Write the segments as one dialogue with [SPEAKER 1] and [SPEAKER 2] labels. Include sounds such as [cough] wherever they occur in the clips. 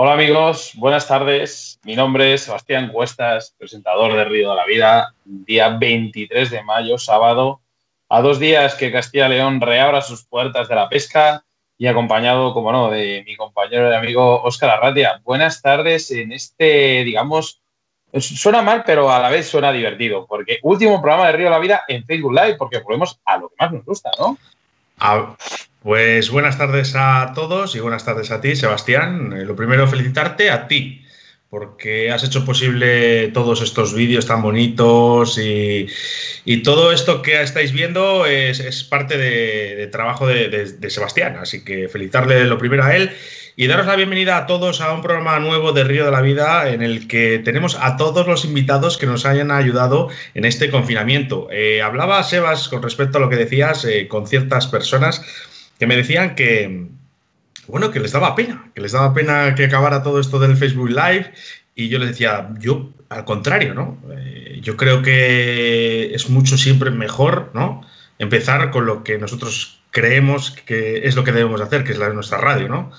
[SPEAKER 1] Hola amigos, buenas tardes. Mi nombre es Sebastián Cuestas, presentador de Río de la Vida, día 23 de mayo, sábado, a dos días que Castilla León reabra sus puertas de la pesca y acompañado, como no, de mi compañero y amigo Óscar Arratia. Buenas tardes en este, digamos, suena mal, pero a la vez suena divertido, porque último programa de Río de la Vida en Facebook Live, porque volvemos a lo que más nos gusta, ¿no?
[SPEAKER 2] Pues buenas tardes a todos y buenas tardes a ti, Sebastián. Eh, lo primero, felicitarte a ti, porque has hecho posible todos estos vídeos tan bonitos y, todo esto que estáis viendo es, parte de, trabajo de, Sebastián. Así que felicitarle lo primero a él y daros la bienvenida a todos a un programa nuevo de Río de la Vida en el que tenemos a todos los invitados que nos hayan ayudado en este confinamiento. Eh, hablaba Sebas con respecto a lo que decías eh, con ciertas personas que me decían que, bueno, que les daba pena, que les daba pena que acabara todo esto del Facebook Live y yo les decía, yo al contrario, ¿no? Eh, yo creo que es mucho siempre mejor, ¿no? Empezar con lo que nosotros creemos que es lo que debemos hacer, que es la, nuestra radio, ¿no?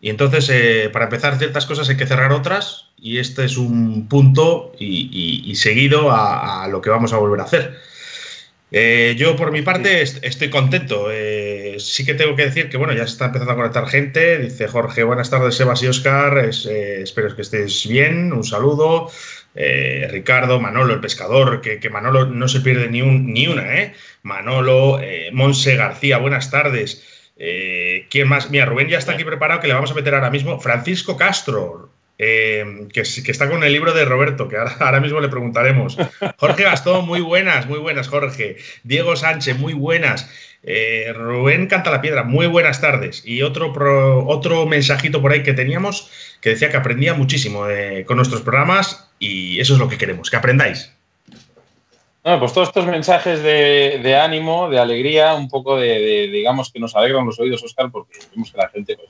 [SPEAKER 2] Y entonces, eh, para empezar ciertas cosas hay que cerrar otras y este es un punto y, seguido a, lo que vamos a volver a hacer. Eh, yo por mi parte estoy contento. Eh, sí que tengo que decir que bueno, ya se está empezando a conectar gente. Dice Jorge, buenas tardes, Sebas y Oscar. espero que estés bien. Un saludo. Ricardo, Manolo, el pescador, que, Manolo no se pierde ni, un, ni una, ¿eh? Manolo, Monse García, buenas tardes. Eh, ¿Quién más? Mira, Rubén ya está aquí preparado, que le vamos a meter ahora mismo. Francisco Castro, eh, que, está con el libro de Roberto, que ahora, mismo le preguntaremos. Jorge Gastón, muy buenas, muy buenas, Jorge. Diego Sánchez, muy buenas. Eh, Rubén Canta la Piedra, muy buenas tardes. Y otro, otro mensajito por ahí que teníamos que decía que aprendía muchísimo con nuestros programas y eso es lo que queremos, que aprendáis.
[SPEAKER 1] Pues todos estos mensajes de, ánimo, de alegría, un poco de, digamos, que nos alegran los oídos, Oscar, porque vemos que la gente pues,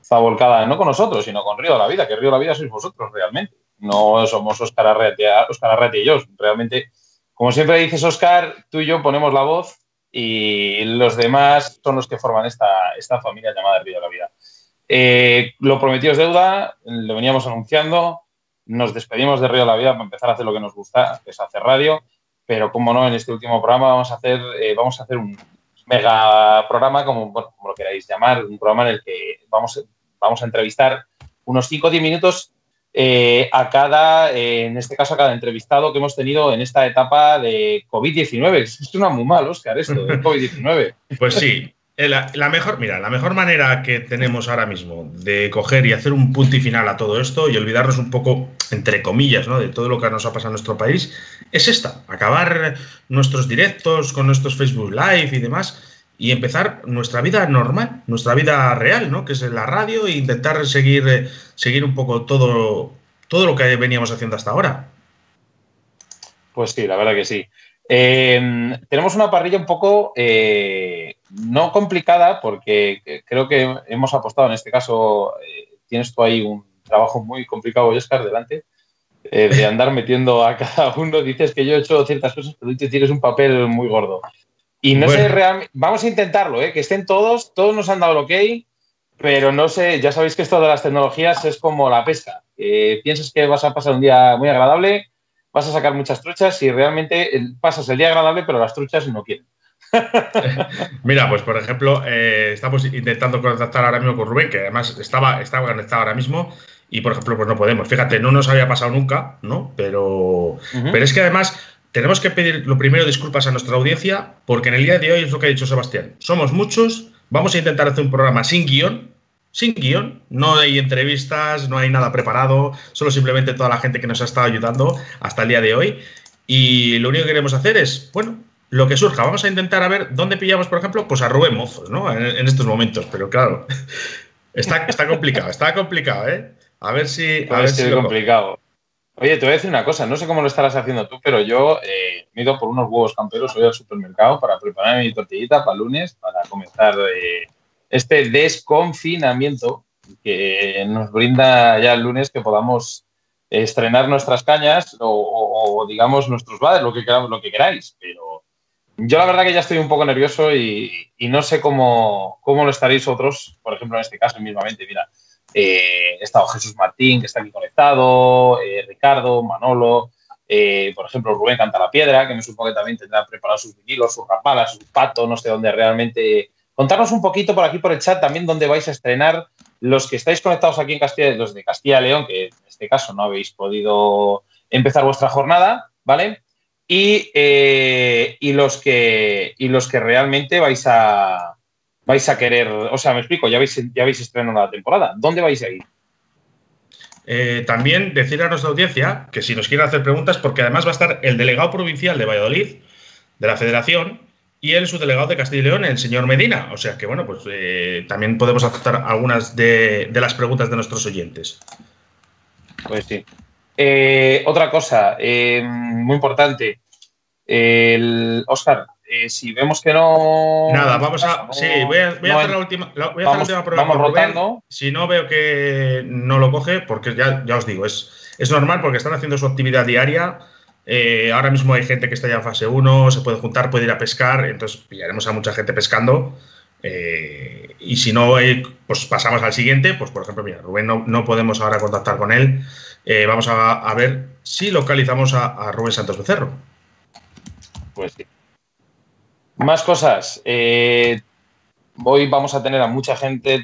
[SPEAKER 1] está, volcada no con nosotros, sino con Río de la Vida, que Río de la Vida sois vosotros realmente. No somos Oscar Arrete, Oscar y yo. Realmente, como siempre dices, Oscar, tú y yo ponemos la voz y los demás son los que forman esta, esta familia llamada Río de la Vida. Eh, lo prometido es deuda, lo veníamos anunciando nos despedimos de Río de la Vida para empezar a hacer lo que nos gusta, que es hacer radio, pero como no, en este último programa vamos a hacer, eh, vamos a hacer un mega programa, como, lo queráis llamar, un programa en el que vamos, vamos a entrevistar unos 5 o 10 minutos eh, a cada, eh, en este caso, a cada entrevistado que hemos tenido en esta etapa de COVID-19. [laughs] Es una muy mal, Oscar, esto, de [laughs] COVID-19.
[SPEAKER 2] Pues sí, eh, la, mejor, mira, la mejor manera que tenemos ahora mismo de coger y hacer un punto y final a todo esto y olvidarnos un poco, entre comillas, ¿no? de todo lo que nos ha pasado en nuestro país, es esta, acabar nuestros directos con nuestros Facebook Live y demás y empezar nuestra vida normal, nuestra vida real, ¿no? que es la radio e intentar seguir, seguir un poco todo, todo lo que veníamos haciendo hasta ahora.
[SPEAKER 1] Pues sí, la verdad que sí. Em, tenemos una parrilla un poco eh, no complicada, porque creo que hemos apostado en este caso, eh, tienes tú ahí un trabajo muy complicado, Oscar, delante, eh, de andar [laughs] metiendo a cada uno. Dices que yo he hecho ciertas cosas, pero tú tienes un papel muy gordo. Y no sé realmente, vamos a intentarlo, que estén todos, todos nos han dado el ok, pero no sé, ya sabéis que esto de las tecnologías es como la pesca. piensas que vas a pasar un día muy agradable, vas a sacar muchas truchas y realmente pasas el día agradable, pero las truchas no quieren. [laughs]
[SPEAKER 2] Mira, pues por ejemplo, eh, estamos intentando contactar ahora mismo con Rubén, que además estaba, estaba conectado ahora mismo, y por ejemplo, pues no podemos. Fíjate, no nos había pasado nunca, ¿no? Pero, pero es que además tenemos que pedir lo primero disculpas a nuestra audiencia, porque en el día de hoy es lo que ha dicho Sebastián. Somos muchos, vamos a intentar hacer un programa sin guion, sin guion, no hay entrevistas, no hay nada preparado, solo simplemente toda la gente que nos ha estado ayudando hasta el día de hoy. Y lo único que queremos hacer es, bueno, lo que surja. Vamos a intentar a ver dónde pillamos, por ejemplo, pues a Rubén Mozos, ¿no? En, estos momentos, pero claro, [laughs] está, está complicado, está complicado, ¿eh? A ver si... A ver
[SPEAKER 1] si complicado. Oye, te voy a decir una cosa, no sé cómo lo estarás haciendo tú, pero yo eh, me he ido por unos huevos camperos hoy al supermercado para preparar mi tortillita para lunes, para comenzar eh, este desconfinamiento que nos brinda ya el lunes que podamos estrenar nuestras cañas o, digamos nuestros bares, lo que, lo que queráis. Pero yo la verdad que ya estoy un poco nervioso y, no sé cómo, cómo, lo estaréis otros, por ejemplo, en este caso mismamente. Mira, eh, está Jesús Martín, que está aquí conectado, eh, Ricardo, Manolo, eh, por ejemplo, Rubén Canta la Piedra, que me supongo que también tendrá preparados sus vinilos, sus rapalas, sus pato, no sé dónde realmente. Contarnos un poquito por aquí por el chat también dónde vais a estrenar los que estáis conectados aquí en Castilla, los de Castilla y León, que en este caso no habéis podido empezar vuestra jornada, ¿vale? Y, y los que y los que realmente vais a vais a querer, o sea, me explico, ya habéis, ya habéis estrenado la temporada. ¿Dónde vais a ir?
[SPEAKER 2] Eh, también decir a nuestra audiencia que si nos quieren hacer preguntas, porque además va a estar el delegado provincial de Valladolid, de la Federación, y el subdelegado de Castilla y León, el señor Medina. O sea que, bueno, pues eh, también podemos aceptar algunas de, las preguntas de nuestros oyentes.
[SPEAKER 1] Pues sí. Eh, otra cosa, muy importante. El, Oscar, eh, si vemos que no.
[SPEAKER 2] Nada, vamos a. sí, voy a, hacer la última, voy a hacer la última prueba.
[SPEAKER 1] Vamos rotando.
[SPEAKER 2] Si no veo que no lo coge, porque ya, ya os digo, es, es normal porque están haciendo su actividad diaria. Eh, ahora mismo hay gente que está ya en fase 1, se puede juntar, puede ir a pescar, entonces pillaremos a mucha gente pescando. Eh, y si no, pues pasamos al siguiente. Pues por ejemplo, mira, Rubén no, podemos ahora contactar con él. vamos a, ver si localizamos a, a Rubén Santos Becerro.
[SPEAKER 1] Pues sí. Más cosas. Eh, hoy vamos a tener a mucha gente,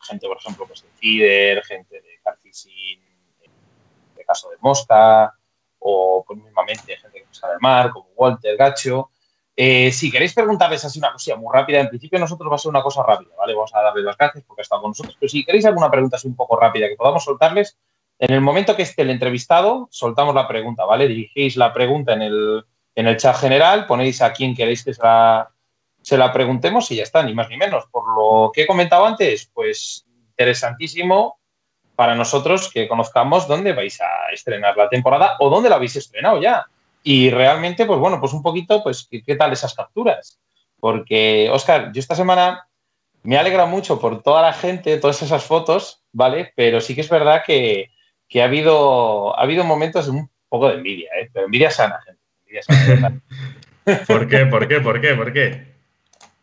[SPEAKER 1] gente, por ejemplo, pues de Fider, gente de Carcisin, de caso de Mosca, o pues, mismamente gente que está del mar, como Walter, Gacho. Eh, si queréis preguntarles así una cosilla muy rápida, en principio nosotros va a ser una cosa rápida, ¿vale? Vamos a darles las gracias porque ha estado con nosotros, pero si queréis alguna pregunta así un poco rápida que podamos soltarles, en el momento que esté el entrevistado, soltamos la pregunta, ¿vale? Dirigís la pregunta en el, en el chat general, ponéis a quién queréis que se la, se la preguntemos y ya está, ni más ni menos. Por lo que he comentado antes, pues interesantísimo para nosotros que conozcamos dónde vais a estrenar la temporada o dónde la habéis estrenado ya. Y realmente, pues bueno, pues un poquito, pues, ¿qué, tal esas capturas? Porque, Oscar, yo esta semana me alegra mucho por toda la gente, todas esas fotos, ¿vale? Pero sí que es verdad que, ha, habido, ha habido momentos de un poco de envidia, ¿eh? Pero envidia sana, gente. [laughs]
[SPEAKER 2] ¿Por qué? ¿Por qué? ¿Por qué? ¿Por qué?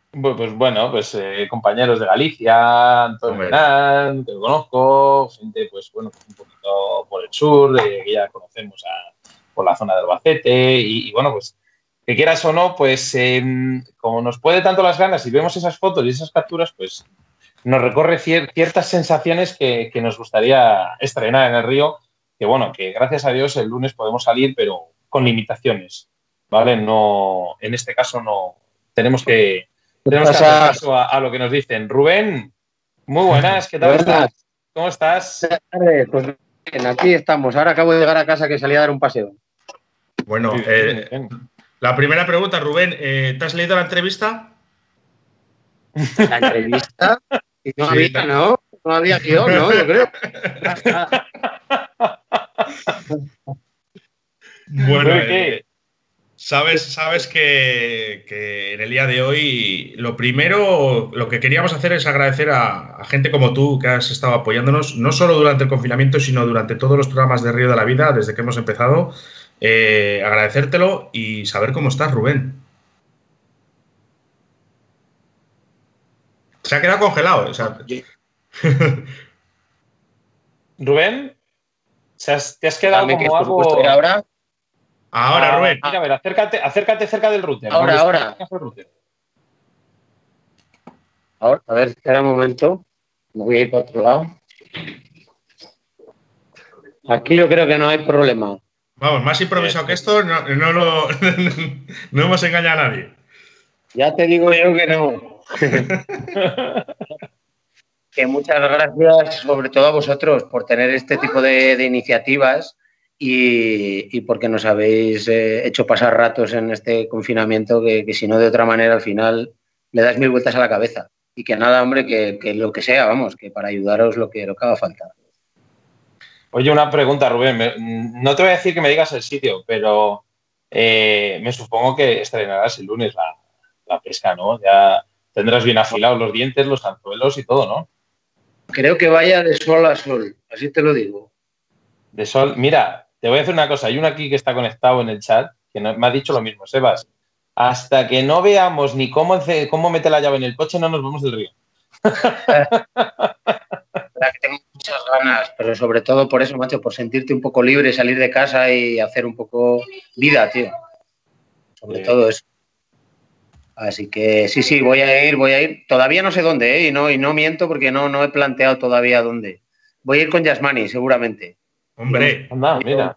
[SPEAKER 1] Pues bueno, pues eh, compañeros de Galicia, Antonio Herán, que lo conozco, gente pues bueno, un poquito por el sur, eh, que ya conocemos por la zona de Albacete, y, bueno, pues que quieras o no, pues em, como nos puede tanto las ganas y vemos esas fotos y esas capturas, pues nos recorre ciertas sensaciones que, que nos gustaría estrenar en el río, que bueno, que gracias a Dios el lunes podemos salir, pero con limitaciones, ¿vale? No, en este caso no, tenemos que, tenemos que hacer caso a, lo que nos dicen. Rubén, muy buenas, ¿qué tal estás? ¿Cómo estás?
[SPEAKER 3] Pues bien, aquí estamos. Ahora acabo de llegar a casa que salí a dar un paseo.
[SPEAKER 2] Bueno, eh, la primera pregunta, Rubén, eh, ¿te has leído la entrevista?
[SPEAKER 3] ¿La entrevista? No había, ¿no? No había guion, ¿no? Yo creo. [laughs]
[SPEAKER 2] Bueno, eh, sabes, sabes que, en el día de hoy lo primero, lo que queríamos hacer es agradecer a, gente como tú que has estado apoyándonos, no solo durante el confinamiento, sino durante todos los programas de Río de la Vida desde que hemos empezado. Eh, agradecértelo y saber cómo estás, Rubén. Se ha quedado congelado. [laughs]
[SPEAKER 1] Rubén, ¿te has quedado como algo...
[SPEAKER 3] ahora?
[SPEAKER 2] Ahora, ah, Rubén.
[SPEAKER 1] Mira, a ver, acércate, acércate cerca del router.
[SPEAKER 3] Ahora, ahora. Ahora, a ver, espera un momento. Me voy a ir para otro lado. Aquí yo creo que no hay problema.
[SPEAKER 2] Vamos, más improvisado que esto, no, no, lo, [laughs] no hemos engañado a nadie.
[SPEAKER 3] Ya te digo yo que no. [laughs] que muchas gracias, sobre todo a vosotros, por tener este tipo de iniciativas y, porque nos habéis eh, hecho pasar ratos en este confinamiento que, si no de otra manera al final le das mil vueltas a la cabeza. Y que nada, hombre, que, lo que sea, vamos, que para ayudaros lo que, lo que haga falta.
[SPEAKER 1] Oye, una pregunta, Rubén. No te voy a decir que me digas el sitio, pero eh, me supongo que estrenarás el lunes la, la pesca, ¿no? Ya tendrás bien afilados los dientes, los anzuelos y todo, ¿no?
[SPEAKER 3] Creo que vaya de sol a sol, así te lo digo.
[SPEAKER 1] De sol, mira, te voy a decir una cosa, hay uno aquí que está conectado en el chat que me ha dicho lo mismo, Sebas. Hasta que no veamos ni cómo, cómo mete la llave en el coche, no nos vamos del río. [laughs]
[SPEAKER 3] muchas pero sobre todo por eso, macho, por sentirte un poco libre, salir de casa y hacer un poco vida, tío. Sobre todo eso. Así que sí, sí, voy a ir, voy a ir. Todavía no sé dónde, ¿eh? y, no, y no miento porque no, no he planteado todavía dónde. Voy a ir con Yasmani, seguramente.
[SPEAKER 2] Hombre,
[SPEAKER 1] Anda, mira.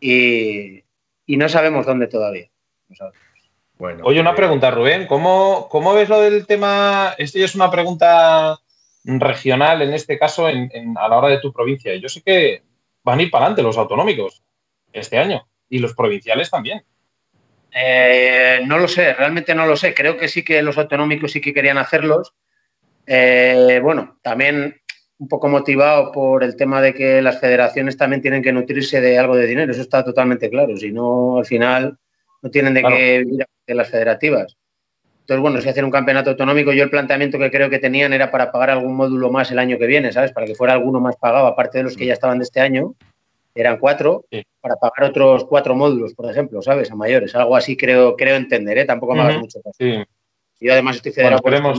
[SPEAKER 3] Y, y no sabemos dónde todavía. No sabemos.
[SPEAKER 2] bueno.
[SPEAKER 1] Oye, una
[SPEAKER 2] eh,
[SPEAKER 1] pregunta, Rubén. ¿Cómo, cómo ves lo del tema? Esto ya es una pregunta regional, en este caso, en- en- a la hora de tu provincia. Yo sé que van a ir para adelante los autonómicos este año y los provinciales también.
[SPEAKER 3] Eh, no lo sé, realmente no lo sé. Creo que sí que los autonómicos sí que querían hacerlos. Eh, bueno, también un poco motivado por el tema de que las federaciones también tienen que nutrirse de algo de dinero. Eso está totalmente claro. Si no, al final no tienen de
[SPEAKER 1] Claro.
[SPEAKER 3] qué vivir de las federativas. Entonces, bueno, si hacen un campeonato autonómico, yo el planteamiento que creo que tenían era para pagar algún módulo más el año que viene, ¿sabes? Para que fuera alguno más pagado, aparte de los que ya estaban de este año, eran cuatro,
[SPEAKER 1] Sí.
[SPEAKER 3] para pagar otros cuatro módulos, por ejemplo, ¿sabes? A mayores. Algo así creo, creo entender, ¿eh? Tampoco me hagas mucho caso.
[SPEAKER 1] Sí.
[SPEAKER 3] Yo además estoy federado
[SPEAKER 1] Bueno,
[SPEAKER 3] por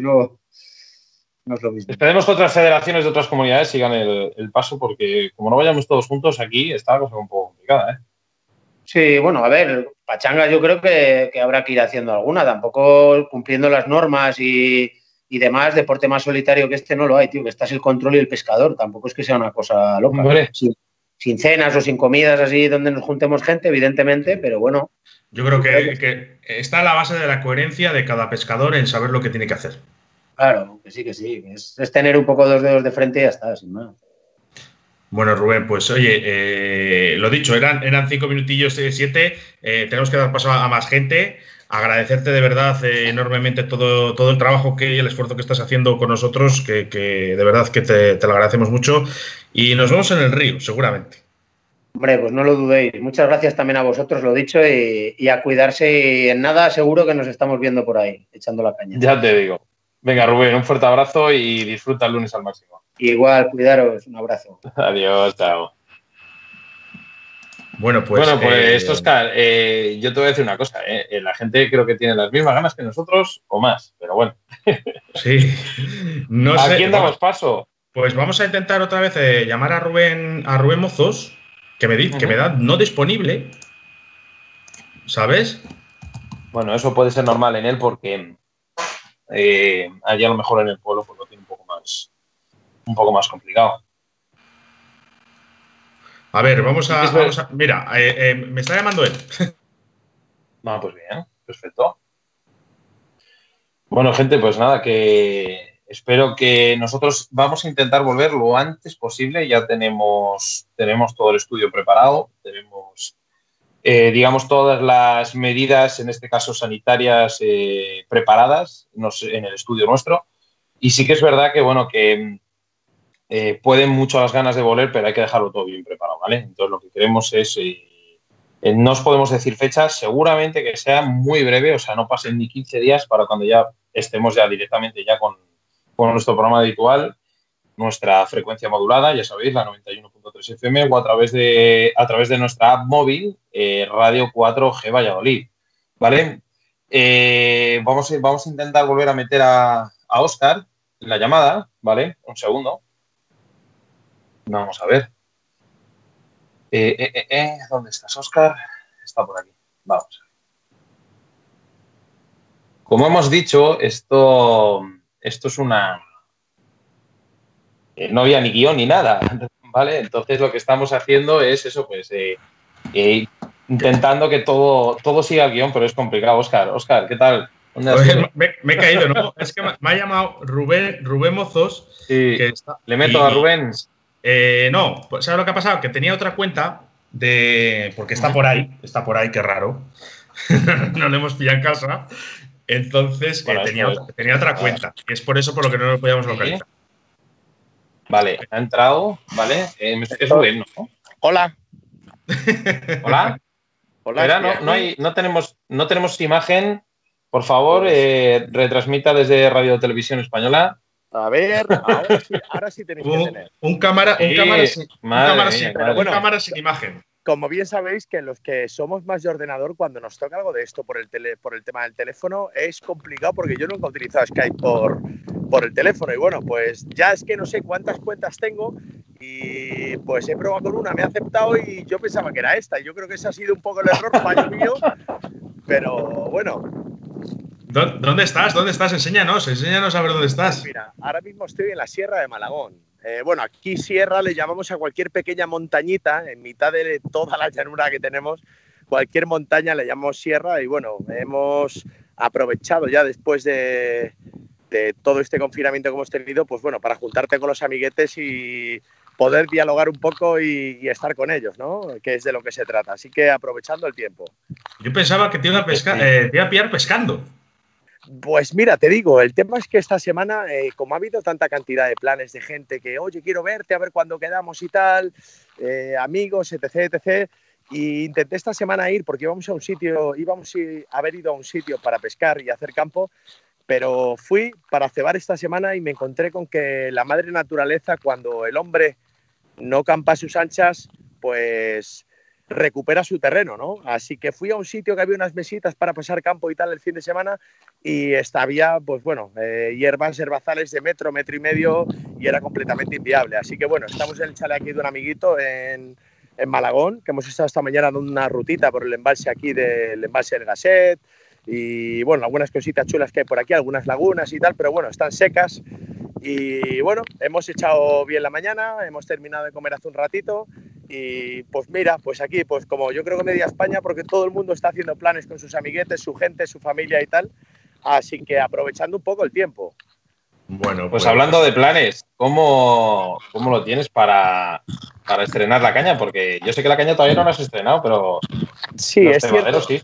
[SPEAKER 3] no, no es lo mismo.
[SPEAKER 1] Esperemos que otras federaciones de otras comunidades sigan el, el paso, porque como no vayamos todos juntos aquí, está la cosa un poco complicada. ¿eh?
[SPEAKER 3] Sí, bueno, a ver, pachanga yo creo que, que habrá que ir haciendo alguna, tampoco cumpliendo las normas y, y demás, deporte más solitario que este no lo hay, tío, que estás el control y el pescador, tampoco es que sea una cosa loca. Sin, sin cenas o sin comidas así donde nos juntemos gente, evidentemente, pero bueno,
[SPEAKER 2] Yo creo que, que está la base de la coherencia de cada pescador en saber lo que tiene que hacer.
[SPEAKER 3] claro, que sí, que sí, es, es tener un poco dos dedos de frente y ya está, sin más.
[SPEAKER 2] Bueno, Rubén, pues oye, eh, lo dicho, eran, eran cinco minutillos de siete. eh, tenemos que dar paso a, a más gente. Agradecerte de verdad eh, enormemente todo, todo el trabajo que y el esfuerzo que estás haciendo con nosotros, que, que de verdad que te, te lo agradecemos mucho. Y nos vemos en el río, seguramente.
[SPEAKER 3] Hombre, pues no lo dudéis. Muchas gracias también a vosotros, lo dicho, y, y a cuidarse. Y en nada, seguro que nos estamos viendo por ahí, echando la caña.
[SPEAKER 1] Ya te digo. Venga, Rubén, un fuerte abrazo y disfruta el lunes al máximo.
[SPEAKER 3] Igual, cuidaros. Un abrazo. [laughs]
[SPEAKER 1] Adiós, chao.
[SPEAKER 2] Bueno, pues.
[SPEAKER 1] bueno, pues,
[SPEAKER 2] eh,
[SPEAKER 1] Oscar, eh, yo te voy a decir una cosa. eh, eh, la gente creo que tiene las mismas ganas que nosotros o más, pero bueno. [laughs]
[SPEAKER 2] Sí. No
[SPEAKER 1] ¿A
[SPEAKER 2] sé.
[SPEAKER 1] quién damos paso?
[SPEAKER 2] Pues vamos a intentar otra vez eh, llamar a Rubén, a Rubén Mozos, que me, di- que me da no disponible. ¿Sabes?
[SPEAKER 1] Bueno, eso puede ser normal en él porque eh, allí a lo mejor en el pueblo pues lo tiene un poco más, un poco más complicado.
[SPEAKER 2] A ver, vamos a. Vamos mira, eh, eh, me está llamando él. [laughs]
[SPEAKER 1] Ah, pues bien, perfecto. Bueno, gente, pues nada, que espero que nosotros vamos a intentar volver lo antes posible. Ya tenemos, tenemos todo el estudio preparado, tenemos, eh, digamos, todas las medidas, en este caso sanitarias, eh, preparadas en el estudio nuestro. Y sí que es verdad que, bueno, que eh, pueden mucho las ganas de volver, pero hay que dejarlo todo bien preparado, ¿vale? Entonces lo que queremos es, eh, no os podemos decir fechas, seguramente que sea muy breve, o sea, no pasen ni 15 días para cuando ya estemos ya directamente ya con, con nuestro programa habitual, nuestra frecuencia modulada, ya sabéis, la 91.3 FM o a través de, a través de nuestra app móvil, eh, Radio 4G Valladolid, ¿vale? Eh, vamos, a, vamos a intentar volver a meter a, a Oscar en la llamada, ¿vale? Un segundo. Vamos a ver. Eh, ¿Dónde estás, Oscar? Está por aquí. Vamos. Como hemos dicho, esto, esto es una... no había ni guion ni nada, [laughs] ¿vale? Entonces lo que estamos haciendo es eso, pues, eh, eh, intentando que todo, todo siga el guion, pero es complicado. Oscar, Oscar, ¿qué tal?
[SPEAKER 2] Me, me he caído, ¿no? [laughs] Es que me, ha llamado Rubén, Rubén Mozos.
[SPEAKER 1] Sí,
[SPEAKER 2] Que está,
[SPEAKER 1] le meto
[SPEAKER 2] y-
[SPEAKER 1] a Rubén.
[SPEAKER 2] Eh, no, pues, ¿sabes lo que ha pasado? Que tenía otra cuenta de. Porque está por ahí, está por ahí, qué raro. [laughs] no le hemos pillado en casa. Entonces,
[SPEAKER 1] Bueno,
[SPEAKER 2] tenía, otra, tenía otra cuenta. Y es por eso por lo que no lo podíamos
[SPEAKER 1] Sí. Vale, ha entrado, ¿vale? Eh, es Rubén, ¿no?
[SPEAKER 4] Hola. [laughs]
[SPEAKER 1] Hola.
[SPEAKER 4] Hola.
[SPEAKER 1] Espera,
[SPEAKER 4] estoy
[SPEAKER 1] no, no, hay, no, tenemos, no tenemos imagen. Por favor, eh, retransmita desde Radio Televisión Española.
[SPEAKER 4] A ver, ahora sí, ahora sí tenéis que
[SPEAKER 2] Un,
[SPEAKER 4] tener.
[SPEAKER 2] un cámara, un
[SPEAKER 1] Sí,
[SPEAKER 2] cámara sin, un
[SPEAKER 1] madre
[SPEAKER 2] cámara
[SPEAKER 1] mía,
[SPEAKER 2] sin- cámara sin imagen.
[SPEAKER 4] Como bien sabéis, que los que somos más de ordenador, cuando nos toca algo de esto por el, tele, por el tema del teléfono, es complicado porque yo nunca he utilizado Skype por, por el teléfono. Y bueno, pues ya es que no sé cuántas cuentas tengo y pues he probado con una, me ha aceptado y yo pensaba que era esta. Y yo creo que ese ha sido un poco el error, fallo mío. Pero bueno,
[SPEAKER 2] ¿Dónde estás? ¿Dónde estás? Enséñanos, enséñanos a ver dónde estás.
[SPEAKER 4] Mira, ahora mismo estoy en la Sierra de Malagón. Eh, bueno, aquí sierra le llamamos a cualquier pequeña montañita en mitad de toda la llanura que tenemos. Cualquier montaña le llamamos sierra y bueno, hemos aprovechado ya después de, todo este confinamiento que hemos tenido, pues bueno, para juntarte con los amiguetes y poder dialogar un poco y, estar con ellos, ¿no? Que es de lo que se trata. Así que aprovechando el tiempo.
[SPEAKER 2] Yo pensaba que te iba a, pescar, eh, te iba a pillar pescando.
[SPEAKER 4] Pues mira, te digo, el tema es que esta semana, eh, como ha habido tanta cantidad de planes de gente que, oye, quiero verte, a ver cuándo quedamos y tal, eh, amigos, etc., etc., y intenté esta semana ir porque íbamos a un sitio, íbamos a haber ido a un sitio para pescar y hacer campo, pero fui para cebar esta semana y me encontré con que la madre naturaleza, cuando el hombre no campa a sus anchas, pues recupera su terreno, ¿no? Así que fui a un sitio que había unas mesitas para pasar campo y tal el fin de semana y había, pues bueno, eh, hierbas herbazales de metro, metro y medio y era completamente inviable. Así que bueno, estamos en el chalet aquí de un amiguito en, en Malagón, que hemos estado esta mañana dando una rutita por el embalse aquí del embalse del Gasset y bueno, algunas cositas chulas que hay por aquí, algunas lagunas y tal, pero bueno, están secas y bueno, hemos echado bien la mañana, hemos terminado de comer hace un ratito y pues mira, pues aquí, pues como yo creo que media España, porque todo el mundo está haciendo planes con sus amiguetes, su gente, su familia y tal. Así que aprovechando un poco el tiempo.
[SPEAKER 1] Bueno, pues, pues hablando de planes, ¿cómo, ¿cómo, lo tienes para, para, estrenar la caña? Porque yo sé que la caña todavía no la has estrenado, pero
[SPEAKER 4] sí, es cierto. sí.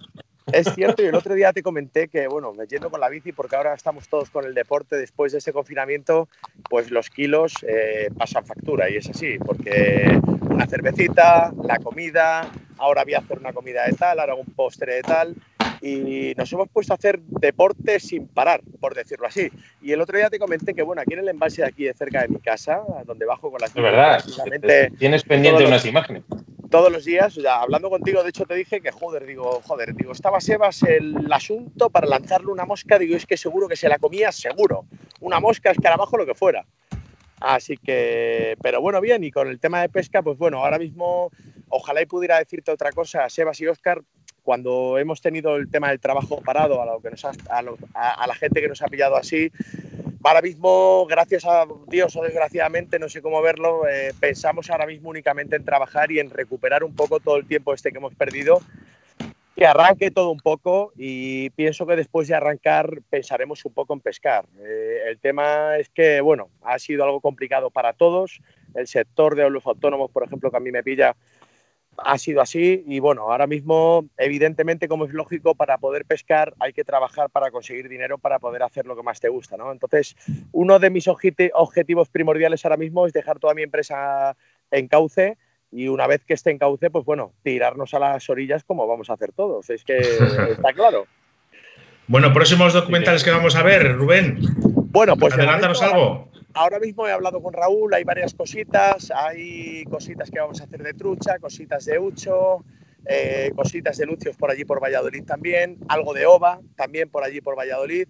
[SPEAKER 4] Es cierto, y el otro día te comenté que, bueno, me yendo con la bici, porque ahora estamos todos con el deporte, después de ese confinamiento, pues los kilos eh, pasan factura, y es así, porque una cervecita, la comida, ahora voy a hacer una comida de tal, ahora un postre de tal, y nos hemos puesto a hacer deporte sin parar, por decirlo así. Y el otro día te comenté que, bueno, aquí en el embalse de aquí, de cerca de mi casa, donde bajo con las...
[SPEAKER 1] Es verdad, tienes pendiente unas imágenes
[SPEAKER 4] todos los días, ya hablando contigo, de hecho te dije que, joder, digo, joder, digo, estaba Sebas el asunto para lanzarle una mosca, digo, es que seguro que se la comía, seguro. Una mosca, escarabajo, lo que fuera. Así que, pero bueno, bien, y con el tema de pesca, pues bueno, ahora mismo, ojalá y pudiera decirte otra cosa, Sebas y Oscar, cuando hemos tenido el tema del trabajo parado, a, lo que nos a, a la gente que nos ha pillado así, ahora mismo, gracias a Dios o desgraciadamente, no sé cómo verlo, eh, pensamos ahora mismo únicamente en trabajar y en recuperar un poco todo el tiempo este que hemos perdido, que arranque todo un poco y pienso que después de arrancar pensaremos un poco en pescar. Eh, el tema es que, bueno, ha sido algo complicado para todos. El sector de los autónomos, por ejemplo, que a mí me pilla, ha sido así y bueno, ahora mismo, evidentemente, como es lógico, para poder pescar hay que trabajar para conseguir dinero para poder hacer lo que más te gusta, ¿no? Entonces, uno de mis objetivos primordiales ahora mismo es dejar toda mi empresa en cauce y una vez que esté en cauce, pues bueno, tirarnos a las orillas como vamos a hacer todos. Es que [laughs] está claro.
[SPEAKER 2] Bueno, próximos documentales que vamos a ver, Rubén.
[SPEAKER 4] Bueno, pues
[SPEAKER 2] adelántanos algo
[SPEAKER 4] ahora mismo he hablado con Raúl, hay varias cositas, hay cositas que vamos a hacer de trucha, cositas de ucho, eh, cositas de lucios por allí por Valladolid también, algo de ova también por allí por Valladolid.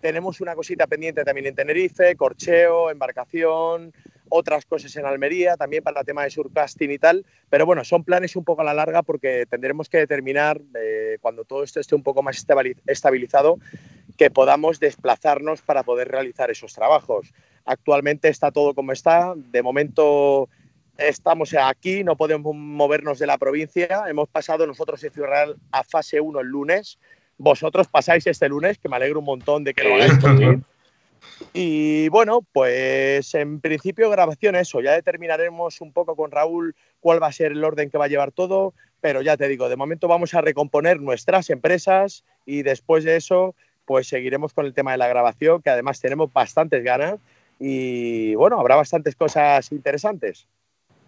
[SPEAKER 4] Tenemos una cosita pendiente también en Tenerife, corcheo, embarcación, otras cosas en Almería, también para el tema de surcasting y tal. Pero bueno, son planes un poco a la larga porque tendremos que determinar, eh, cuando todo esto esté un poco más estabilizado, que podamos desplazarnos para poder realizar esos trabajos. Actualmente está todo como está. De momento estamos aquí, no podemos movernos de la provincia. Hemos pasado nosotros en Ciudad Real a fase 1 el lunes. Vosotros pasáis este lunes, que me alegro un montón de que lo hagáis [laughs] Y bueno, pues en principio grabación eso, ya determinaremos un poco con Raúl cuál va a ser el orden que va a llevar todo, pero ya te digo, de momento vamos a recomponer nuestras empresas y después de eso pues seguiremos con el tema de la grabación, que además tenemos bastantes ganas y bueno, habrá bastantes cosas interesantes.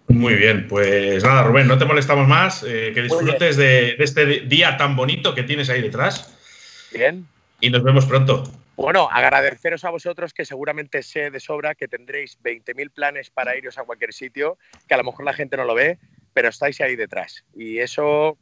[SPEAKER 2] Muy bien, pues nada, Rubén, no te molestamos más, eh, que disfrutes de, este día tan bonito que tienes ahí detrás.
[SPEAKER 4] Bien.
[SPEAKER 2] Y nos vemos pronto.
[SPEAKER 4] Bueno, agradeceros a vosotros que seguramente sé de sobra que tendréis 20.000 planes para iros a cualquier sitio, que a lo mejor la gente no lo ve, pero estáis ahí detrás. Y eso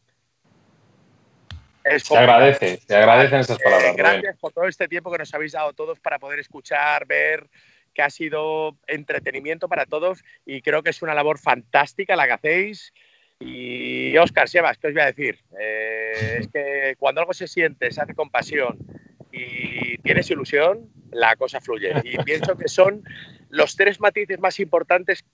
[SPEAKER 1] es se agradece, se agradecen esas palabras.
[SPEAKER 4] Eh, gracias por todo este tiempo que nos habéis dado todos para poder escuchar, ver, que ha sido entretenimiento para todos y creo que es una labor fantástica la que hacéis. Y Oscar, Sebas, ¿qué os voy a decir? Eh, es que cuando algo se siente, se hace con pasión y tienes ilusión, la cosa fluye. Y [laughs] pienso que son los tres matices más importantes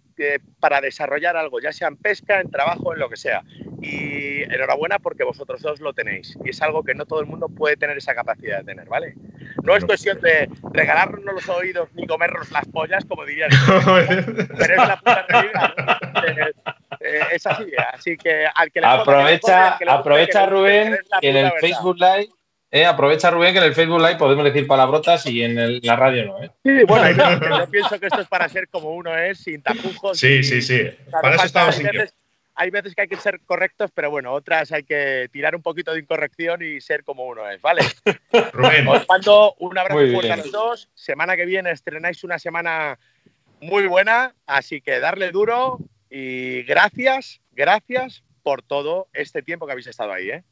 [SPEAKER 4] para desarrollar algo, ya sea en pesca, en trabajo, en lo que sea. Y enhorabuena porque vosotros dos lo tenéis. Y es algo que no todo el mundo puede tener esa capacidad de tener, ¿vale? No es cuestión de regalarnos los oídos ni comernos las pollas, como dirían, [laughs] pero es la puta realidad. Eh, eh, es así, así que al que le
[SPEAKER 1] Aprovecha, aprovecha Rubén, que en el Facebook Live eh, aprovecha Rubén que en el Facebook Live podemos decir palabrotas y en la radio no. ¿eh?
[SPEAKER 4] Sí, bueno, yo pienso que esto es para ser como uno es, sin tapujos.
[SPEAKER 2] Sí, sí, sí. Para eso estamos
[SPEAKER 4] veces, hay veces que hay que ser correctos, pero bueno, otras hay que tirar un poquito de incorrección y ser como uno es, ¿vale? [laughs] Rubén. Os mando un abrazo fuerte a los dos. Semana que viene estrenáis una semana muy buena, así que darle duro y gracias, gracias por todo este tiempo que habéis estado ahí, ¿eh?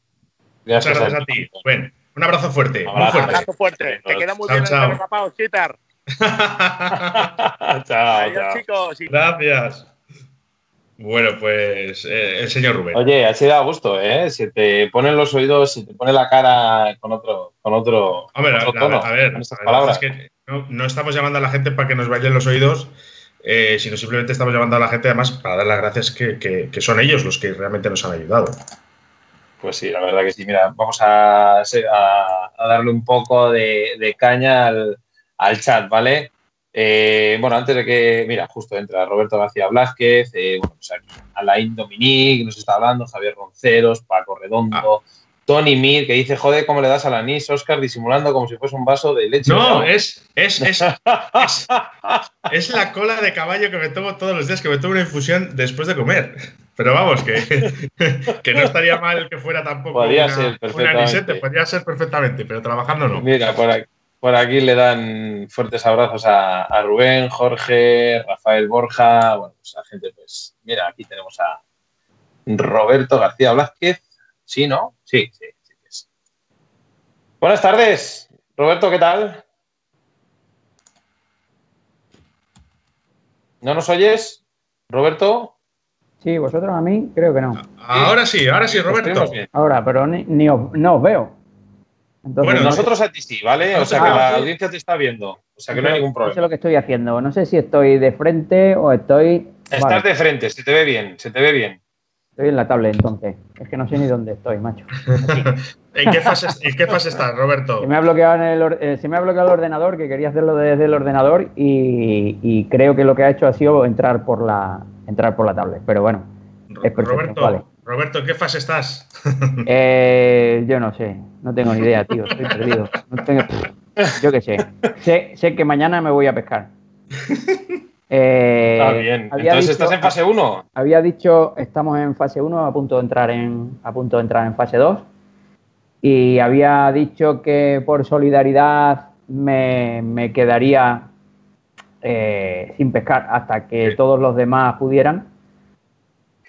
[SPEAKER 2] Gracias, Muchas gracias a ti. Rubén. Un abrazo fuerte. Un
[SPEAKER 4] abrazo fuerte. Te queda muy bien el papá, Chitar. [laughs]
[SPEAKER 2] chao, Adiós, chicos. Gracias. Bueno, pues eh, el señor Rubén.
[SPEAKER 1] Oye, ha sido a gusto, ¿eh? Se te ponen los oídos, se te pone la cara con otro, con otro,
[SPEAKER 2] a ver, a, ver. Es que no, estamos llamando a la gente para que nos vayan los oídos, eh, sino simplemente estamos llamando a la gente además para dar las gracias que, que son ellos los que realmente nos han ayudado.
[SPEAKER 1] Pues sí, la verdad que sí. Mira, vamos a, darle un poco de, caña al, chat, ¿vale? Eh, bueno, antes de que, mira, justo entra Roberto García Blázquez, eh, bueno, pues Alain Dominique, nos está hablando, Javier Ronceros, Paco Redondo, ah. Tony Mir, que dice, joder, ¿cómo le das al anís, Oscar, disimulando como si fuese un vaso de leche?
[SPEAKER 2] No, es, es, es, [laughs] es, la cola de caballo que me tomo todos los días, que me tomo una infusión después de comer. Pero vamos, que, [laughs] que no estaría mal que fuera tampoco
[SPEAKER 1] podría una, ser
[SPEAKER 2] anisete, podría ser perfectamente, pero trabajando no.
[SPEAKER 1] Mira, por aquí, por aquí le dan fuertes abrazos a, a Rubén, Jorge, Rafael Borja, bueno, pues a gente, pues, mira, aquí tenemos a Roberto García Blázquez, ¿Sí, no? Sí, sí, sí. Buenas tardes, Roberto, ¿qué tal? ¿No nos oyes, Roberto?
[SPEAKER 5] Sí, vosotros a mí creo que no.
[SPEAKER 2] Ahora sí, ahora sí, Roberto.
[SPEAKER 5] Ahora, pero ni, no os veo.
[SPEAKER 1] Bueno, nosotros a ti sí, ¿vale? O sea que la audiencia te está viendo. O sea que no hay ningún problema. No
[SPEAKER 5] sé lo que estoy haciendo. No sé si estoy de frente o estoy.
[SPEAKER 1] Estás de frente, se te ve bien, se te ve bien.
[SPEAKER 5] Estoy en la tablet entonces. Es que no sé ni dónde estoy, macho. [laughs]
[SPEAKER 2] ¿En qué fase, estás, Roberto?
[SPEAKER 5] Se me, ha bloqueado en el, eh, se me ha bloqueado el ordenador, que quería hacerlo desde el ordenador y, creo que lo que ha hecho ha sido entrar por la, entrar por la tablet. Pero bueno,
[SPEAKER 2] es perfecto. Roberto, Roberto, ¿en qué fase estás? [laughs]
[SPEAKER 5] Eh, yo no sé, no tengo ni idea, tío, estoy perdido. [laughs] yo qué sé. sé. Sé que mañana me voy a pescar. [laughs]
[SPEAKER 1] Eh, Está bien. Entonces estás en fase 1.
[SPEAKER 5] Había dicho, estamos en fase 1, a punto de entrar en, a punto de entrar en fase 2. Y había dicho que por solidaridad me, quedaría eh, sin pescar hasta que todos los demás pudieran.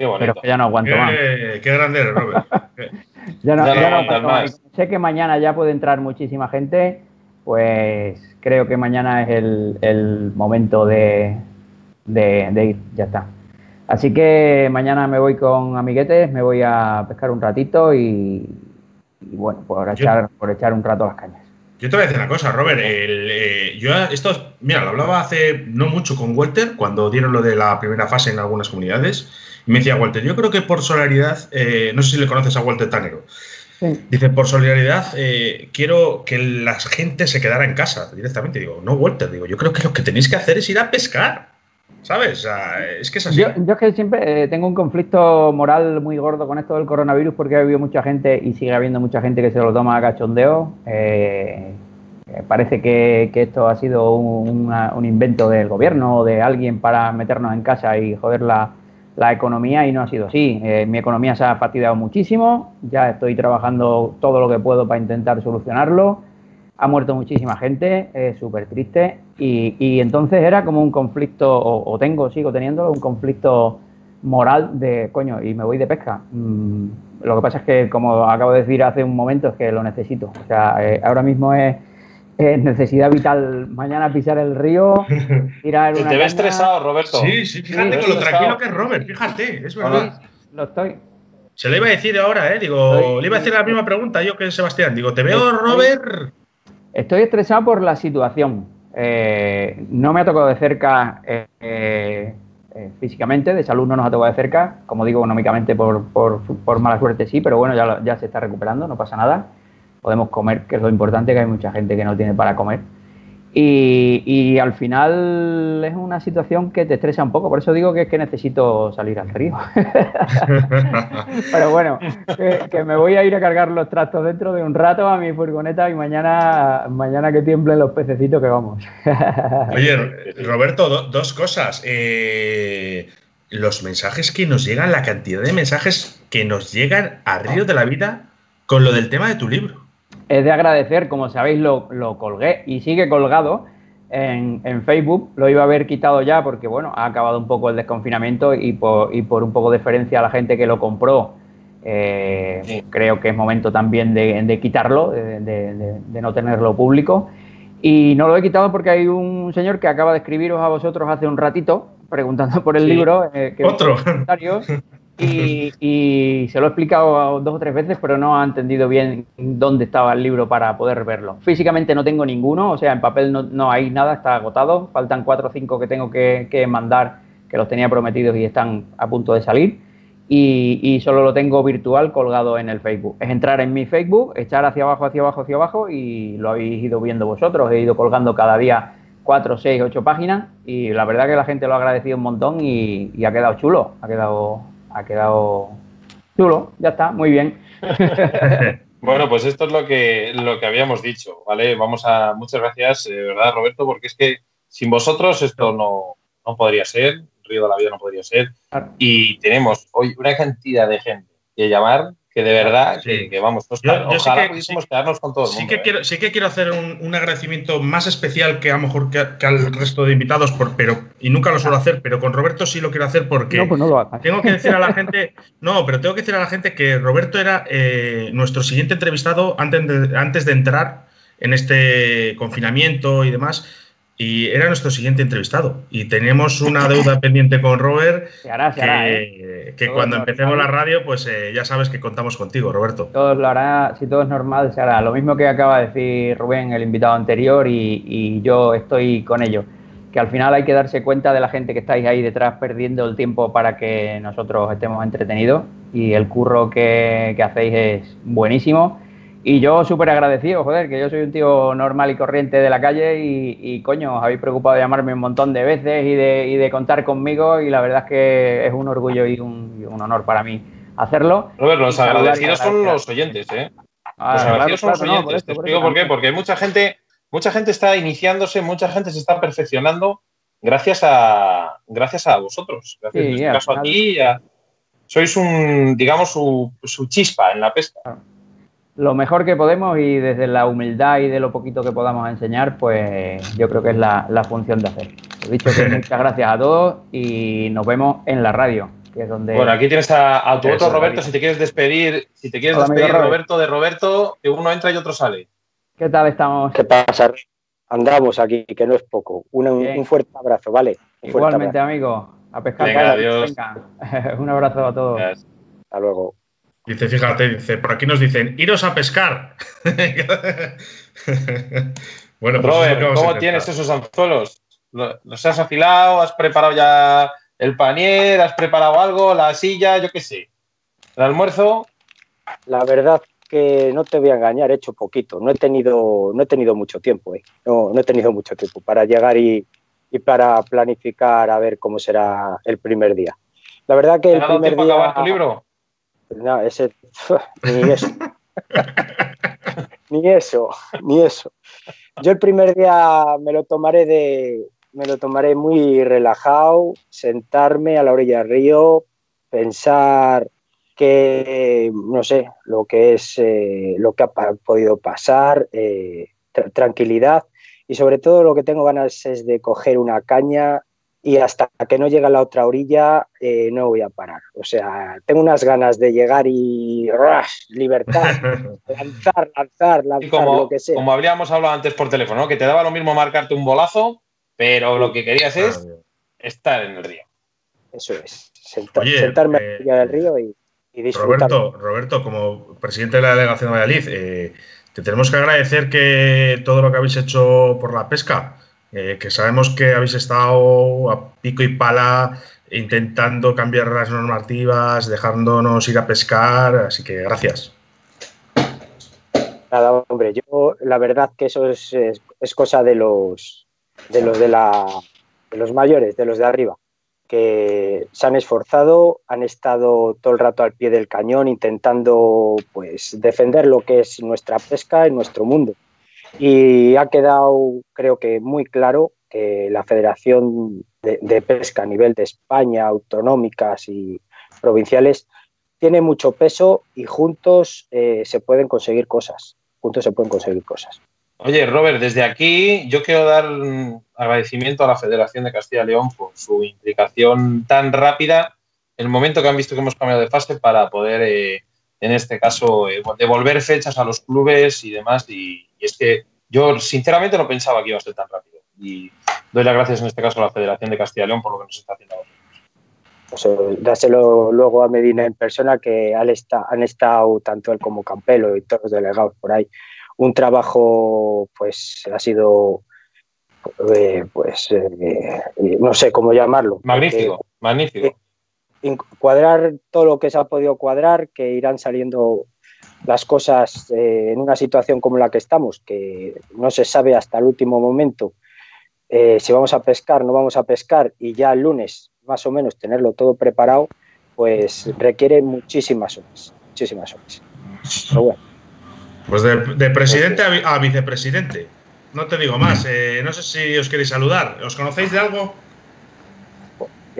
[SPEAKER 1] Qué bonito.
[SPEAKER 5] Pero que ya no aguanto más. [laughs]
[SPEAKER 2] Qué grande eres, Robert. [laughs]
[SPEAKER 5] ya no, aguanto más. Sé que mañana ya puede entrar muchísima gente. Pues creo que mañana es el momento de, de, ir, ya está. Así que mañana me voy con amiguetes, me voy a pescar un ratito y, bueno, por echar, por echar un rato las cañas.
[SPEAKER 2] Yo te voy a decir una cosa, Robert. Eh, yo esto, mira, lo hablaba hace no mucho con Walter cuando dieron lo de la primera fase en algunas comunidades. Me decía Walter, yo creo que por solidaridad, eh, no sé si le conoces a Walter Tanero. Dice, por solidaridad, eh, quiero que la gente se quedara en casa directamente. Digo, no, Walter, digo, yo creo que lo que tenéis que hacer es ir a pescar. ¿Sabes? es que es así.
[SPEAKER 5] Yo, es que siempre eh, tengo un conflicto moral muy gordo con esto del coronavirus porque ha habido mucha gente y sigue habiendo mucha gente que se lo toma a cachondeo. Eh, parece que, esto ha sido un, invento del gobierno o de alguien para meternos en casa y joder la, la economía y no ha sido así. mi economía se ha fastidiado muchísimo, ya estoy trabajando todo lo que puedo para intentar solucionarlo ha muerto muchísima gente, es súper triste. Y, entonces era como un conflicto, o, tengo, sigo teniéndolo, un conflicto moral de, coño, y me voy de pesca. Mm, lo que pasa es que, como acabo de decir hace un momento, es que lo necesito. O sea, eh, ahora mismo es, necesidad vital. Mañana pisar el río, [laughs]
[SPEAKER 1] tirar una. Te ves estresado, Roberto.
[SPEAKER 2] Sí, sí, fíjate con lo tranquilo que es Robert, fíjate, es verdad.
[SPEAKER 5] lo estoy.
[SPEAKER 2] Se le iba a decir ahora, ¿eh? Digo, le iba a hacer la misma pregunta yo que Sebastián. Digo, ¿te veo, Robert?
[SPEAKER 5] Estoy estresado por la situación. Eh, no me ha tocado de cerca eh, eh, físicamente, de salud no nos ha tocado de cerca, como digo, económicamente por, por, mala suerte sí, pero bueno, ya, ya se está recuperando, no pasa nada. Podemos comer, que es lo importante, que hay mucha gente que no tiene para comer. Y, al final es una situación que te estresa un poco, por eso digo que es que necesito salir al río. [laughs] Pero bueno, que, me voy a ir a cargar los trastos dentro de un rato a mi furgoneta y mañana, mañana que tiemblen los pececitos que vamos. [laughs]
[SPEAKER 2] Oye, Roberto, dos cosas. Eh, los mensajes que nos llegan, la cantidad de mensajes que nos llegan a Río de la Vida con lo del tema de tu libro
[SPEAKER 5] es de agradecer, como sabéis, lo, colgué y sigue colgado en, Facebook. Lo iba a haber quitado ya porque, bueno, ha acabado un poco el desconfinamiento y por, un poco de deferencia a la gente que lo compró, eh, creo que es momento también de, quitarlo, de, no tenerlo público. Y no lo he quitado porque hay un señor que acaba de escribiros a vosotros hace un ratito preguntando por el libro.
[SPEAKER 2] Eh, Otro. [laughs]
[SPEAKER 5] Y, se lo he explicado dos o tres veces, pero no ha entendido bien dónde estaba el libro para poder verlo. Físicamente no tengo ninguno, o sea, en papel no, hay nada, está agotado. Faltan cuatro o cinco que tengo que, mandar, que los tenía prometidos y están a punto de salir. Y, solo lo tengo virtual colgado en el Facebook. Es entrar en mi Facebook, echar hacia abajo, hacia abajo, hacia abajo y lo habéis ido viendo vosotros. He ido colgando cada día cuatro, seis, ocho páginas y la verdad que la gente lo ha agradecido un montón y ha quedado chulo, ha quedado ha quedado chulo, ya está, muy bien. [laughs]
[SPEAKER 1] bueno, pues esto es lo que, lo que habíamos dicho, ¿vale? Vamos a, muchas gracias, de verdad, Roberto, porque es que sin vosotros esto no, no podría ser, Río de la Vida no podría ser. Y tenemos hoy una cantidad de gente que llamar que de verdad, que, vamos, ojalá pudiésemos quedarnos con todo el
[SPEAKER 2] sí Que quiero, sí que quiero hacer un, agradecimiento más especial que a lo mejor que, al resto de invitados, por, pero, y nunca lo suelo hacer, pero con Roberto sí lo quiero hacer porque pues tengo que decir a la gente, no, pero tengo que decir a la gente que Roberto era eh, nuestro siguiente entrevistado antes de, antes de entrar en este confinamiento y demás y era nuestro siguiente entrevistado. Y tenemos una deuda [laughs] pendiente con Robert.
[SPEAKER 5] ¿eh?
[SPEAKER 2] que, cuando empecemos la radio, pues eh, ya sabes que contamos contigo, Roberto.
[SPEAKER 5] Todo lo hará, si todo es normal, se hará. Lo mismo que acaba de decir Rubén, el invitado anterior, y, yo estoy con ello. Que al final hay que darse cuenta de la gente que estáis ahí detrás perdiendo el tiempo para que nosotros estemos entretenidos. Y el curro que, que hacéis es buenísimo y yo súper agradecido, joder, que yo soy un tío normal y corriente de la calle y, coño, os habéis preocupado de llamarme un montón de veces y de, y de contar conmigo y la verdad es que es un orgullo y un, honor para mí hacerlo.
[SPEAKER 1] Robert, los agradecidos son los oyentes, ¿eh? Ah, los agradecidos son los oyentes. Te explico por, qué, porque mucha gente, mucha gente está iniciándose, mucha gente se está perfeccionando gracias a, gracias a vosotros, gracias en este caso a ti, sois un, digamos, su, su chispa en la pesca
[SPEAKER 5] lo mejor que podemos y desde la humildad y de lo poquito que podamos enseñar, pues yo creo que es la, función de hacer. He dicho que [laughs] muchas gracias a todos y nos vemos en la radio, que es donde...
[SPEAKER 1] Bueno, aquí tienes a, tu otro Roberto, si te quieres despedir, si te quieres despedir Roberto de Roberto, que uno entra y otro sale.
[SPEAKER 5] ¿Qué tal estamos?
[SPEAKER 3] ¿Qué pasa? Andamos aquí, que no es poco. un, fuerte abrazo, ¿vale?
[SPEAKER 5] Igualmente, amigo. A pescar.
[SPEAKER 1] Venga, adiós. [laughs]
[SPEAKER 5] un abrazo a todos.
[SPEAKER 3] Hasta luego.
[SPEAKER 2] Dice, fíjate, dice, por aquí nos dicen, iros a pescar. [laughs]
[SPEAKER 1] bueno, pues Robert, ¿cómo tienes esos anzuelos? ¿Los has afilado? ¿Has preparado ya el panier? ¿Has preparado algo? ¿La silla? Yo qué sé. ¿El almuerzo?
[SPEAKER 3] La verdad que no te voy a engañar, he hecho poquito. No he tenido, no he tenido mucho tiempo, ¿eh? no, no he tenido mucho tiempo para llegar y, y, para planificar a ver cómo será el primer día. La verdad que el primer día.
[SPEAKER 1] acabar tu libro?
[SPEAKER 3] No, ese. Ni eso. ni eso, ni eso. Yo el primer día me lo tomaré de. Me lo tomaré muy relajado, sentarme a la orilla del río, pensar que, no sé, lo que es, eh, lo que ha podido pasar, eh, tranquilidad y sobre todo lo que tengo ganas es de coger una caña
[SPEAKER 6] y hasta que no llegue a la otra orilla eh, no voy a parar. O sea, tengo unas ganas de llegar y rush, libertad, [laughs] lanzar, lanzar, lanzar,
[SPEAKER 1] como,
[SPEAKER 6] lo que sea.
[SPEAKER 1] Como habríamos hablado antes por teléfono, que te daba lo mismo marcarte un bolazo, pero lo que querías es estar en el río.
[SPEAKER 6] Eso es, sentar, Oye, sentarme eh, en la del río y, y, disfrutar.
[SPEAKER 2] Roberto, Roberto, como presidente de la delegación de Valladolid, eh, te tenemos que agradecer que todo lo que habéis hecho por la pesca, eh, que sabemos que habéis estado a pico y pala intentando cambiar las normativas, dejándonos ir a pescar, así que gracias.
[SPEAKER 6] Nada, hombre, yo la verdad que eso es, es, es cosa de los de los de la de los mayores, de los de arriba, que se han esforzado, han estado todo el rato al pie del cañón intentando pues defender lo que es nuestra pesca y nuestro mundo. Y ha quedado, creo que muy claro, que la Federación de, Pesca a nivel de España, autonómicas y provinciales, tiene mucho peso y juntos eh, se pueden conseguir cosas. Juntos se pueden conseguir cosas.
[SPEAKER 1] Oye, Robert, desde aquí yo quiero dar agradecimiento a la Federación de Castilla y León por su implicación tan rápida el momento que han visto que hemos cambiado de fase para poder, eh, en este caso, eh, devolver fechas a los clubes y demás. Y, y, es que yo sinceramente no pensaba que iba a ser tan rápido. Y doy las gracias en este caso a la Federación de Castilla y León por lo que nos está haciendo ahora.
[SPEAKER 6] Pues, dáselo luego a Medina en persona, que han estado tanto él como Campelo y todos los delegados por ahí un trabajo, pues ha sido, eh, pues eh, no sé cómo llamarlo.
[SPEAKER 1] Magnífico, magnífico.
[SPEAKER 6] Cuadrar todo lo que se ha podido cuadrar, que irán saliendo las cosas eh, en una situación como la que estamos, que no se sabe hasta el último momento si vamos a pescar, no vamos a pescar, y ya el lunes más o menos tenerlo todo preparado, pues requiere muchísimas horas, muchísimas horas.
[SPEAKER 2] Pues de, presidente a, vicepresidente. No te digo más. Eh, no sé si os queréis saludar. ¿Os conocéis de algo?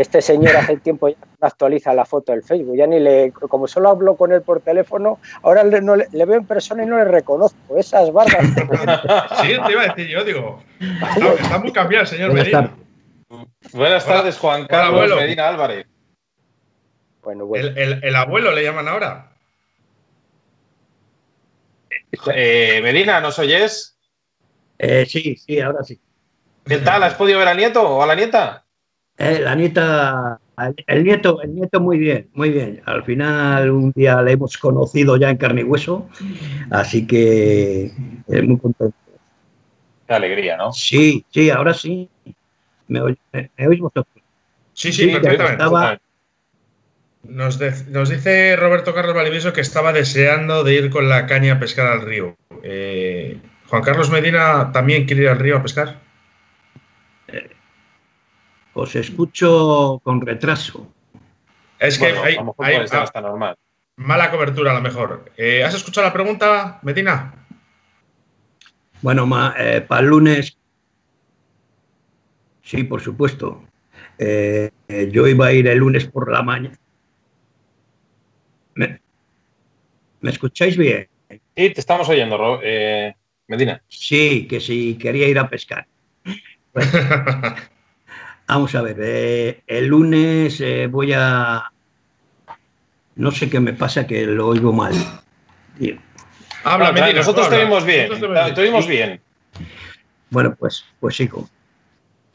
[SPEAKER 6] Este señor hace tiempo ya no actualiza la foto del Facebook. Ya ni le, como solo hablo con él por teléfono, ahora le, no, le, veo en persona y no le reconozco. Esas barbas. [laughs]
[SPEAKER 2] sí, te iba a decir yo, digo. Está, muy cambiado, señor Medina.
[SPEAKER 1] Buenas tardes, Juan Carlos Medina Álvarez.
[SPEAKER 2] Bueno, bueno. el abuelo le llaman ahora.
[SPEAKER 1] Eh, Medina, ¿nos oyes?
[SPEAKER 7] Eh, sí, sí, ahora sí.
[SPEAKER 1] ¿Qué tal? ¿Has podido ver al nieto o a la nieta?
[SPEAKER 7] Eh, la nieta, el nieto, el nieto muy bien, muy bien. Al final un día le hemos conocido ya en carne y hueso, así que es muy contento.
[SPEAKER 1] Qué alegría, ¿no?
[SPEAKER 7] Sí, sí, ahora sí. ¿Me, oís vosotros?
[SPEAKER 2] Sí, sí, perfectamente. Nos, dice Roberto Carlos Valdivieso que estaba deseando de ir con la caña a pescar al río. Eh, Juan Carlos Medina también quiere ir al río a pescar.
[SPEAKER 7] Eh, os escucho con retraso.
[SPEAKER 2] Es que hay, normal. mala cobertura a lo mejor. Eh, ¿Has escuchado la pregunta, Medina?
[SPEAKER 7] Bueno, para el lunes, sí, por supuesto. yo iba a ir el lunes por la mañana ¿Me, escucháis bien?
[SPEAKER 1] Sí, te estamos oyendo, eh, Medina.
[SPEAKER 7] Sí, que si quería ir a pescar. [laughs] vamos a ver, eh, el lunes eh, voy a... No sé qué me pasa, que lo oigo mal.
[SPEAKER 1] Habla, Medina. Nosotros te oímos bien. Te oímos bien.
[SPEAKER 7] Bueno, pues, pues sigo.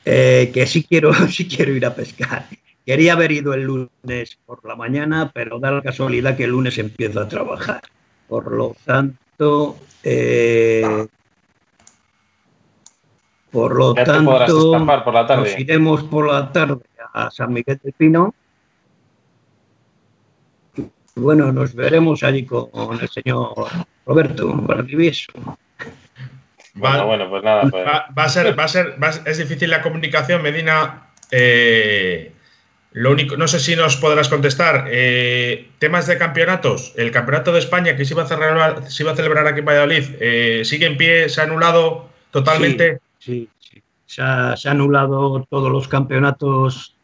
[SPEAKER 7] que sí quiero, [laughs] sí quiero ir a pescar. Quería haber ido el lunes por la mañana, pero da la casualidad que el lunes empiezo a trabajar. Por lo tanto, eh, por lo tanto,
[SPEAKER 1] por la tarde.
[SPEAKER 7] nos iremos por la tarde a San Miguel del Pino. Bueno, nos veremos allí con el señor Roberto Valdivieso.
[SPEAKER 1] Bueno, bueno, pues nada. Pues.
[SPEAKER 2] Va, a ser, va a ser, es difícil la comunicación, Medina. Eh, lo único, no sé si nos podrás contestar. Eh, temas de campeonatos. El campeonato de España que se iba a celebrar, se iba a celebrar aquí en Valladolid, eh, ¿sigue en pie? ¿Se ha anulado totalmente?
[SPEAKER 7] Sí, sí. Se, ha, anulado todos los campeonatos.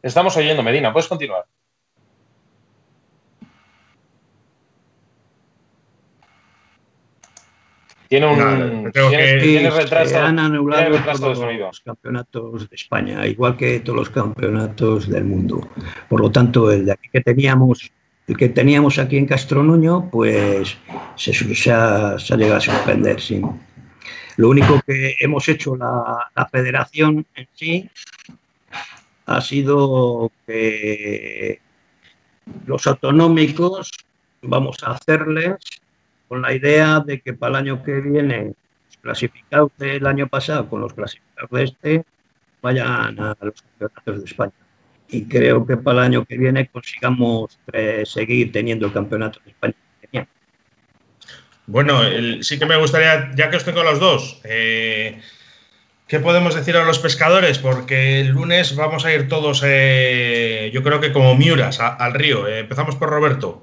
[SPEAKER 1] Estamos oyendo, Medina. Puedes continuar. Tiene un
[SPEAKER 2] No, tengo
[SPEAKER 1] tiene,
[SPEAKER 2] que-
[SPEAKER 1] tiene
[SPEAKER 7] Sí,
[SPEAKER 1] retraso,
[SPEAKER 7] se han
[SPEAKER 1] tiene
[SPEAKER 7] anulado
[SPEAKER 1] de
[SPEAKER 7] todos
[SPEAKER 1] sonido.
[SPEAKER 7] los campeonatos de España, igual que todos los campeonatos del mundo. Por lo tanto, el de aquí que teníamos, que teníamos aquí en Castronuño, pues se, se ha llegado a suspender, sí. Lo único que hemos hecho la, la federación en sí ha sido que los autonómicos vamos a hacerles con la idea de que para el año que viene los clasificados del año pasado con los clasificados de este vayan a los campeonatos de España. Y creo que para el año que viene consigamos seguir teniendo el campeonato de España.
[SPEAKER 2] Bueno, sí que me gustaría, ya que os tengo los dos, eh, ¿qué podemos decir a los pescadores? Porque el lunes vamos a ir todos, eh, yo creo que como miuras, al río. Eh, empezamos por Roberto.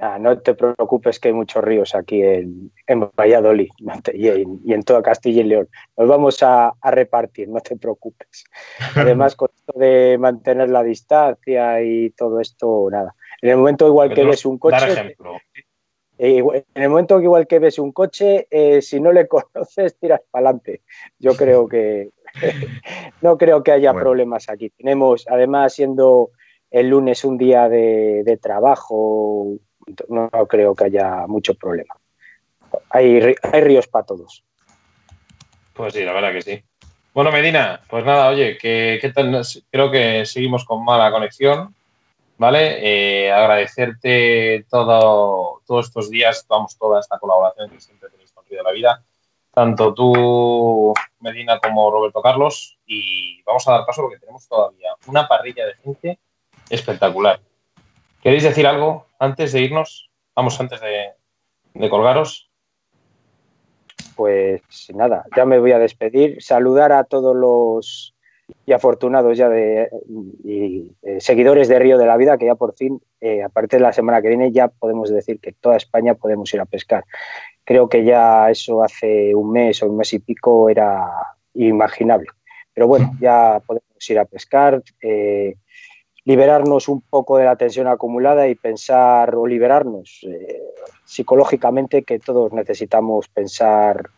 [SPEAKER 6] Ah, no te preocupes que hay muchos ríos aquí en, en Valladolid [laughs] no te- y, en, y en toda Castilla y León. Nos vamos a, a repartir, no te preocupes. [laughs] Además, con esto de mantener la distancia y todo esto, nada. En el momento igual que ves un
[SPEAKER 1] Dar
[SPEAKER 6] coche,
[SPEAKER 1] ejemplo.
[SPEAKER 6] eh, igual- en el momento igual que ves un coche, eh, si no le [laughs] conoces, tiras para adelante. Yo creo que no creo que haya
[SPEAKER 2] Bueno.
[SPEAKER 6] problemas aquí. Tenemos, además, siendo el lunes un día de, de trabajo, no creo que haya mucho problema. Hay, hay ríos para todos.
[SPEAKER 1] Pues sí, la verdad que sí. Bueno, Medina, pues nada, oye, que, ¿qué tal? Creo que seguimos con mala conexión, ¿vale? Eh, agradecerte todo, todos estos días, vamos, toda esta colaboración que siempre tenéis con Río de la Vida, tanto tú, Medina, como Roberto Carlos, y vamos a dar paso porque tenemos todavía una parrilla de gente espectacular. ¿Queréis decir algo antes de irnos? Vamos, antes de, colgaros.
[SPEAKER 6] Pues nada, ya me voy a despedir. Saludar a todos los y afortunados ya de eh, seguidores de Río de la Vida, que ya por fin, eh, a partir de la semana que viene, ya podemos decir que toda España podemos ir a pescar. Creo que ya eso hace un mes o un mes y pico era inimaginable. Pero bueno, ya podemos ir a pescar, eh, liberarnos un poco de la tensión acumulada y pensar o liberarnos eh, psicológicamente que todos necesitamos pensar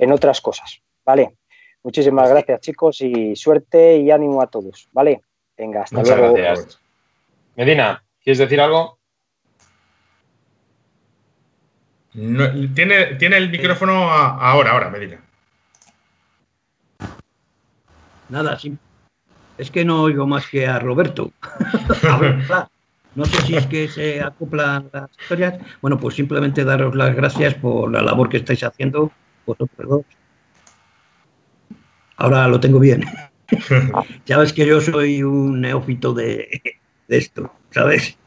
[SPEAKER 6] en otras cosas, ¿vale? Muchísimas gracias, chicos, y suerte y ánimo a todos, ¿vale? Venga, hasta
[SPEAKER 2] Muchas
[SPEAKER 6] luego.
[SPEAKER 1] gracias. Medina, ¿quieres decir algo?
[SPEAKER 2] No, tiene, tiene el micrófono a- ahora, ahora, Medina.
[SPEAKER 7] Nada, sí. Es que no oigo más que a Roberto. [laughs] No sé si es que se acoplan las historias. Bueno, pues simplemente daros las gracias por la labor que estáis haciendo vosotros dos. Ahora lo tengo bien. [laughs] ya ves que yo soy un neófito de, de esto, ¿sabes?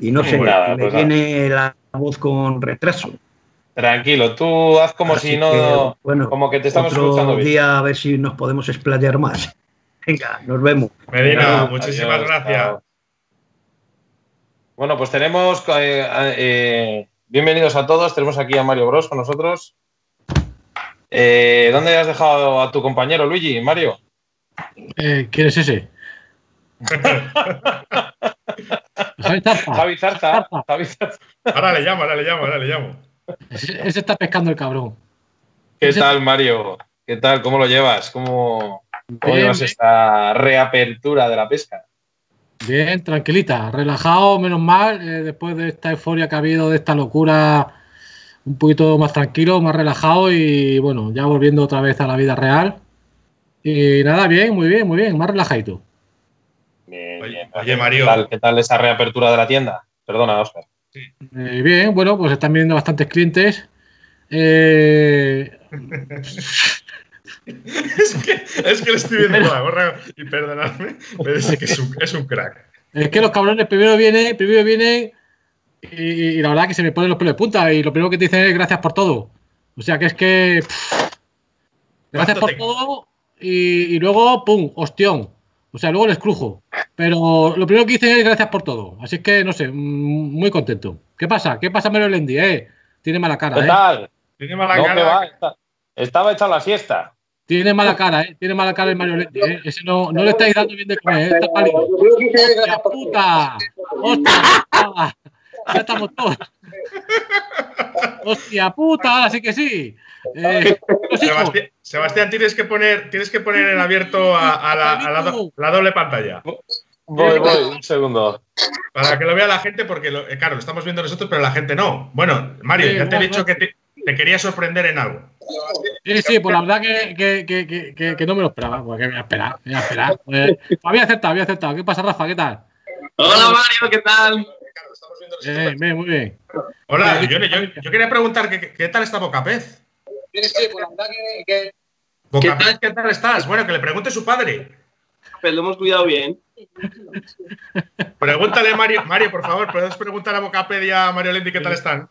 [SPEAKER 7] Y no sé,
[SPEAKER 1] Nada,
[SPEAKER 7] me
[SPEAKER 1] pues
[SPEAKER 7] viene la voz con retraso.
[SPEAKER 1] Tranquilo, tú haz como
[SPEAKER 7] Así
[SPEAKER 1] si no.
[SPEAKER 7] que, bueno,
[SPEAKER 1] como que te estamos
[SPEAKER 7] otro
[SPEAKER 1] escuchando bien.
[SPEAKER 7] día a ver si nos podemos explayar más. Venga, nos vemos.
[SPEAKER 2] Medina,
[SPEAKER 1] Adiós,
[SPEAKER 2] muchísimas
[SPEAKER 1] adiós,
[SPEAKER 2] gracias.
[SPEAKER 1] chao. Bueno, pues tenemos. eh, eh, bienvenidos a todos. Tenemos aquí a Mario Bros con nosotros. Eh, ¿Dónde has dejado a tu compañero Luigi? Mario.
[SPEAKER 8] Eh, ¿Quién es ese? [laughs] Javi
[SPEAKER 1] Zarza. Javi Zarza.
[SPEAKER 2] Ahora le llamo, ahora le llamo, ahora le llamo.
[SPEAKER 8] Ese, ese está pescando el cabrón.
[SPEAKER 1] ¿Qué
[SPEAKER 8] Ese-
[SPEAKER 1] tal, Mario? ¿Qué tal? ¿Cómo lo llevas? ¿Cómo, cómo
[SPEAKER 8] Bien,
[SPEAKER 1] llevas
[SPEAKER 8] bien.
[SPEAKER 1] esta reapertura de la pesca?
[SPEAKER 8] Bien, tranquilita, relajado, menos mal, eh, después de esta euforia que ha habido, de esta locura, un poquito más tranquilo, más relajado y bueno, ya volviendo otra vez a la vida real. Y nada, bien, muy bien, muy bien, más relajadito.
[SPEAKER 1] Bien,
[SPEAKER 2] Oye,
[SPEAKER 1] bien.
[SPEAKER 2] oye, Mario.
[SPEAKER 1] ¿Qué tal, qué tal esa reapertura de la tienda? Perdona, Oscar.
[SPEAKER 8] Eh, bien, bueno, pues están viniendo bastantes clientes. Eh, [laughs] [laughs]
[SPEAKER 2] es, que, es que le estoy viendo la gorra y perdonadme, pero es que es un, es un crack.
[SPEAKER 8] Es que los cabrones primero vienen, primero vienen y, y la verdad que se me ponen los pelos de punta y lo primero que te dicen es gracias por todo. O sea que es que pff, gracias por
[SPEAKER 2] te-
[SPEAKER 8] todo y, y luego pum, ostión. O sea, luego les crujo. Pero lo primero que dicen es gracias por todo. Así que no sé, muy contento. ¿Qué pasa? ¿Qué pasa Mario Lendi? Eh? Tiene mala cara,
[SPEAKER 1] ¿Qué
[SPEAKER 8] ¿eh?
[SPEAKER 2] Tiene mala
[SPEAKER 1] No,
[SPEAKER 2] cara.
[SPEAKER 1] va. está- Estaba hecha la siesta.
[SPEAKER 8] Tiene mala cara, ¿eh? Tiene mala cara el Mario Lendi, ¿eh? Ese no, no le estáis dando bien de comer, ¿eh? Está pálido. ¡Hostia puta! ¡Hostia puta! Ya estamos todos. Hostia puta, ahora sí que sí. Eh.
[SPEAKER 2] Sebastián, Sebastián, tienes que poner, tienes que poner en abierto a, a la, a la do- la doble pantalla.
[SPEAKER 1] Voy, voy, un segundo.
[SPEAKER 2] Para que lo vea la gente, porque lo- eh, claro, lo estamos viendo nosotros, pero la gente no. Bueno, Mario, ya te he dicho que te, te quería sorprender en algo.
[SPEAKER 8] Sí, sí, pues la verdad que, que, que, que, no me lo esperaba. Pues que voy a esperar, voy a esperar. Pues, había aceptado, había aceptado. ¿Qué pasa, Rafa? ¿Qué tal?
[SPEAKER 9] Hola Mario, ¿qué tal?
[SPEAKER 8] Bien, bien, muy bien.
[SPEAKER 2] Hola, yo, yo, yo quería preguntar ¿qué, qué tal está Bocapez.
[SPEAKER 8] Sí, sí, pues la verdad que, que
[SPEAKER 2] Bocapez, ¿qué tal estás? Bueno, que le pregunte su padre.
[SPEAKER 9] Pues lo hemos cuidado bien.
[SPEAKER 2] Pregúntale, Mario, Mario, por favor, puedes preguntar a Bocaped y a Mario Lendi qué tal están.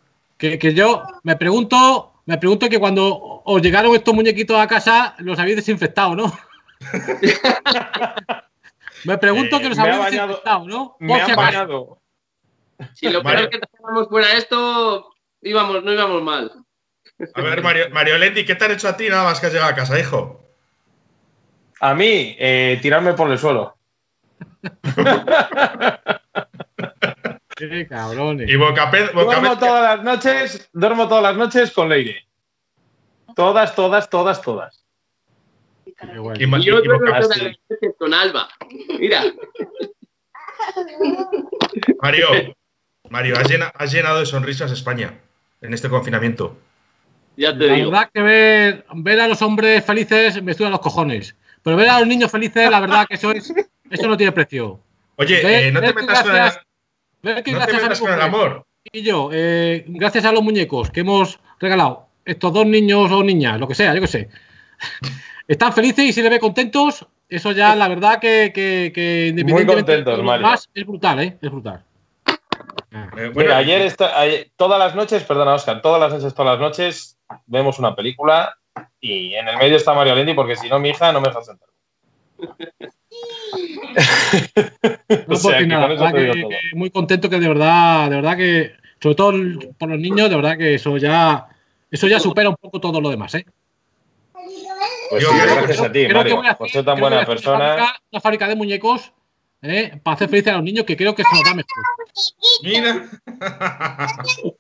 [SPEAKER 8] Que, que yo me pregunto, me pregunto que cuando os llegaron estos muñequitos a casa, los habéis desinfectado, ¿no? [laughs] me pregunto
[SPEAKER 2] Eh,
[SPEAKER 8] que los
[SPEAKER 1] me ha
[SPEAKER 8] habéis
[SPEAKER 1] bañado-
[SPEAKER 8] desinfectado, ¿no?
[SPEAKER 1] Me
[SPEAKER 8] Por
[SPEAKER 1] han
[SPEAKER 8] si acaso.
[SPEAKER 1] bañado.
[SPEAKER 9] Si lo peor que teníamos fuera esto, íbamos, no íbamos mal.
[SPEAKER 2] A ver, Mario, Mario Lendi, ¿qué te han hecho a ti nada más que has llegado a casa, hijo?
[SPEAKER 1] A mí, eh, tirarme por el suelo. [laughs]
[SPEAKER 8] Qué cabrones.
[SPEAKER 2] Y Bocaped,
[SPEAKER 1] Duermo todas las noches, duermo todas las noches con Leire. Todas, todas, todas, todas.
[SPEAKER 8] Bueno.
[SPEAKER 2] y,
[SPEAKER 9] yo
[SPEAKER 2] y
[SPEAKER 9] duermo
[SPEAKER 2] Boca-
[SPEAKER 9] todas las noches con Alba. Mira,
[SPEAKER 2] Mario, Mario, has, llena- has llenado de sonrisas España en este confinamiento.
[SPEAKER 9] ya te
[SPEAKER 8] La
[SPEAKER 9] digo.
[SPEAKER 8] verdad que ver, ver a los hombres felices me estudia los cojones. Pero ver a los niños felices, la verdad que eso es, eso no tiene precio.
[SPEAKER 2] Oye, eh, no te metas con
[SPEAKER 8] gracias- Ver que
[SPEAKER 2] no te
[SPEAKER 8] gracias a
[SPEAKER 2] metas
[SPEAKER 8] mi
[SPEAKER 2] con el
[SPEAKER 8] mujer
[SPEAKER 2] amor.
[SPEAKER 8] y yo, eh, gracias a los muñecos que hemos regalado, estos dos niños o niñas, lo que sea, yo que sé, [laughs] están felices y se les ve contentos, eso ya la verdad que, que, que independientemente
[SPEAKER 1] contentos,
[SPEAKER 8] de demás, es brutal, ¿eh? Es brutal. Ah.
[SPEAKER 2] Eh, bueno,
[SPEAKER 1] Mira, ayer, esta- ayer- todas las noches, perdona, Oscar, todas las noches, todas las noches, vemos una película y en el medio está Mario Lendi porque si no, mi hija no me deja sentar. [laughs]
[SPEAKER 8] No
[SPEAKER 1] sea, que
[SPEAKER 8] nada, verdad que, que muy contento que de verdad, de verdad que, sobre todo por los niños, de verdad que eso ya, eso ya supera un poco todo lo demás, ¿eh?
[SPEAKER 1] Pues
[SPEAKER 2] Yo
[SPEAKER 1] sí,
[SPEAKER 2] creo-
[SPEAKER 1] gracias a ti,
[SPEAKER 8] Creo que voy a
[SPEAKER 1] Mario,
[SPEAKER 8] hacer-
[SPEAKER 1] por ser tan buena
[SPEAKER 8] Una
[SPEAKER 1] persona.
[SPEAKER 8] fábrica, una fábrica de muñecos, ¿eh? Para hacer felices a los niños, que creo que se nos da mejor.
[SPEAKER 2] Mira. [laughs]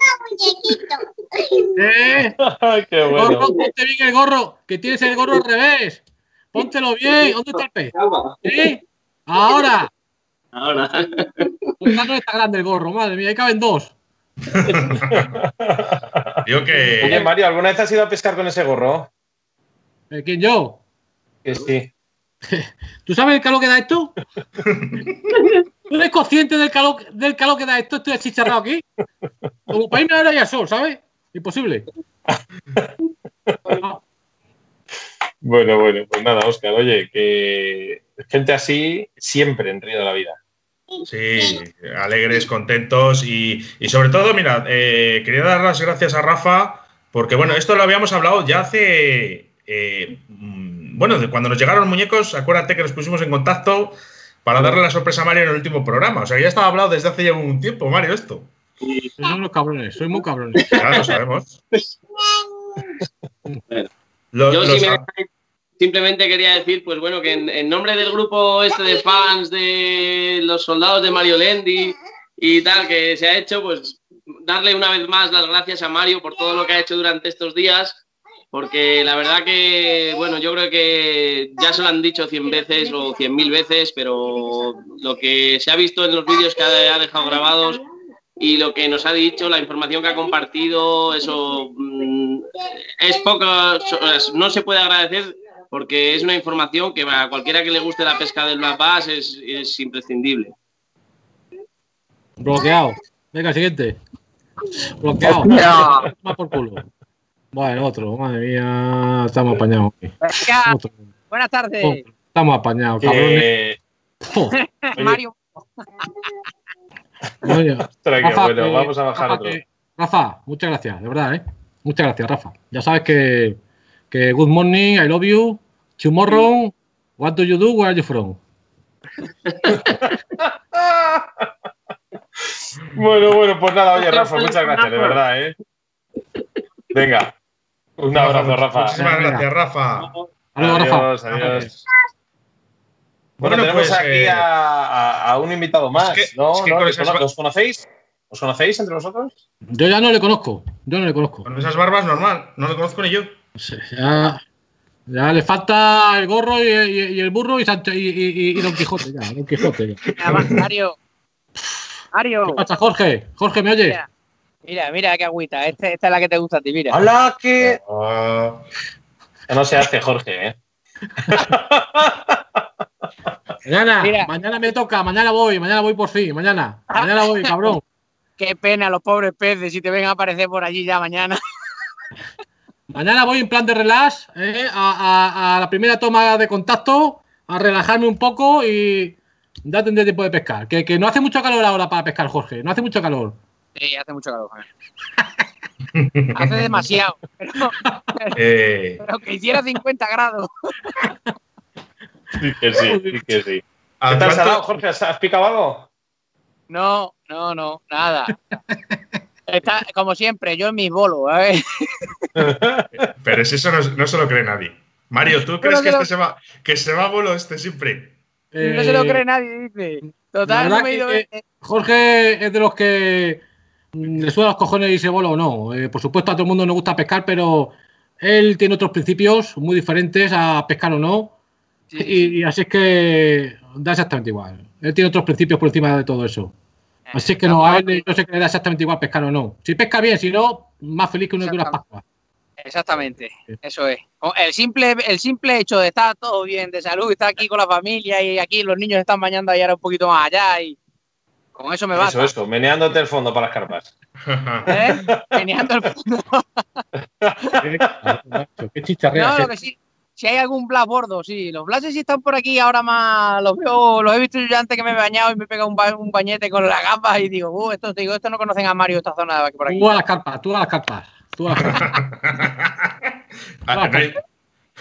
[SPEAKER 8] ¿Eh? [laughs]
[SPEAKER 1] Qué
[SPEAKER 8] Gorro,
[SPEAKER 1] bueno.
[SPEAKER 8] ponte bien el gorro, que tienes el gorro al revés. Póntelo bien. ¿Dónde está el pez? ¿Sí? Ahora.
[SPEAKER 9] Ahora.
[SPEAKER 8] Ya no está grande el gorro, madre mía, ahí caben dos. [laughs]
[SPEAKER 2] Digo que.
[SPEAKER 1] Oye, Mario, ¿alguna vez has ido a pescar con ese gorro?
[SPEAKER 8] Eh, ¿Quién yo?
[SPEAKER 1] Que sí. [laughs]
[SPEAKER 8] ¿Tú sabes el calor que da esto? [laughs] ¿Tú eres consciente del calor, del calor que da esto? Estoy achicharrado aquí. Como para irme ahora y al sol, ¿sabes? Imposible. No,
[SPEAKER 1] Bueno, bueno, pues nada, Oscar, oye, que gente así siempre en Río de la Vida.
[SPEAKER 2] Sí, alegres, contentos y, y sobre todo, mira, eh, quería dar las gracias a Rafa porque, bueno, esto lo habíamos hablado ya hace, eh, mm, bueno, de cuando nos llegaron los muñecos, acuérdate que nos pusimos en contacto para darle la sorpresa a Mario en el último programa. O sea, ya estaba hablado desde hace ya un tiempo, Mario, esto.
[SPEAKER 8] sois unos cabrones, soy muy cabrones.
[SPEAKER 2] Ya lo sabemos. [laughs]
[SPEAKER 9] Yo
[SPEAKER 2] los-
[SPEAKER 9] me- simplemente quería decir, pues bueno, que en, en nombre del grupo este de fans de los soldados de Mario Lendi y tal que se ha hecho, pues darle una vez más las gracias a Mario por todo lo que ha hecho durante estos días, porque la verdad que, bueno, yo creo que ya se lo han dicho cien veces o cien mil veces, pero lo que se ha visto en los vídeos que ha, ha dejado grabados y lo que nos ha dicho, la información que ha compartido, eso mm, es poco, no se puede agradecer porque es una información que a cualquiera que le guste la pesca del black bass es, es imprescindible.
[SPEAKER 8] Bloqueado. Venga, siguiente. Bloqueado. Toma por culo. Bueno, otro. Madre mía, estamos apañados. Otro.
[SPEAKER 10] buenas tardes.
[SPEAKER 8] Otro. Estamos apañados, cabrones. [laughs] Jo,
[SPEAKER 10] Mario.
[SPEAKER 1] ostras,
[SPEAKER 8] Rafa,
[SPEAKER 1] bueno,
[SPEAKER 8] que-
[SPEAKER 1] vamos a bajar
[SPEAKER 8] Rafa,
[SPEAKER 1] otro.
[SPEAKER 8] que- Rafa, muchas gracias, de verdad, ¿eh? Muchas gracias, Rafa. Ya sabes que, que good morning, I love you, tomorrow, what do you do, where are you from? [laughs]
[SPEAKER 1] Bueno, bueno, pues nada, oye, Rafa, muchas gracias, de verdad, ¿eh? Venga, un abrazo, Rafa.
[SPEAKER 2] Muchísimas gracias, Rafa.
[SPEAKER 1] Adiós, adiós. Bueno,
[SPEAKER 2] Bueno,
[SPEAKER 1] tenemos
[SPEAKER 2] pues,
[SPEAKER 1] aquí
[SPEAKER 2] eh,
[SPEAKER 1] a, un invitado más,
[SPEAKER 2] es que-
[SPEAKER 1] ¿no?
[SPEAKER 2] es que
[SPEAKER 1] ¿No?
[SPEAKER 2] con
[SPEAKER 1] ¿Los
[SPEAKER 2] esas-
[SPEAKER 1] cono- ¿Los conocéis? ¿Os conocéis entre vosotros?
[SPEAKER 8] Yo ya no le conozco. Yo no le conozco.
[SPEAKER 2] Con esas barbas, normal. No le conozco ni yo.
[SPEAKER 8] Sí, Ya, ya le falta el gorro y, y- y el burro y, Sancho- y, y- y Don Quijote. Ya, Don Quijote. ya.
[SPEAKER 10] Mario. Mario.
[SPEAKER 8] ¿Qué pasa, Jorge? Jorge, ¿me oyes?
[SPEAKER 10] Mira, mira, mira qué agüita. Este- esta es la que te gusta a ti, mira.
[SPEAKER 1] ¡Hala, que!
[SPEAKER 2] Ah,
[SPEAKER 1] No se hace, Jorge, ¿eh? [laughs]
[SPEAKER 8] Mañana,
[SPEAKER 10] Mira.
[SPEAKER 8] mañana me toca, mañana voy, mañana voy por fin, mañana. Mañana voy, cabrón. [laughs]
[SPEAKER 10] Qué pena los pobres peces si te ven a aparecer por allí ya mañana. [laughs]
[SPEAKER 8] Mañana voy en plan de relax, ¿eh? a, a- a la primera toma de contacto, a relajarme un poco y ya tendré tiempo de pescar. Que, que no hace mucho calor ahora para pescar, Jorge. No hace mucho calor.
[SPEAKER 10] Sí, hace mucho calor. [laughs] Hace demasiado. Pero, [laughs]
[SPEAKER 2] eh,
[SPEAKER 10] pero que hiciera 50 grados.
[SPEAKER 1] Sí que sí, sí que sí.
[SPEAKER 2] ¿a
[SPEAKER 1] ¿Qué tal
[SPEAKER 2] cuánto-
[SPEAKER 1] salado, Jorge? ¿Has has picado algo?
[SPEAKER 10] No, no, no, nada. Está, como siempre, yo en mis bolos, a ver. [laughs]
[SPEAKER 2] Pero es eso no, no se lo cree nadie. Mario, ¿tú crees que
[SPEAKER 10] lo-
[SPEAKER 2] este se va, que se va a bolo este siempre?
[SPEAKER 10] No se lo
[SPEAKER 8] Eh,
[SPEAKER 10] cree nadie, dice. Total, no me he ido.
[SPEAKER 8] que- Jorge es de los que mm, le suena los cojones y se bola o no. Eh, por supuesto, a todo el mundo nos gusta pescar, pero él tiene otros principios muy diferentes a pescar o no.
[SPEAKER 10] Sí,
[SPEAKER 8] Y, y así es que da exactamente igual. Él tiene otros principios por encima de todo eso. Así es que no, a él no sé que le da exactamente igual pescar o no. Si pesca bien, si no, más feliz que uno una pascua.
[SPEAKER 10] Exactamente, eso es. El simple, el simple hecho de estar todo bien, de salud, estar aquí con la familia y aquí los niños están bañando ahora un poquito más allá y con eso me basta.
[SPEAKER 1] Eso, eso, meneándote el fondo para las carpas.
[SPEAKER 10] ¿eh? Meneando el fondo. [laughs]
[SPEAKER 8] Qué.
[SPEAKER 10] No, lo que sí, si hay algún Blas bordo, sí. Los Blases sí están por aquí, ahora más los veo, los he visto yo antes que me he bañado y me pega un, ba- un bañete con las gafas y digo, uh, estos, digo, estos no conocen a Mario esta zona de aquí por aquí.
[SPEAKER 8] Tú a las carpas, tú a las carpas. Tú a las carpas. [laughs]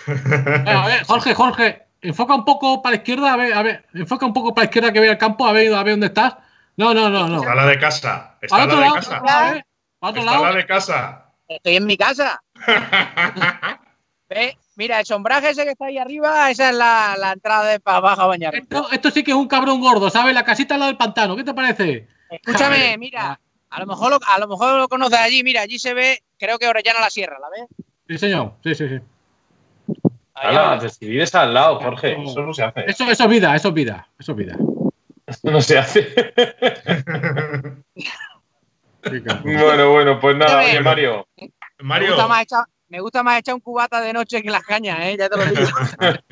[SPEAKER 8] A ver, Jorge, Jorge, enfoca un poco para la izquierda, a ver, a ver, enfoca un poco para la izquierda que vea el campo, a ver, a ver dónde estás. No, no, no, no.
[SPEAKER 2] Está la de casa. Está la de
[SPEAKER 8] lado,
[SPEAKER 2] casa.
[SPEAKER 8] otro
[SPEAKER 2] Está
[SPEAKER 8] lado.
[SPEAKER 2] la de casa.
[SPEAKER 10] Estoy en mi casa. [laughs] ¿Ves? Mira, el sombraje ese que está ahí arriba, esa es la, la entrada de para abajo a bañar.
[SPEAKER 8] Esto, esto sí que es un cabrón gordo, ¿sabes? La casita al lado del pantano, ¿qué te parece?
[SPEAKER 10] Escúchame, mira, a lo mejor lo, a lo mejor lo conoces allí, mira, allí se ve, creo que Orellana la Sierra, ¿la ves?
[SPEAKER 8] Sí, señor, sí, sí, sí.
[SPEAKER 10] Abajo.
[SPEAKER 1] te vives al lado, Jorge. Eso no se hace.
[SPEAKER 8] Eso, eso es vida, eso es vida, eso es vida.
[SPEAKER 1] Eso no se hace. [laughs] Bueno, bueno, pues nada, oye, Mario.
[SPEAKER 10] Me
[SPEAKER 2] Mario,
[SPEAKER 10] gusta, más echar, me gusta más echar un cubata de noche que las cañas, ¿eh? Ya te lo digo. [laughs]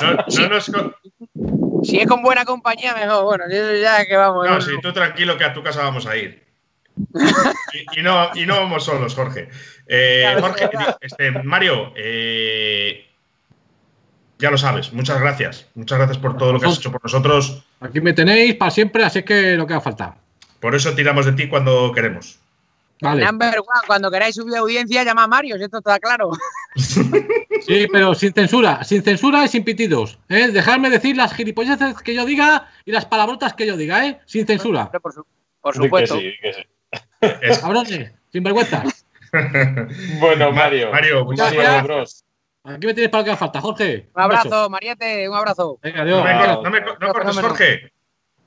[SPEAKER 2] no, no nos con-
[SPEAKER 10] si es con buena compañía, mejor. Bueno, yo ya que vamos.
[SPEAKER 2] no,
[SPEAKER 10] ¿no?
[SPEAKER 2] sí, tú tranquilo que a tu casa vamos a ir. [laughs] Y, y no, y no vamos solos, Jorge. Eh, Jorge, este, Mario, eh, ya lo sabes, muchas gracias. Muchas gracias por todo lo que has hecho por nosotros.
[SPEAKER 8] Aquí me tenéis para siempre, así es que lo que haga falta.
[SPEAKER 2] Por eso tiramos de ti cuando queremos.
[SPEAKER 8] Vale.
[SPEAKER 10] Number one, cuando queráis subir audiencia, llama a Mario, si esto está claro. [laughs]
[SPEAKER 8] Sí, pero sin censura, sin censura y sin pitidos. ¿eh? Dejadme decir las gilipolleces que yo diga y las palabrotas que yo diga, ¿eh? Sin censura.
[SPEAKER 10] Por, su- por
[SPEAKER 1] que
[SPEAKER 10] supuesto.
[SPEAKER 1] sí, que sí.
[SPEAKER 8] Cabrones, sin vergüenza. [laughs]
[SPEAKER 1] Bueno,
[SPEAKER 2] Ma-
[SPEAKER 1] Mario.
[SPEAKER 2] Mario,
[SPEAKER 1] muchas
[SPEAKER 8] gracias.
[SPEAKER 1] gracias, bros.
[SPEAKER 8] Aquí me tienes para lo que haga falta, Jorge.
[SPEAKER 10] Un abrazo,
[SPEAKER 8] beso.
[SPEAKER 10] Mariette, un abrazo.
[SPEAKER 8] Venga,
[SPEAKER 2] no,
[SPEAKER 8] adiós.
[SPEAKER 2] me no me no cortes. Jorge.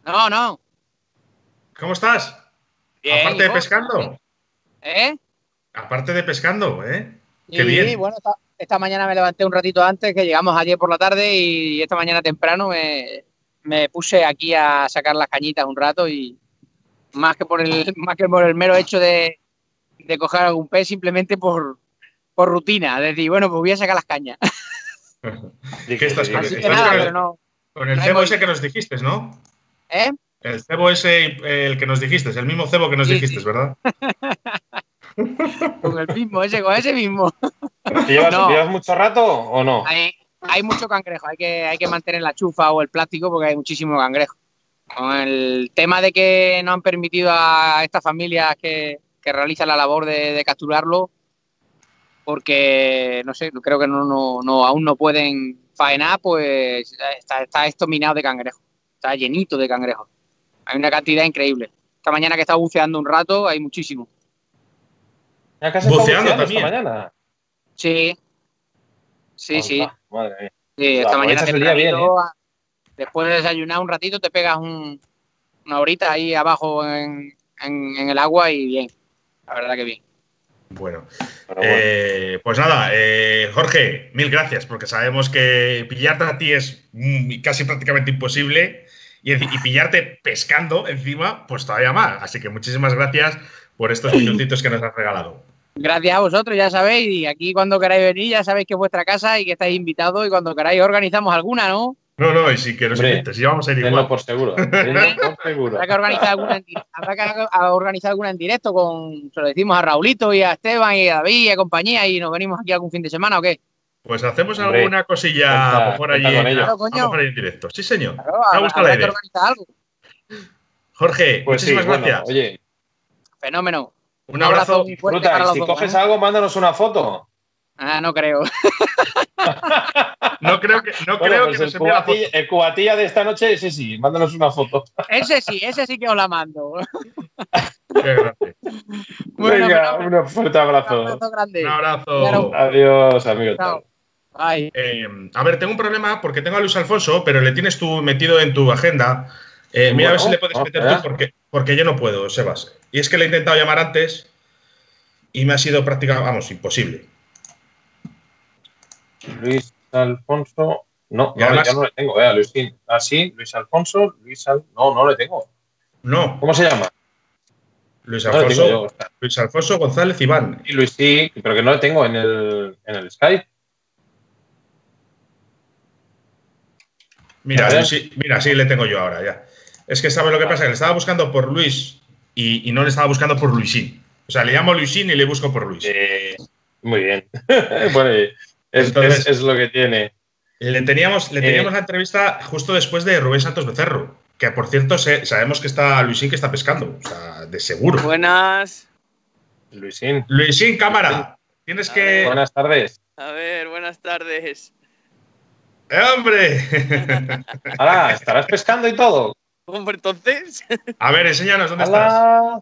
[SPEAKER 10] No, no.
[SPEAKER 2] ¿Cómo estás?
[SPEAKER 10] Bien,
[SPEAKER 2] Aparte
[SPEAKER 10] ¿y
[SPEAKER 2] de
[SPEAKER 10] vos?
[SPEAKER 2] pescando.
[SPEAKER 10] ¿Eh?
[SPEAKER 2] Aparte de pescando, ¿eh? Qué
[SPEAKER 10] y
[SPEAKER 2] bien.
[SPEAKER 10] bueno, esta, esta mañana me levanté un ratito antes, que llegamos ayer por la tarde y esta mañana temprano me, me puse aquí a sacar las cañitas un rato y más que por el, [laughs] más que por el mero hecho de, de coger algún pez, simplemente por, por rutina. Decir, bueno, pues voy a sacar las cañas.
[SPEAKER 1] Di [laughs]
[SPEAKER 2] ¿Qué estás
[SPEAKER 1] sí,
[SPEAKER 2] con
[SPEAKER 1] di
[SPEAKER 10] Así
[SPEAKER 1] que
[SPEAKER 10] que
[SPEAKER 1] sí.
[SPEAKER 2] estás
[SPEAKER 10] nada,
[SPEAKER 2] con-
[SPEAKER 10] pero no.
[SPEAKER 2] Con el
[SPEAKER 10] Ahí
[SPEAKER 2] cebo ese que nos dijiste, ¿no?
[SPEAKER 10] ¿Eh?
[SPEAKER 2] El cebo ese, el que nos dijiste, el mismo cebo que nos
[SPEAKER 10] Sí,
[SPEAKER 2] dijiste,
[SPEAKER 10] sí.
[SPEAKER 2] ¿verdad?
[SPEAKER 10] Con el mismo, ese, con ese mismo.
[SPEAKER 1] ¿Te llevas,
[SPEAKER 10] No.
[SPEAKER 1] llevas mucho rato o no?
[SPEAKER 10] Hay, hay mucho cangrejo, hay que, hay que mantener la chufa o el plástico porque hay muchísimo cangrejo. Con el tema de que no han permitido a estas familias que, que realizan la labor de, de capturarlo, porque no sé, creo que no, no, no, aún no pueden faenar, pues está, está esto minado de cangrejo, está llenito de cangrejo. Hay una cantidad increíble. Esta mañana que he estado buceando un rato, hay muchísimo.
[SPEAKER 1] ¿Ya que has estado
[SPEAKER 2] Buceando
[SPEAKER 1] buceando
[SPEAKER 2] también.
[SPEAKER 1] esta mañana?
[SPEAKER 10] Sí, sí, sí.
[SPEAKER 1] Ah, Madre mía.
[SPEAKER 10] Sí, esta mañana
[SPEAKER 1] aprovechas el día bien,
[SPEAKER 10] tempranito, a- después de desayunar un ratito, te pegas un, una horita ahí abajo en, en- en el agua y bien. La verdad que bien.
[SPEAKER 2] Bueno. eh, pues nada, eh, Jorge, mil gracias, porque sabemos que pillarte a ti es mm, casi prácticamente imposible y, y pillarte pescando encima, pues todavía más. Así que muchísimas gracias por estos minutitos que nos has regalado.
[SPEAKER 10] Gracias a vosotros, ya sabéis. Y aquí cuando queráis venir, ya sabéis que es vuestra casa y que estáis invitados. Y cuando queráis organizamos alguna, ¿no?
[SPEAKER 2] No, no, y sí que nos invites, y vamos a ir igual.
[SPEAKER 1] por seguro. [laughs] Por seguro.
[SPEAKER 10] Habrá que organizar alguna en, di- habrá que organizar alguna en directo con, se lo decimos a Raulito y a Esteban y a David y a compañía y nos venimos aquí algún fin de semana o qué.
[SPEAKER 2] Pues hacemos
[SPEAKER 1] Hombre,
[SPEAKER 2] alguna cosilla
[SPEAKER 1] cuenta-
[SPEAKER 2] a lo mejor allí, a
[SPEAKER 10] Claro,
[SPEAKER 2] mejor ahí en directo. Sí, señor.
[SPEAKER 10] Claro,
[SPEAKER 2] Me gustado la idea.
[SPEAKER 10] organizar algo.
[SPEAKER 2] Jorge,
[SPEAKER 1] Pues sí,
[SPEAKER 2] muchísimas
[SPEAKER 1] bueno,
[SPEAKER 2] gracias.
[SPEAKER 1] oye,
[SPEAKER 10] Fenómeno.
[SPEAKER 2] Un abrazo.
[SPEAKER 10] muy fuerte para los
[SPEAKER 1] si
[SPEAKER 10] dos,
[SPEAKER 1] coges
[SPEAKER 10] ¿eh?
[SPEAKER 1] algo, mándanos una foto.
[SPEAKER 10] Ah, no creo.
[SPEAKER 2] No creo que, no
[SPEAKER 1] Bueno,
[SPEAKER 2] creo
[SPEAKER 1] pues
[SPEAKER 2] que
[SPEAKER 1] el,
[SPEAKER 2] nos envíe la foto.
[SPEAKER 1] cubatilla, el cubatilla de esta noche, ese sí, mándanos una foto.
[SPEAKER 10] Ese sí, ese sí que os la mando.
[SPEAKER 2] Qué grande.
[SPEAKER 10] Bueno,
[SPEAKER 1] Venga, un fuerte
[SPEAKER 10] Un
[SPEAKER 1] abrazo.
[SPEAKER 10] abrazo grande.
[SPEAKER 2] Un abrazo.
[SPEAKER 1] Adiós, amigos.
[SPEAKER 10] Chao.
[SPEAKER 2] Eh, a ver, tengo un problema porque tengo a Luis Alfonso, pero le tienes tú metido en tu agenda. Eh, mira a ver si le puedes meter tú porque, porque yo no puedo, Sebas. Y es que le he intentado llamar antes y me ha sido prácticamente, vamos, imposible.
[SPEAKER 1] Luis Alfonso. No,
[SPEAKER 2] Y
[SPEAKER 1] no,
[SPEAKER 2] además-
[SPEAKER 1] ya no le tengo, eh, a Luisín. Ah, sí, Luis Alfonso, Luis Al... No, no le tengo.
[SPEAKER 2] No,
[SPEAKER 1] ¿Cómo se llama?
[SPEAKER 2] Luis
[SPEAKER 1] No
[SPEAKER 2] Alfonso,
[SPEAKER 1] yo.
[SPEAKER 2] Luis Alfonso González Iván.
[SPEAKER 1] Y Luis sí, pero que no le tengo en el, en el Skype.
[SPEAKER 2] Mira, sí, mira, sí le tengo yo ahora ya. Es que sabe lo que pasa, que le estaba buscando por Luis y, y no le estaba buscando por Luisín. O sea, le llamo Luisín y le busco por Luis.
[SPEAKER 1] Eh, muy bien. [laughs] bueno, es,
[SPEAKER 2] Entonces-
[SPEAKER 1] es- es lo que tiene.
[SPEAKER 2] Le teníamos, le
[SPEAKER 1] Eh.
[SPEAKER 2] teníamos la entrevista justo después de Rubén Santos Becerro, que por cierto sé- sabemos que está Luisín que está pescando, o sea, de seguro.
[SPEAKER 11] Buenas.
[SPEAKER 1] Luisín,
[SPEAKER 2] Luisín, cámara, tienes que...
[SPEAKER 1] buenas tardes.
[SPEAKER 11] A ver, buenas tardes.
[SPEAKER 2] ¡Eh, ¡Hombre! [laughs]
[SPEAKER 1] Ahora, estarás pescando y todo.
[SPEAKER 11] Hombre, entonces,
[SPEAKER 2] a ver, enséñanos dónde estás.
[SPEAKER 1] Ala.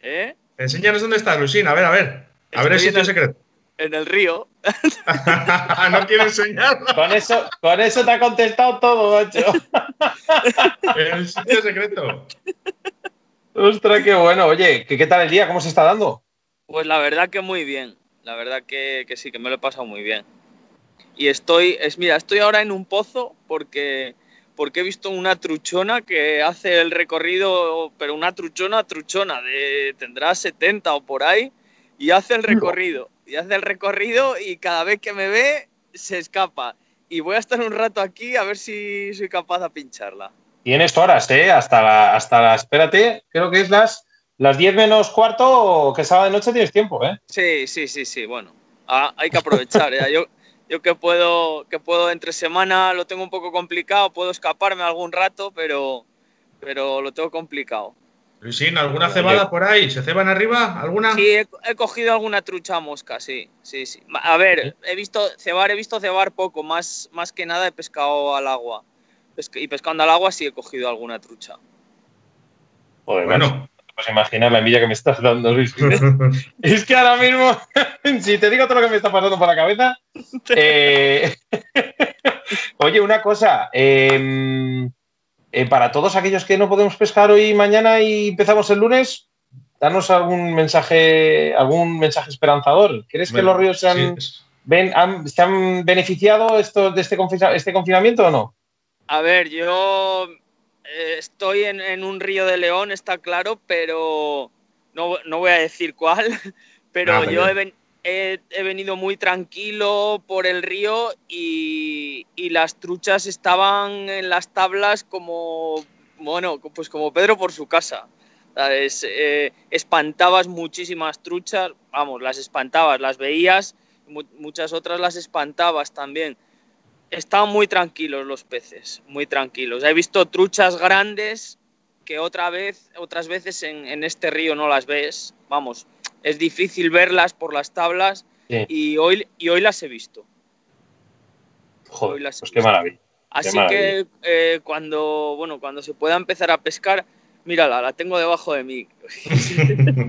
[SPEAKER 11] ¿eh?
[SPEAKER 2] Enséñanos dónde estás, Luisín, a ver, a ver. A ver el sitio
[SPEAKER 11] el-
[SPEAKER 2] secreto.
[SPEAKER 11] En el río. [laughs]
[SPEAKER 2] no quiero enseñarlo.
[SPEAKER 1] Con eso, con eso te ha contestado todo, macho.
[SPEAKER 2] El sitio secreto.
[SPEAKER 1] Ostras, qué bueno. Oye, ¿qué, qué tal el día? ¿Cómo se está dando?
[SPEAKER 11] Pues la verdad que muy bien. La verdad que, que sí, que me lo he pasado muy bien. Y estoy, es mira, estoy ahora en un pozo porque, porque he visto una truchona que hace el recorrido, pero una truchona, truchona, de, tendrá 70 o por ahí, y hace el recorrido. Y hace el recorrido y cada vez que me ve se escapa. Y voy a estar un rato aquí a ver si soy capaz de pincharla.
[SPEAKER 1] Tienes horas, ¿eh? Hasta la, hasta la, espérate, creo que es las, las 10 menos cuarto, que sábado de noche tienes tiempo, ¿eh?
[SPEAKER 11] Sí, sí, sí, sí, bueno. Ah, hay que aprovechar. ¿eh? Yo, yo que puedo, que puedo entre semana lo tengo un poco complicado, puedo escaparme algún rato, pero, pero lo tengo complicado.
[SPEAKER 2] Luisín, ¿alguna cebada por ahí? ¿Se ceban arriba? ¿Alguna?
[SPEAKER 11] Sí, he, he cogido alguna trucha mosca, sí, sí, sí. A ver, he visto cebar, he visto cebar poco, más, más que nada he pescado al agua. Pesca- Y pescando al agua sí he cogido alguna trucha.
[SPEAKER 1] Joder,
[SPEAKER 2] Bueno.
[SPEAKER 1] Puedes imaginar la envidia que me estás dando, Luis. [laughs] es que ahora mismo, [laughs] si te digo todo lo que me está pasando por la cabeza. [laughs] eh, Oye, una cosa. eh, eh, para todos aquellos que no podemos pescar hoy y mañana y empezamos el lunes, danos algún mensaje, algún mensaje esperanzador. ¿Crees que los ríos se han,
[SPEAKER 2] sí,
[SPEAKER 1] ven- han- se han beneficiado esto, de este, este confinamiento o no?
[SPEAKER 11] A ver, yo eh, estoy en, en un río de León, está claro, pero no, no voy a decir cuál, [laughs] pero
[SPEAKER 2] Ah,
[SPEAKER 11] yo he,
[SPEAKER 2] bien.
[SPEAKER 11] ven- he- he venido muy tranquilo por el río y, y las truchas estaban en las tablas como, bueno, pues como Pedro por su casa. ¿sabes? Eh, espantabas muchísimas truchas, vamos, las espantabas, las veías, mu- muchas otras las espantabas también estaban muy tranquilos los peces, muy tranquilos. He visto truchas grandes que otra vez, otras veces en, en este río no las ves. Vamos, es difícil verlas por las tablas
[SPEAKER 1] Sí.
[SPEAKER 11] y hoy, y hoy las he visto. Hoy
[SPEAKER 1] Joder,
[SPEAKER 11] las he
[SPEAKER 1] pues qué
[SPEAKER 11] visto.
[SPEAKER 1] maravilla.
[SPEAKER 11] Así
[SPEAKER 1] maravilla.
[SPEAKER 11] que eh, cuando, bueno, cuando se pueda empezar a pescar, mírala, la tengo debajo de mí. [laughs]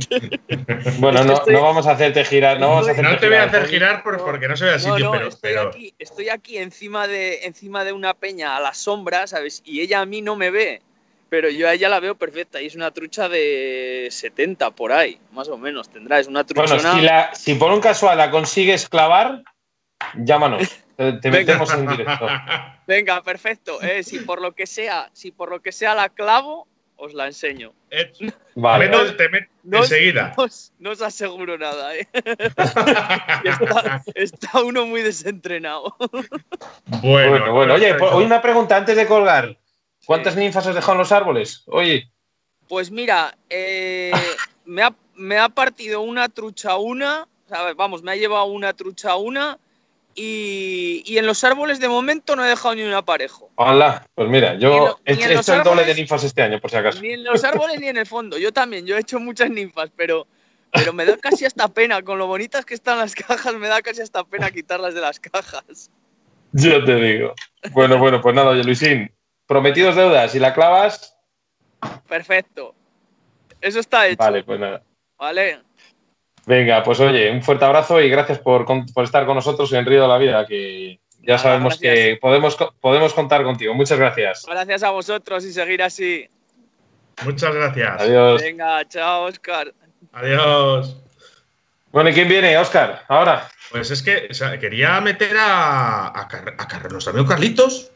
[SPEAKER 1] Bueno,
[SPEAKER 11] Es que
[SPEAKER 1] no,
[SPEAKER 11] estoy-
[SPEAKER 1] no vamos a hacerte girar, no vamos a hacerte
[SPEAKER 2] No te voy a hacer girar por- porque no se ve el
[SPEAKER 11] No,
[SPEAKER 2] sitio,
[SPEAKER 11] no,
[SPEAKER 2] pero,
[SPEAKER 11] estoy,
[SPEAKER 2] pero-
[SPEAKER 11] aquí, estoy aquí encima de, encima de una peña a la sombra, ¿sabes? Y ella a mí no me ve. pero yo a ella la veo perfecta y es una trucha de 70 por ahí, más o menos tendrá. Es una trucha.
[SPEAKER 1] Bueno, si, la, si por un casual la consigues clavar, llámanos. Te, te
[SPEAKER 11] Venga.
[SPEAKER 1] metemos en directo.
[SPEAKER 11] Venga, perfecto. Eh, si por lo que sea, si por lo que sea la clavo, os la enseño. [laughs]
[SPEAKER 1] Vale.
[SPEAKER 2] Te met-
[SPEAKER 11] No os-
[SPEAKER 2] enseguida.
[SPEAKER 11] No os, no os aseguro nada, ¿eh? [laughs] está, está uno muy desentrenado. [laughs]
[SPEAKER 2] Bueno,
[SPEAKER 1] Bueno, bueno. Oye, po- oye, una pregunta antes de colgar. ¿Cuántas ninfas has dejado en los árboles? Oye,
[SPEAKER 11] Pues mira, eh, me, ha, me ha partido una trucha una, ¿sabes? vamos, me ha llevado una trucha una y, y en los árboles de momento no he dejado ni un aparejo.
[SPEAKER 1] hola. Pues mira, yo he hecho el doble de
[SPEAKER 11] árboles-
[SPEAKER 1] ninfas este año, por si acaso.
[SPEAKER 11] Ni en los árboles ni en el fondo. Yo también, yo he hecho muchas ninfas, pero, pero me da casi hasta pena. Con lo bonitas que están las cajas, me da casi hasta pena quitarlas de las cajas.
[SPEAKER 1] Yo te digo. Bueno, bueno, pues nada, oye, Luisín. Prometidos deudas. Si la clavas,
[SPEAKER 11] Perfecto. Eso está hecho.
[SPEAKER 1] vale, pues nada.
[SPEAKER 11] ¿Vale?
[SPEAKER 1] Venga, pues oye, un fuerte abrazo y gracias por, por estar con nosotros en Río de la Vida, que ya sabemos que podemos, podemos contar contigo. Muchas gracias.
[SPEAKER 11] Gracias a vosotros y seguir así.
[SPEAKER 2] Muchas gracias.
[SPEAKER 1] Adiós.
[SPEAKER 11] Venga, chao, Oscar.
[SPEAKER 2] Adiós.
[SPEAKER 1] Bueno, ¿y quién viene, Oscar? Ahora.
[SPEAKER 2] Pues es que o sea, quería meter a, a, Car- a Car- nuestro amigo Carlitos.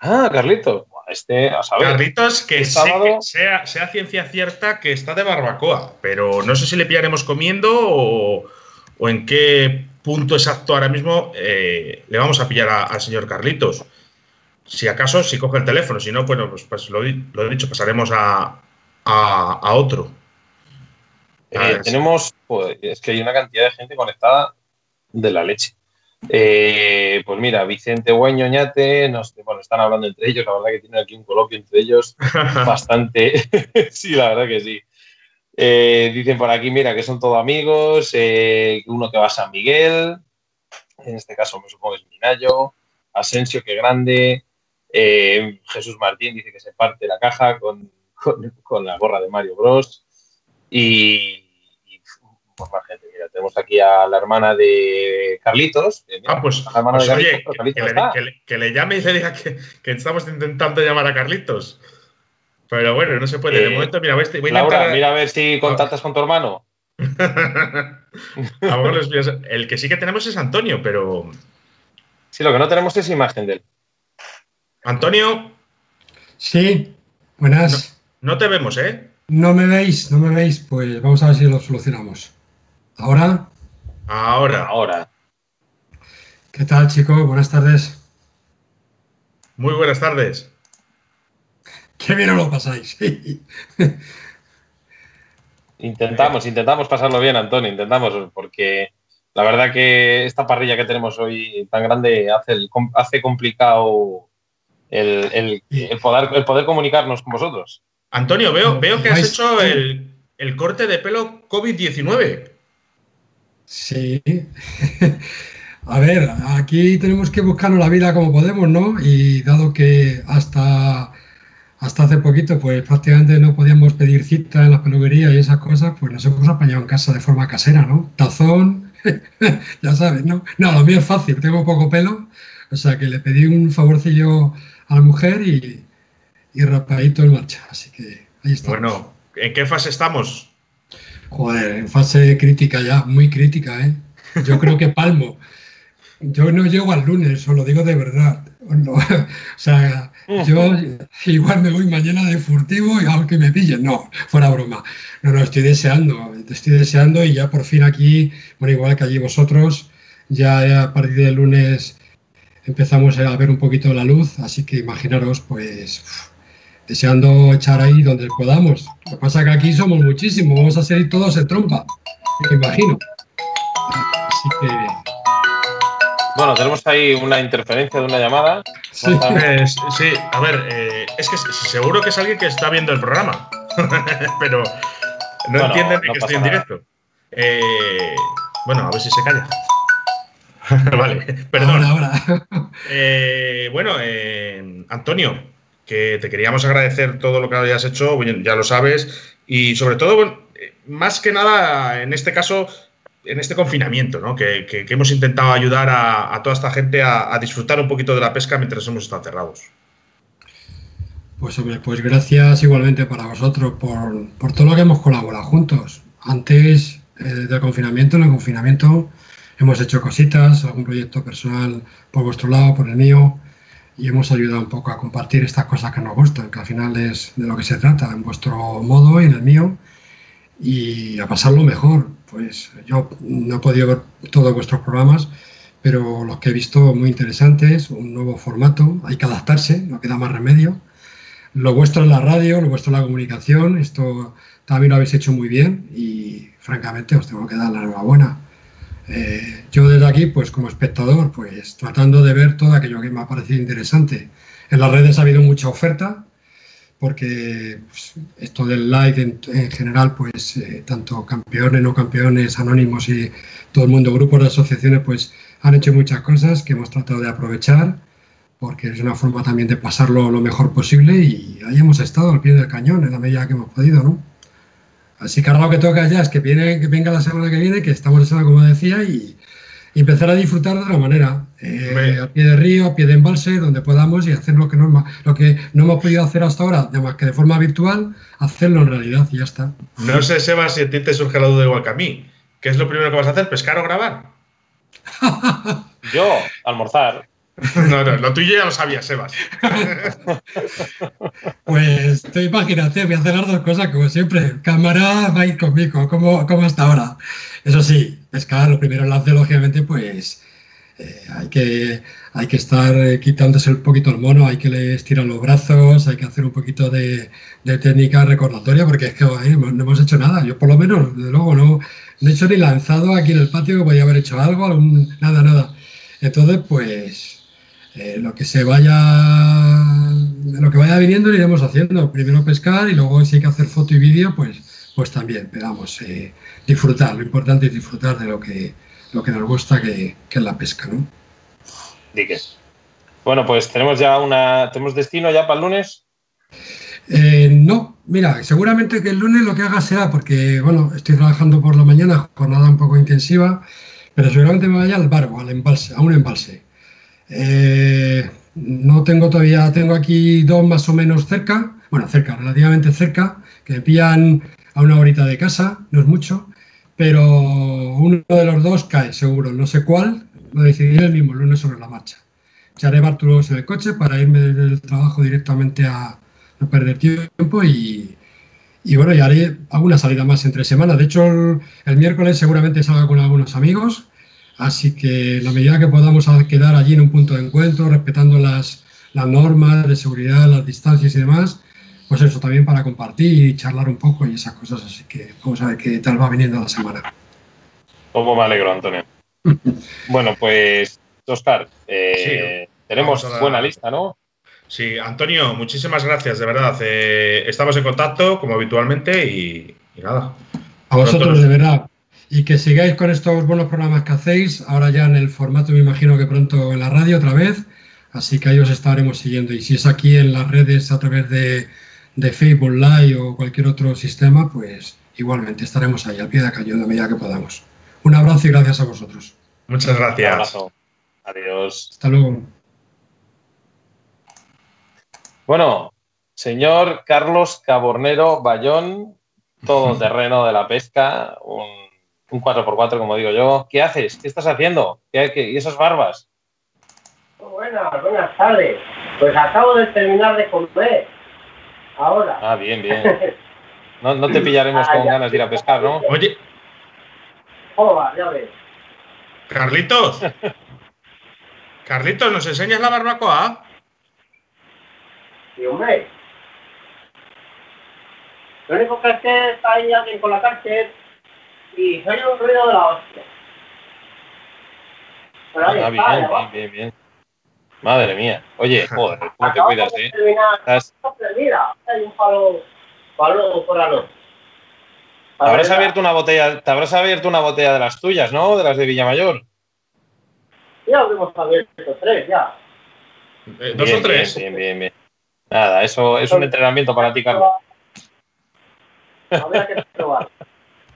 [SPEAKER 1] Ah, Carlito. Este, a saber.
[SPEAKER 2] Carlitos, que,
[SPEAKER 1] sábado-
[SPEAKER 2] que sea, sea ciencia cierta que está de barbacoa, pero no sé si le pillaremos comiendo o, o en qué punto exacto ahora mismo eh, le vamos a pillar al señor Carlitos. Si acaso, si coge el teléfono, si no, bueno, pues, pues lo, he dicho, pasaremos a, a- a otro.
[SPEAKER 1] Eh,
[SPEAKER 2] A
[SPEAKER 1] tenemos, joder, es que hay una cantidad de gente conectada de la leche. Eh, pues mira, Vicente Güeño, Ñate, nos, bueno, están hablando entre ellos, la verdad que tienen aquí un coloquio entre ellos [laughs] bastante, [laughs] sí, la verdad que sí. Eh, dicen por aquí, mira, que son todos amigos, eh, uno que va a San Miguel, en este caso me supongo que es Minayo, Asensio, que grande, Jesús Martín dice que se parte la caja con, con- con la gorra de Mario Bros. Y pues más gente, mira, tenemos aquí a la hermana de Carlitos. que, mira,
[SPEAKER 2] Ah, pues,
[SPEAKER 1] la hermana
[SPEAKER 2] pues,
[SPEAKER 1] de Carlitos,
[SPEAKER 2] oye, que,
[SPEAKER 1] Carlitos
[SPEAKER 2] que
[SPEAKER 1] no
[SPEAKER 2] le,
[SPEAKER 1] está.
[SPEAKER 2] que le- que le llame y le diga que, que estamos intentando llamar a Carlitos. Pero bueno, no se puede. De
[SPEAKER 1] Eh,
[SPEAKER 2] momento, mira, voy a voy a
[SPEAKER 1] Laura,
[SPEAKER 2] intentar-
[SPEAKER 1] mira a ver si contactas con tu hermano. [laughs]
[SPEAKER 2] A El que sí que tenemos es Antonio, pero.
[SPEAKER 1] Sí, lo que no tenemos es imagen de él.
[SPEAKER 2] Antonio,
[SPEAKER 12] Sí, buenas.
[SPEAKER 2] no te vemos, ¿eh?
[SPEAKER 12] No me veis, no me veis, pues vamos a ver si lo solucionamos. Ahora,
[SPEAKER 2] Ahora.
[SPEAKER 1] Ahora.
[SPEAKER 12] ¿qué tal chicos? Buenas tardes.
[SPEAKER 2] Muy buenas tardes.
[SPEAKER 12] Qué bien os lo pasáis. [laughs]
[SPEAKER 1] Intentamos, intentamos pasarlo bien, Antonio, intentamos, porque la verdad que esta parrilla que tenemos hoy tan grande hace, el- hace complicado el, el- el poder, el poder comunicarnos con vosotros.
[SPEAKER 2] Antonio, veo, veo que has hecho el, el corte de pelo COVID-19.
[SPEAKER 12] Sí. [laughs] A ver, aquí tenemos que buscarnos la vida como podemos, ¿no? Y dado que hasta, hasta hace poquito, pues prácticamente no podíamos pedir cita en las peluquerías y esas cosas, pues nos hemos apañado en casa de forma casera, ¿no? Tazón, [laughs] ya sabes, ¿no? No, lo mío es fácil, tengo poco pelo, o sea que le pedí un favorcillo a la mujer y, y rapadito en marcha, así que ahí está.
[SPEAKER 2] Bueno, ¿en qué fase estamos?
[SPEAKER 12] Joder, en fase crítica ya, muy crítica, ¿eh? Yo creo que palmo. Yo no llego al lunes, os lo digo de verdad. [laughs] O sea, yo igual me voy mañana de furtivo y algo que me pillen. No, fuera broma. No, no, estoy deseando, estoy deseando y ya por fin aquí, bueno, igual que allí vosotros, ya a partir del lunes empezamos a ver un poquito la luz, así que imaginaros, pues, deseando echar ahí donde podamos. Lo que pasa es que aquí somos muchísimos, vamos a salir todos en trompa, me imagino. Así que,
[SPEAKER 1] Bueno, tenemos ahí una interferencia de una llamada.
[SPEAKER 12] Sí.
[SPEAKER 2] Eh, sí, a ver, eh, es que seguro que es alguien que está viendo el programa, [laughs] pero no
[SPEAKER 1] Bueno,
[SPEAKER 2] entienden de
[SPEAKER 1] no
[SPEAKER 2] que estoy en
[SPEAKER 1] nada.
[SPEAKER 2] directo. Eh, bueno, a ver si se calla. [laughs] vale, perdón.
[SPEAKER 12] ahora, ahora.
[SPEAKER 2] Eh, bueno, eh, Antonio, que te queríamos agradecer todo lo que hayas hecho, ya lo sabes, y sobre todo, eh, más que nada, en este caso, en este confinamiento, ¿no? que, hemos intentado ayudar a, toda esta gente a, a disfrutar un poquito de la pesca mientras hemos estado cerrados.
[SPEAKER 12] Pues hombre, pues gracias igualmente para vosotros por, por todo lo que hemos colaborado juntos. Antes eh, del confinamiento, en el confinamiento hemos hecho cositas, algún proyecto personal por vuestro lado, por el mío, y hemos ayudado un poco a compartir estas cosas que nos gustan, que al final es de lo que se trata, en vuestro modo y en el mío, y a pasarlo mejor. Pues yo no he podido ver todos vuestros programas, pero los que he visto muy interesantes, un nuevo formato, hay que adaptarse, no queda más remedio. Lo vuestro en la radio, lo vuestro en la comunicación, esto también lo habéis hecho muy bien y francamente os tengo que dar la enhorabuena. Eh, yo desde aquí, pues como espectador, pues tratando de ver todo aquello que me ha parecido interesante. En las redes ha habido mucha oferta, porque pues, esto del live en, general, pues eh, tanto campeones, no campeones, anónimos y todo el mundo, grupos de asociaciones, pues han hecho muchas cosas que hemos tratado de aprovechar, porque es una forma también de pasarlo lo mejor posible y ahí hemos estado al pie del cañón en la medida que hemos podido, ¿no? Así que ahora lo que toca ya es que, viene, que venga la semana que viene, que estamos en semana, como decía, y, empezar a disfrutar de otra manera. Eh, a pie de río, a pie de embalse, donde podamos y hacer lo que, no, lo que no hemos podido hacer hasta ahora, además que de forma virtual, hacerlo en realidad y ya está.
[SPEAKER 2] No sé, Seba, si a ti te surge la duda igual que a mí. ¿Qué es lo primero que vas a hacer? ¿Pescar o grabar? [laughs]
[SPEAKER 1] Yo, almorzar. [laughs]
[SPEAKER 2] No, no, lo tuyo ya lo sabías, Sebas. [laughs]
[SPEAKER 12] Pues tú imagínate, voy a hacer las dos cosas como siempre. Cámara va conmigo, como, como hasta ahora. Eso sí, pescar, lo primero lance, lógicamente, pues eh, hay, que, hay que estar quitándose un poquito el mono, hay que estirar los brazos, hay que hacer un poquito de, técnica recordatoria, porque es que no hemos hecho nada. Yo por lo menos, de luego, no, he hecho ni lanzado aquí en el patio que podía haber hecho algo, nada, nada. Entonces, pues eh, lo que se vaya lo que vaya viniendo lo iremos haciendo. Primero pescar y luego si hay que hacer foto y vídeo, pues, pues también, pegamos eh, disfrutar. Lo importante es disfrutar de lo que, lo que nos gusta, que, es la pesca, ¿no?
[SPEAKER 1] Diques. Bueno, pues tenemos ya una. ¿Tenemos destino ya para el lunes?
[SPEAKER 12] Eh, no, mira, seguramente que el lunes lo que haga sea, porque bueno, estoy trabajando por la mañana, jornada un poco intensiva, pero seguramente me vaya al barco, al embalse, a un embalse. Eh, no tengo todavía, tengo aquí dos más o menos cerca, bueno, cerca, relativamente cerca, que me pillan a una horita de casa, no es mucho, pero uno de los dos cae seguro, no sé cuál, lo decidiré el mismo lunes sobre la marcha. Echaré bártulos en el coche para irme del trabajo directamente a no perder tiempo y, bueno, y haré alguna salida más entre semanas. De hecho, el, el miércoles seguramente salga con algunos amigos Así que la medida que podamos quedar allí en un punto de encuentro, respetando las, normas de seguridad, las distancias y demás, pues eso también para compartir y charlar un poco y esas cosas. Así que vamos a ver qué tal va viniendo la semana.
[SPEAKER 1] Como me alegro, Antonio. [laughs] bueno, pues, Oscar, eh, tenemos buena lista, ¿no?
[SPEAKER 2] Sí, Antonio, muchísimas gracias, de verdad. Eh, estamos en contacto, como habitualmente, y, nada.
[SPEAKER 12] A vosotros, de verdad y que sigáis con estos buenos programas que hacéis, ahora ya en el formato me imagino que pronto en la radio otra vez, así que ahí os estaremos siguiendo y si es aquí en las redes a través de, Facebook Live o cualquier otro sistema, pues igualmente estaremos ahí al pie de cañón a medida que podamos. Un abrazo y gracias a vosotros.
[SPEAKER 2] Muchas gracias. Un
[SPEAKER 1] abrazo. Adiós.
[SPEAKER 12] Hasta luego.
[SPEAKER 1] Bueno, señor Carlos Cabornero Bayón, todo [laughs] terreno de la pesca, un un 4x4, como digo yo. ¿Qué haces? ¿Qué estás haciendo? ¿Qué, y esas barbas?
[SPEAKER 13] Buenas, buenas tardes. Pues acabo de terminar de comer. Ahora.
[SPEAKER 1] Ah, bien, bien. [laughs] No, no te pillaremos ah, con ganas de ir a pescar, ¿no?
[SPEAKER 2] Oye.
[SPEAKER 13] Joder, ya ves.
[SPEAKER 2] Carlitos. [laughs] Carlitos, ¿nos enseñas la barbacoa?
[SPEAKER 13] Sí, hombre. Lo único que es que está ahí alguien con la cárcel y soy un ruido de la hostia. Pero ahí ah,
[SPEAKER 1] bien, bien, bien, bien, Madre mía. Oye, [laughs] joder, ¿cómo te cuidas, eh? Estás...
[SPEAKER 13] Mira, hay un palo, palo por la.
[SPEAKER 1] ¿Te habrás, abierto una botella, te habrás abierto una botella de las tuyas, ¿no? De las de Villamayor.
[SPEAKER 13] Ya hemos abierto tres, ya.
[SPEAKER 2] Eh, ¿Dos o tres?
[SPEAKER 1] Bien, bien, bien. Nada, eso es un entrenamiento para ti, Carlos.
[SPEAKER 13] Habría que probar.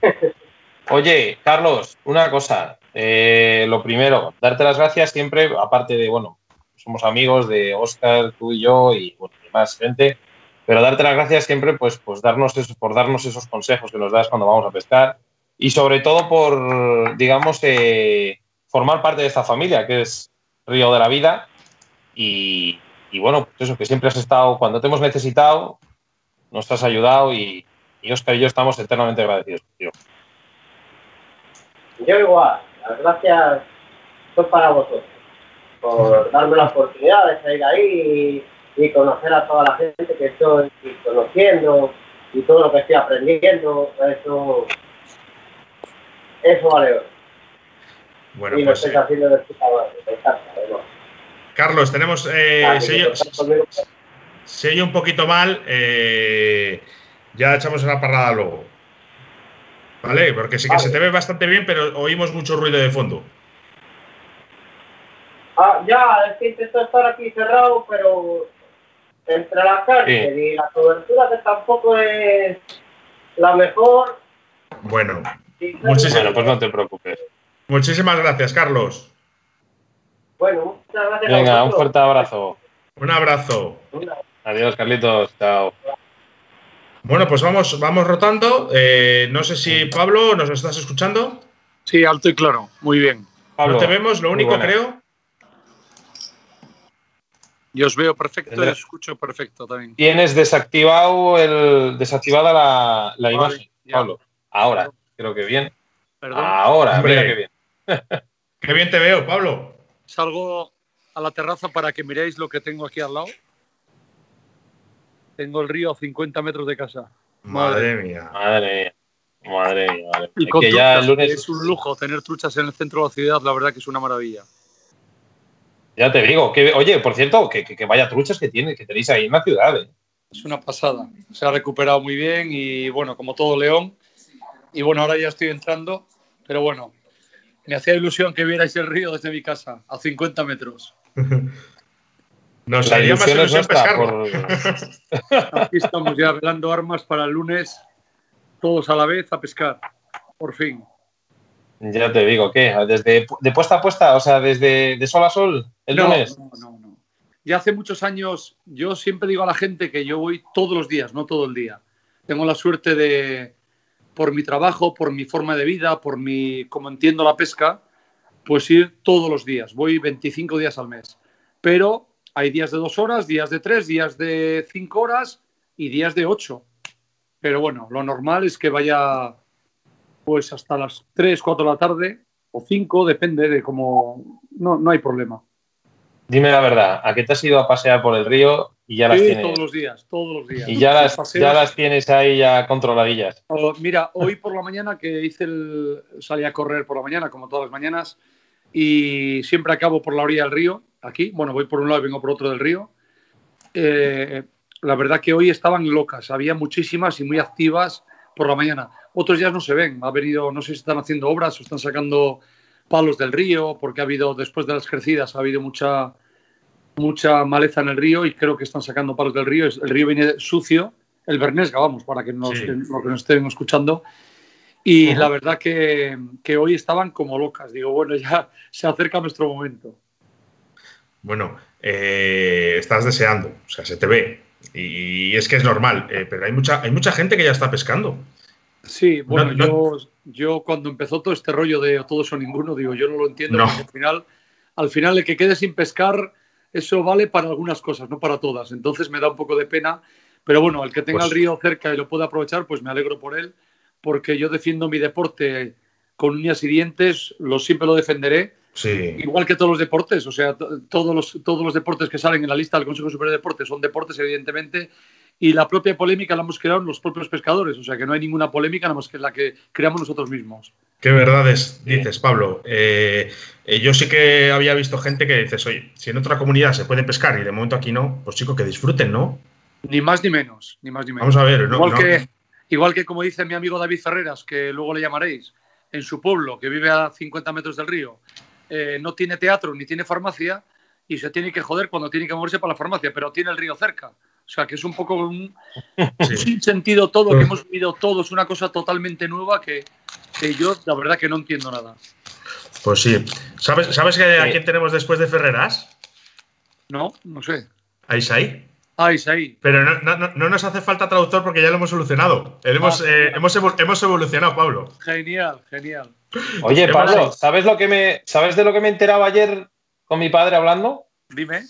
[SPEAKER 13] [laughs]
[SPEAKER 1] Oye, Carlos, una cosa. Eh, lo primero, darte las gracias siempre, aparte de, bueno, somos amigos de Oscar, tú y yo y bueno, más gente. pero darte las gracias siempre pues, pues darnos eso- por darnos esos consejos que nos das cuando vamos a pescar y sobre todo por, digamos, eh, formar parte de esta familia que es Río de la Vida y, y bueno, pues eso, que siempre has estado, cuando te hemos necesitado, nos has ayudado y, y Oscar y yo estamos eternamente agradecidos contigo.
[SPEAKER 13] Yo igual, las gracias son para vosotros, por darme la oportunidad de salir ahí y, y conocer a toda la gente que estoy conociendo y todo lo que estoy aprendiendo, eso, eso vale.
[SPEAKER 2] Bueno,
[SPEAKER 13] y lo
[SPEAKER 2] pues eh,
[SPEAKER 13] haciendo de.
[SPEAKER 2] Carlos, tenemos. eh,
[SPEAKER 13] Así
[SPEAKER 2] se, oye, se oye un poquito mal. eh, ya echamos una parrada luego. ¿Vale? Porque sí que
[SPEAKER 13] Vale.
[SPEAKER 2] se te ve bastante bien, pero oímos mucho ruido de fondo.
[SPEAKER 13] Ah, ya, es que intento estar aquí cerrado, pero entre la cárcel y la cobertura que tampoco es la mejor.
[SPEAKER 2] Bueno, muchísimas,
[SPEAKER 1] Bueno, pues no te preocupes.
[SPEAKER 2] muchísimas gracias, Carlos.
[SPEAKER 13] Bueno, muchas gracias a
[SPEAKER 1] Venga, un fuerte abrazo.
[SPEAKER 2] Un abrazo.
[SPEAKER 1] Adiós, Carlitos. Chao.
[SPEAKER 2] Bueno, pues vamos, vamos rotando. Eh, no sé si Pablo, ¿nos estás escuchando?
[SPEAKER 14] Sí, alto y claro. Muy bien.
[SPEAKER 1] Pablo,
[SPEAKER 2] no te vemos, lo único creo.
[SPEAKER 14] Yo os veo perfecto y os escucho perfecto también.
[SPEAKER 1] Tienes desactivado el, desactivada la, la
[SPEAKER 14] Vale,
[SPEAKER 1] imagen,
[SPEAKER 14] ya.
[SPEAKER 1] Pablo. Ahora, creo que bien.
[SPEAKER 14] Perdón.
[SPEAKER 1] Ahora,
[SPEAKER 2] Hombre.
[SPEAKER 1] mira qué bien.
[SPEAKER 2] Qué bien te veo, Pablo.
[SPEAKER 14] Salgo a la terraza para que miréis lo que tengo aquí al lado. Tengo el río a 50 metros de casa.
[SPEAKER 2] Madre mía.
[SPEAKER 1] Madre mía. Madre mía. Madre
[SPEAKER 14] Y con
[SPEAKER 1] Que ya
[SPEAKER 14] truchas,
[SPEAKER 1] el lunes,
[SPEAKER 14] es un lujo tener truchas en el centro de la ciudad, la verdad que es una maravilla.
[SPEAKER 1] ya te digo, que, oye, por cierto, que, que- que vaya truchas que tiene, que tenéis ahí en la ciudad. ¿eh?
[SPEAKER 14] Es una pasada. Se ha recuperado muy bien y bueno, como todo León. Y bueno, ahora ya estoy entrando, pero bueno, me hacía ilusión que vierais el río desde mi casa, a 50 metros. [laughs]
[SPEAKER 2] Nos
[SPEAKER 1] La
[SPEAKER 2] haría más
[SPEAKER 1] ilusión
[SPEAKER 2] pescarlo.
[SPEAKER 1] por-
[SPEAKER 14] Aquí estamos ya velando armas para el lunes, todos a la vez a pescar, por fin.
[SPEAKER 1] Ya te digo, ¿qué? Desde de puesta a puesta, o sea, desde de sol a sol, el
[SPEAKER 14] No,
[SPEAKER 1] lunes.
[SPEAKER 14] no, no, no. Ya hace muchos años, yo siempre digo a la gente que yo voy todos los días, no todo el día. Tengo la suerte de, por mi trabajo, por mi forma de vida, por mi, como entiendo la pesca, pues ir todos los días. Voy 25 días al mes. Pero hay días de dos horas, días de tres, días de cinco horas y días de ocho. Pero bueno, lo normal es que vaya pues hasta las 3, 4 de la tarde o 5, depende de cómo... No, no hay problema.
[SPEAKER 1] Dime la verdad, ¿a qué te has ido a pasear por el río y ya las tienes?
[SPEAKER 14] todos los días, todos los días.
[SPEAKER 1] Y ya las,
[SPEAKER 14] Paseos.
[SPEAKER 1] ya las tienes ahí ya controladillas.
[SPEAKER 14] Oh, mira, hoy por la mañana que hice el... salí a correr por la mañana, como todas las mañanas, y siempre acabo por la orilla del río, aquí. Bueno, voy por un lado y vengo por otro del río. Eh, la verdad que hoy estaban locas, había muchísimas y muy activas por la mañana. Otros días no se ven, ha venido, no sé si están haciendo obras o están sacando palos del río, porque ha habido, después de las crecidas, ha habido mucha, mucha maleza en el río y creo que están sacando palos del río. El río viene sucio, el Bernesga, vamos, para que nos,
[SPEAKER 2] Sí.
[SPEAKER 14] que- lo que nos estén escuchando. Y la verdad que, que hoy estaban como locas. Digo, bueno, ya [laughs] se acerca nuestro momento.
[SPEAKER 2] Bueno, eh, estás deseando, o sea, se te ve. Y es que es normal, eh, pero hay mucha, hay mucha gente que ya está pescando.
[SPEAKER 14] Sí, bueno,
[SPEAKER 2] No, no.
[SPEAKER 14] Yo, yo cuando empezó todo este rollo de todos o ninguno, digo, yo no lo entiendo,
[SPEAKER 2] No.
[SPEAKER 14] porque al final, al final el que quede sin pescar, eso vale para algunas cosas, no para todas. Entonces me da un poco de pena, pero bueno, el que tenga
[SPEAKER 2] Pues-
[SPEAKER 14] el río cerca y lo pueda aprovechar, pues me alegro por él, porque yo defiendo mi deporte con uñas y dientes, lo siempre lo defenderé,
[SPEAKER 2] Sí.
[SPEAKER 14] igual que todos los deportes, o sea, to- todos los, todos los deportes que salen en la lista del Consejo Superior de Deportes son deportes, evidentemente, y la propia polémica la hemos creado los propios pescadores, o sea, que no hay ninguna polémica, nada más que la que creamos nosotros mismos.
[SPEAKER 2] Qué verdades dices, Pablo. Eh, eh, yo sí que había visto gente que dices, oye, si en otra comunidad se puede pescar y de momento aquí no, pues chico, que disfruten, ¿no?
[SPEAKER 14] Ni más ni menos, ni más ni menos.
[SPEAKER 2] Vamos a ver, no,
[SPEAKER 14] igual,
[SPEAKER 2] no.
[SPEAKER 14] Que, igual que como dice mi amigo David Ferreras, que luego le llamaréis, en su pueblo, que vive a 50 metros del río, eh, no tiene teatro ni tiene farmacia y se tiene que joder cuando tiene que moverse para la farmacia, pero tiene el río cerca. O sea, que es un poco un,
[SPEAKER 2] Sí.
[SPEAKER 14] sin sentido todo, que hemos vivido todos, una cosa totalmente nueva que, que yo la verdad que no entiendo nada.
[SPEAKER 2] Pues sí. ¿Sabes, ¿sabes que a
[SPEAKER 1] Sí.
[SPEAKER 2] quién tenemos después de Ferreras?
[SPEAKER 14] No, no sé.
[SPEAKER 2] A Isaí.
[SPEAKER 14] Ah, Isaí.
[SPEAKER 2] Pero no, no- no- no nos hace falta traductor porque ya lo hemos solucionado. Hemos,
[SPEAKER 14] Ah,
[SPEAKER 2] eh, hemos evolucionado, Pablo.
[SPEAKER 14] Genial, genial.
[SPEAKER 1] Oye,
[SPEAKER 2] ¿Qué
[SPEAKER 1] Pablo? ¿sabes lo que me, ¿sabes de lo que me enteraba ayer con mi padre hablando?
[SPEAKER 14] Dime.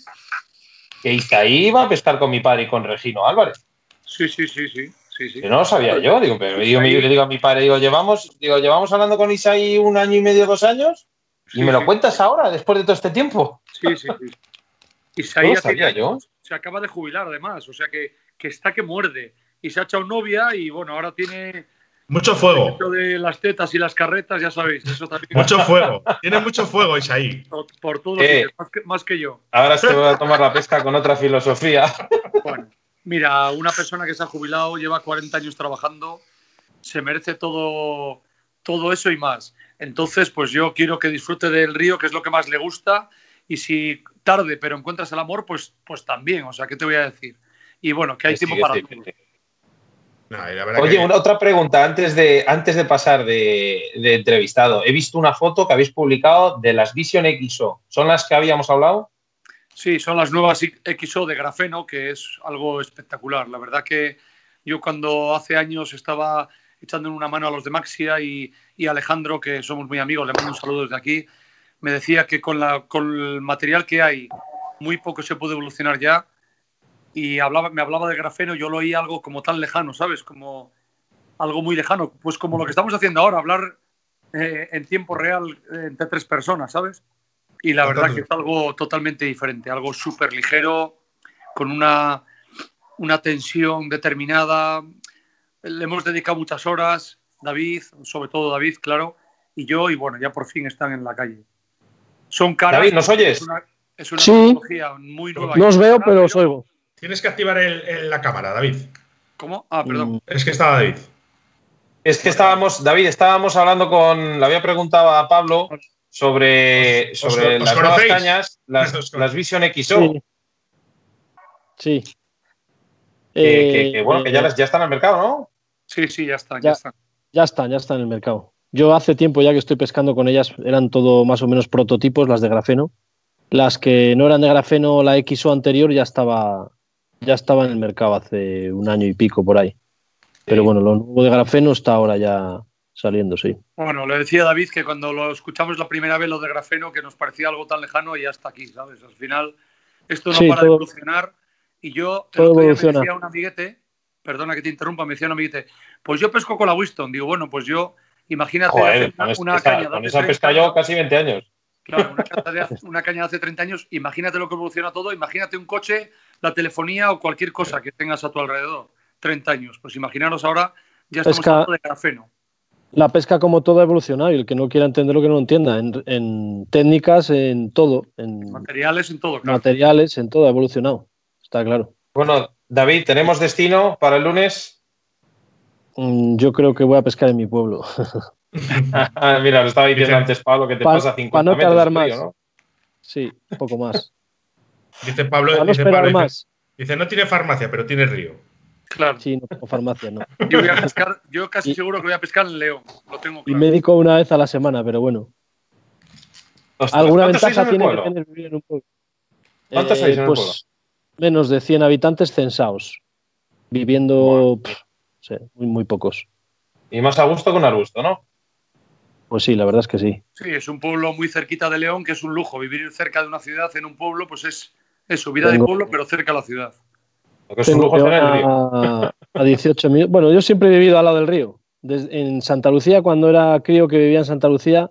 [SPEAKER 1] Que Isaí iba a pescar con mi padre y con Regino Álvarez.
[SPEAKER 14] Sí, sí, sí, sí. sí, sí.
[SPEAKER 1] Que no lo sabía yo. Digo, pero
[SPEAKER 14] Isaí-
[SPEAKER 1] le digo a mi padre, digo, llevamos, digo, llevamos hablando con Isaí un año y medio, dos años, y
[SPEAKER 14] Sí,
[SPEAKER 1] me lo cuentas ahora, después de todo este tiempo.
[SPEAKER 14] Sí, sí, sí. Isaí [laughs]
[SPEAKER 1] No lo sabía yo.
[SPEAKER 14] se acaba de jubilar, además. O sea que, que está que muerde. Y se ha echado novia y bueno, ahora tiene
[SPEAKER 2] Mucho fuego.
[SPEAKER 14] de las tetas y las carretas, ya sabéis. Eso también.
[SPEAKER 2] Mucho [laughs] fuego. Tiene mucho fuego, Isaí.
[SPEAKER 14] Por, por todos los
[SPEAKER 1] Eh.
[SPEAKER 14] más que, más que yo.
[SPEAKER 1] Ahora se va a tomar la pesca con otra filosofía. [laughs]
[SPEAKER 14] Bueno, mira, una persona que se ha jubilado, lleva 40 años trabajando, se merece todo, todo eso y más. Entonces, pues yo quiero que disfrute del río, que es lo que más le gusta, y si tarde, pero encuentras el amor, pues, pues también, o sea, ¿qué te voy a decir? Y bueno, que hay
[SPEAKER 1] sí,
[SPEAKER 14] tiempo para
[SPEAKER 1] sí,
[SPEAKER 14] todo.
[SPEAKER 2] No, la
[SPEAKER 1] Oye,
[SPEAKER 2] que-
[SPEAKER 1] una, otra pregunta antes de, antes de pasar de, de entrevistado. He visto una foto que habéis publicado de las Vision XO. ¿Son las que habíamos hablado?
[SPEAKER 14] Sí, son las nuevas XO de grafeno, que es algo espectacular. La verdad que yo cuando hace años estaba echando una mano a los de Maxia y, y Alejandro, que somos muy amigos, le mando un saludo desde aquí, me decía que con, la, con el material que hay, muy poco se puede evolucionar ya. Y hablaba, me hablaba de grafeno, yo lo oí algo como tan lejano, ¿sabes? Como algo muy lejano. Pues como lo que estamos haciendo ahora, hablar eh, en tiempo real eh, entre tres personas, ¿sabes? Y la verdad que es algo totalmente diferente, algo súper ligero, con una, una tensión determinada. Le hemos dedicado muchas horas, David, sobre todo David, claro, y yo, y bueno, ya por fin están en la calle. Son caras.
[SPEAKER 1] David, ¿nos oyes?
[SPEAKER 14] Es una, es una
[SPEAKER 15] Sí.
[SPEAKER 14] tecnología muy nueva.
[SPEAKER 15] No os veo, pero os oigo.
[SPEAKER 2] Tienes que activar el- el- la cámara, David.
[SPEAKER 14] ¿Cómo? Ah, perdón.
[SPEAKER 2] Es que estaba David.
[SPEAKER 1] Es que estábamos, David, estábamos hablando con. Le había preguado a Pablo sobre,
[SPEAKER 2] ¿Os-
[SPEAKER 1] sobre
[SPEAKER 2] os
[SPEAKER 1] las nuevas cañas, las, [laughs] Vision XO.
[SPEAKER 15] Sí. Sí.
[SPEAKER 1] Que, que-
[SPEAKER 15] Eh,
[SPEAKER 1] que, bueno, que ya, las, ya están al mercado, ¿no?
[SPEAKER 14] Sí, sí, ya están,
[SPEAKER 15] ya,
[SPEAKER 14] ya están.
[SPEAKER 15] ya están, ya están en el mercado. Yo hace tiempo ya que estoy pescando con ellas, eran todo más o menos prototipos, las de grafeno. Las que no eran de grafeno, la XO anterior ya estaba, ya estaba en el mercado hace un año y pico por ahí. Pero bueno, lo nuevo de grafeno está ahora ya saliendo, sí.
[SPEAKER 14] Bueno, le decía David que cuando lo escuchamos la primera vez lo de grafeno, que nos parecía algo tan lejano y ya está aquí, ¿sabes? Al final, esto no
[SPEAKER 15] Sí,
[SPEAKER 14] para de
[SPEAKER 15] todo-
[SPEAKER 14] evolucionar. Y yo, el
[SPEAKER 15] todo
[SPEAKER 14] otro día me decía un amiguete, perdona que te interrumpa, me decía un amiguete, pues yo pesco con la Winston. Digo, bueno, pues yo, imagínate
[SPEAKER 1] Joder,
[SPEAKER 14] una,
[SPEAKER 1] es-
[SPEAKER 14] una
[SPEAKER 1] esa,
[SPEAKER 14] caña de
[SPEAKER 1] con
[SPEAKER 14] hace
[SPEAKER 1] esa
[SPEAKER 14] 30
[SPEAKER 1] pesca yo casi 20 años.
[SPEAKER 14] Claro, una [laughs] caña, de hace, una caña de hace 30 años, imagínate lo que evoluciona todo, imagínate un coche, la telefonía o cualquier cosa que tengas a tu alrededor. 30 años. Pues imaginaros ahora, ya estamos
[SPEAKER 15] Pesca-
[SPEAKER 14] hablando de grafeno.
[SPEAKER 15] La pesca como todo ha evolucionado y el que no quiera entender lo que no entienda, en, en técnicas, en todo, en
[SPEAKER 14] Materiales en todo, claro.
[SPEAKER 15] materiales, en todo ha evolucionado, está claro.
[SPEAKER 1] Bueno, David, ¿tenemos destino para el lunes?
[SPEAKER 15] Mm, Yo creo que voy a pescar en mi pueblo. [laughs]
[SPEAKER 1] Ah, Mira, lo estaba diciendo antes Pablo que te
[SPEAKER 15] Pa-
[SPEAKER 1] pasa 50
[SPEAKER 15] pa no
[SPEAKER 1] metros
[SPEAKER 15] tardar
[SPEAKER 1] río,
[SPEAKER 15] más.
[SPEAKER 1] ¿no?
[SPEAKER 15] Sí, un poco más.
[SPEAKER 2] Dice Pablo,
[SPEAKER 15] no
[SPEAKER 2] dice,
[SPEAKER 15] esperar
[SPEAKER 2] Pablo, dice-
[SPEAKER 15] más.
[SPEAKER 2] dice, no tiene farmacia, pero tiene río.
[SPEAKER 14] Claro.
[SPEAKER 15] Sí, no tengo farmacia, no. [laughs]
[SPEAKER 14] Yo voy a pescar, [laughs] yo casi
[SPEAKER 15] Y-
[SPEAKER 14] seguro que voy a pescar en León, lo tengo
[SPEAKER 15] Y
[SPEAKER 14] claro.
[SPEAKER 15] médico una vez a la semana, pero bueno.
[SPEAKER 1] Ostras,
[SPEAKER 15] Alguna
[SPEAKER 1] ¿cuántos sois
[SPEAKER 15] ventaja tiene que tener vivir en un pueblo.
[SPEAKER 1] ¿Cuántos
[SPEAKER 15] Eh,
[SPEAKER 1] en el
[SPEAKER 15] pues
[SPEAKER 1] pueblo?
[SPEAKER 15] menos de 100 habitantes censados. Viviendo, pff, sé, muy, muy pocos.
[SPEAKER 1] Y más a gusto que un arbusto, ¿no?
[SPEAKER 15] Pues sí, la verdad es que sí.
[SPEAKER 14] Sí, es un pueblo muy cerquita de León, que es un lujo. Vivir cerca de una ciudad, en un pueblo, pues es eso, vida de pueblo, pero cerca de la ciudad.
[SPEAKER 15] Tengo que a, a 18 minutos. Bueno, yo siempre he vivido al lado del río. Des- en Santa Lucía, cuando era crío que vivía en Santa Lucía,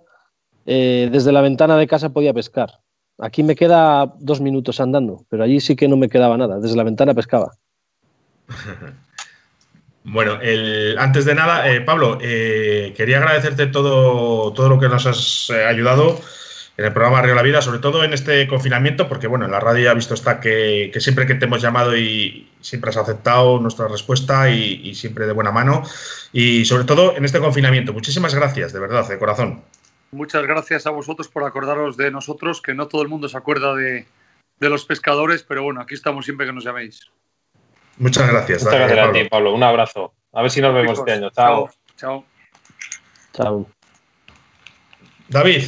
[SPEAKER 15] eh, desde la ventana de casa podía pescar. Aquí me queda dos minutos andando, pero allí sí que no me quedaba nada. Desde la ventana pescaba. [laughs]
[SPEAKER 2] Bueno, el- antes de nada, eh, Pablo, eh, quería agradecerte todo, todo lo que nos has eh, ayudado en el programa Río la Vida, sobre todo en este confinamiento, porque bueno, en la radio ya visto está que, que siempre que te hemos llamado y siempre has aceptado nuestra respuesta y, y siempre de buena mano. Y sobre todo en este confinamiento. Muchísimas gracias, de verdad, de corazón.
[SPEAKER 14] Muchas gracias a vosotros por acordaros de nosotros, que no todo el mundo se acuerda de, de los pescadores, pero bueno, aquí estamos siempre que nos llaméis.
[SPEAKER 2] Muchas gracias.
[SPEAKER 1] Muchas gracias a
[SPEAKER 2] Pablo.
[SPEAKER 1] ti, Pablo. Un abrazo. A ver si nos vemos
[SPEAKER 14] Chicos,
[SPEAKER 1] este año. Chao.
[SPEAKER 14] Chao.
[SPEAKER 15] Chao.
[SPEAKER 2] David,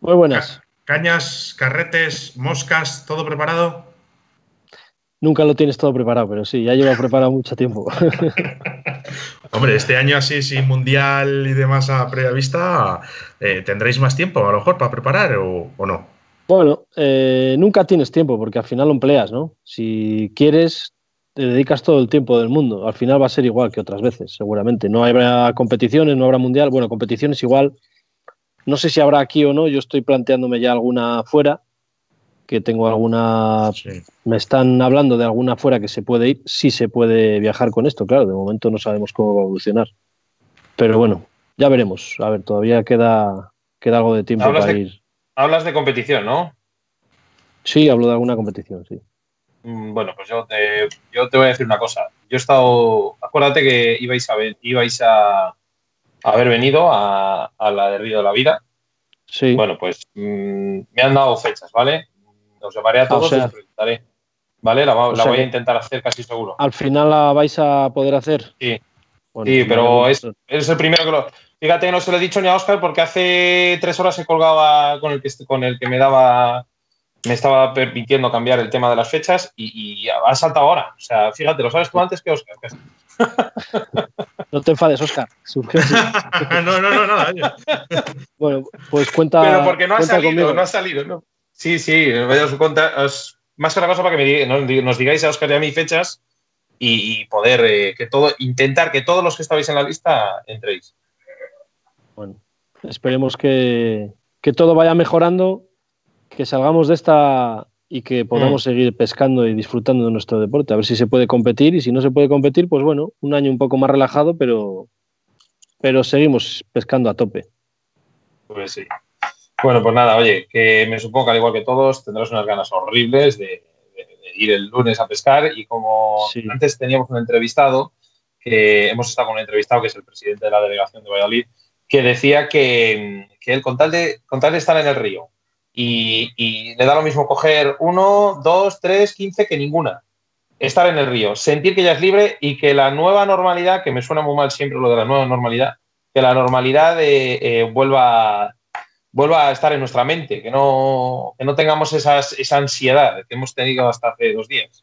[SPEAKER 15] Muy buenas.
[SPEAKER 2] cañas, carretes, moscas, ¿todo preparado?
[SPEAKER 15] nunca lo tienes todo preparado, pero sí, ya lleva preparado mucho tiempo. [laughs]
[SPEAKER 2] Hombre, este año así, sin mundial y demás a previa vista, eh, ¿tendréis más tiempo a lo mejor para preparar o, o no?
[SPEAKER 15] Bueno, eh, nunca tienes tiempo porque al final lo empleas, ¿no? Si quieres, te dedicas todo el tiempo del mundo. Al final va a ser igual que otras veces, seguramente. No habrá competiciones, no habrá mundial. Bueno, competiciones igual. No sé si habrá aquí o no. Yo estoy planteándome ya alguna fuera, que tengo alguna. Me están hablando de alguna fuera que se puede ir. Sí se puede viajar con esto, claro. De momento no sabemos cómo va a evolucionar. Pero bueno, ya veremos. A ver, todavía queda, queda algo de tiempo
[SPEAKER 1] Hablas
[SPEAKER 15] para
[SPEAKER 1] de-
[SPEAKER 15] ir.
[SPEAKER 1] Hablas de competición, ¿no?
[SPEAKER 15] Sí, hablo de alguna competición, sí.
[SPEAKER 1] Mm, Bueno, pues yo te, yo te voy a decir una cosa. Yo he estado. Acuérdate que ibais a, ver- ibais a haber venido a, a la de Río de la Vida.
[SPEAKER 15] Sí.
[SPEAKER 1] Bueno, pues mm, me han dado fechas, ¿vale? Os llamaré a
[SPEAKER 15] Ah, o
[SPEAKER 1] todos y os preguntaré. ¿Vale? La, voy a intentar hacer casi seguro.
[SPEAKER 15] Al final la vais a poder hacer.
[SPEAKER 1] Sí.
[SPEAKER 15] Bueno,
[SPEAKER 1] sí, pero es, es el primero que lo. Fíjate, no se lo he dicho ni a Oscar porque hace tres horas he colgado a- con el que con el que me daba. Me estaba permitiendo cambiar el tema de las fechas y, y ha saltado ahora. O sea, fíjate, lo sabes tú antes que Oscar. casi. [laughs]
[SPEAKER 15] No te enfades, Oscar. Surgió así. [laughs]
[SPEAKER 2] no, no, no, nada.
[SPEAKER 15] bueno, pues cuenta.
[SPEAKER 1] Pero porque no ha
[SPEAKER 15] cuenta
[SPEAKER 1] salido,
[SPEAKER 15] conmigo.
[SPEAKER 1] no ha salido, ¿no? Sí, sí, vaya os os- más que una cosa para que me diga- nos, nos digáis a Oscar y a mí fechas y, y poder eh, que todo, intentar que todos los que estabais en la lista entréis.
[SPEAKER 15] Bueno, esperemos que, que todo vaya mejorando, que salgamos de esta y que podamos
[SPEAKER 1] Mm.
[SPEAKER 15] seguir pescando y disfrutando de nuestro deporte. A ver si se puede competir y si no se puede competir, pues bueno, un año un poco más relajado, pero, pero seguimos pescando a tope.
[SPEAKER 1] Pues sí. Bueno, pues nada, oye, que me supongo que al igual que todos tendrás unas ganas horribles de, de- de ir el lunes a pescar y como antes teníamos un entrevistado, que hemos estado con un entrevistado que es el presidente de la delegación de Valladolid, que decía que, que él con tal, de, con tal de estar en el río y, y le da lo mismo coger uno, dos, tres, quince que ninguna. Estar en el río, sentir que ya es libre y que la nueva normalidad, que me suena muy mal siempre lo de la nueva normalidad, que la normalidad eh, eh, vuelva, vuelva a estar en nuestra mente, que no, que no tengamos esas, esa ansiedad que hemos tenido hasta hace dos días.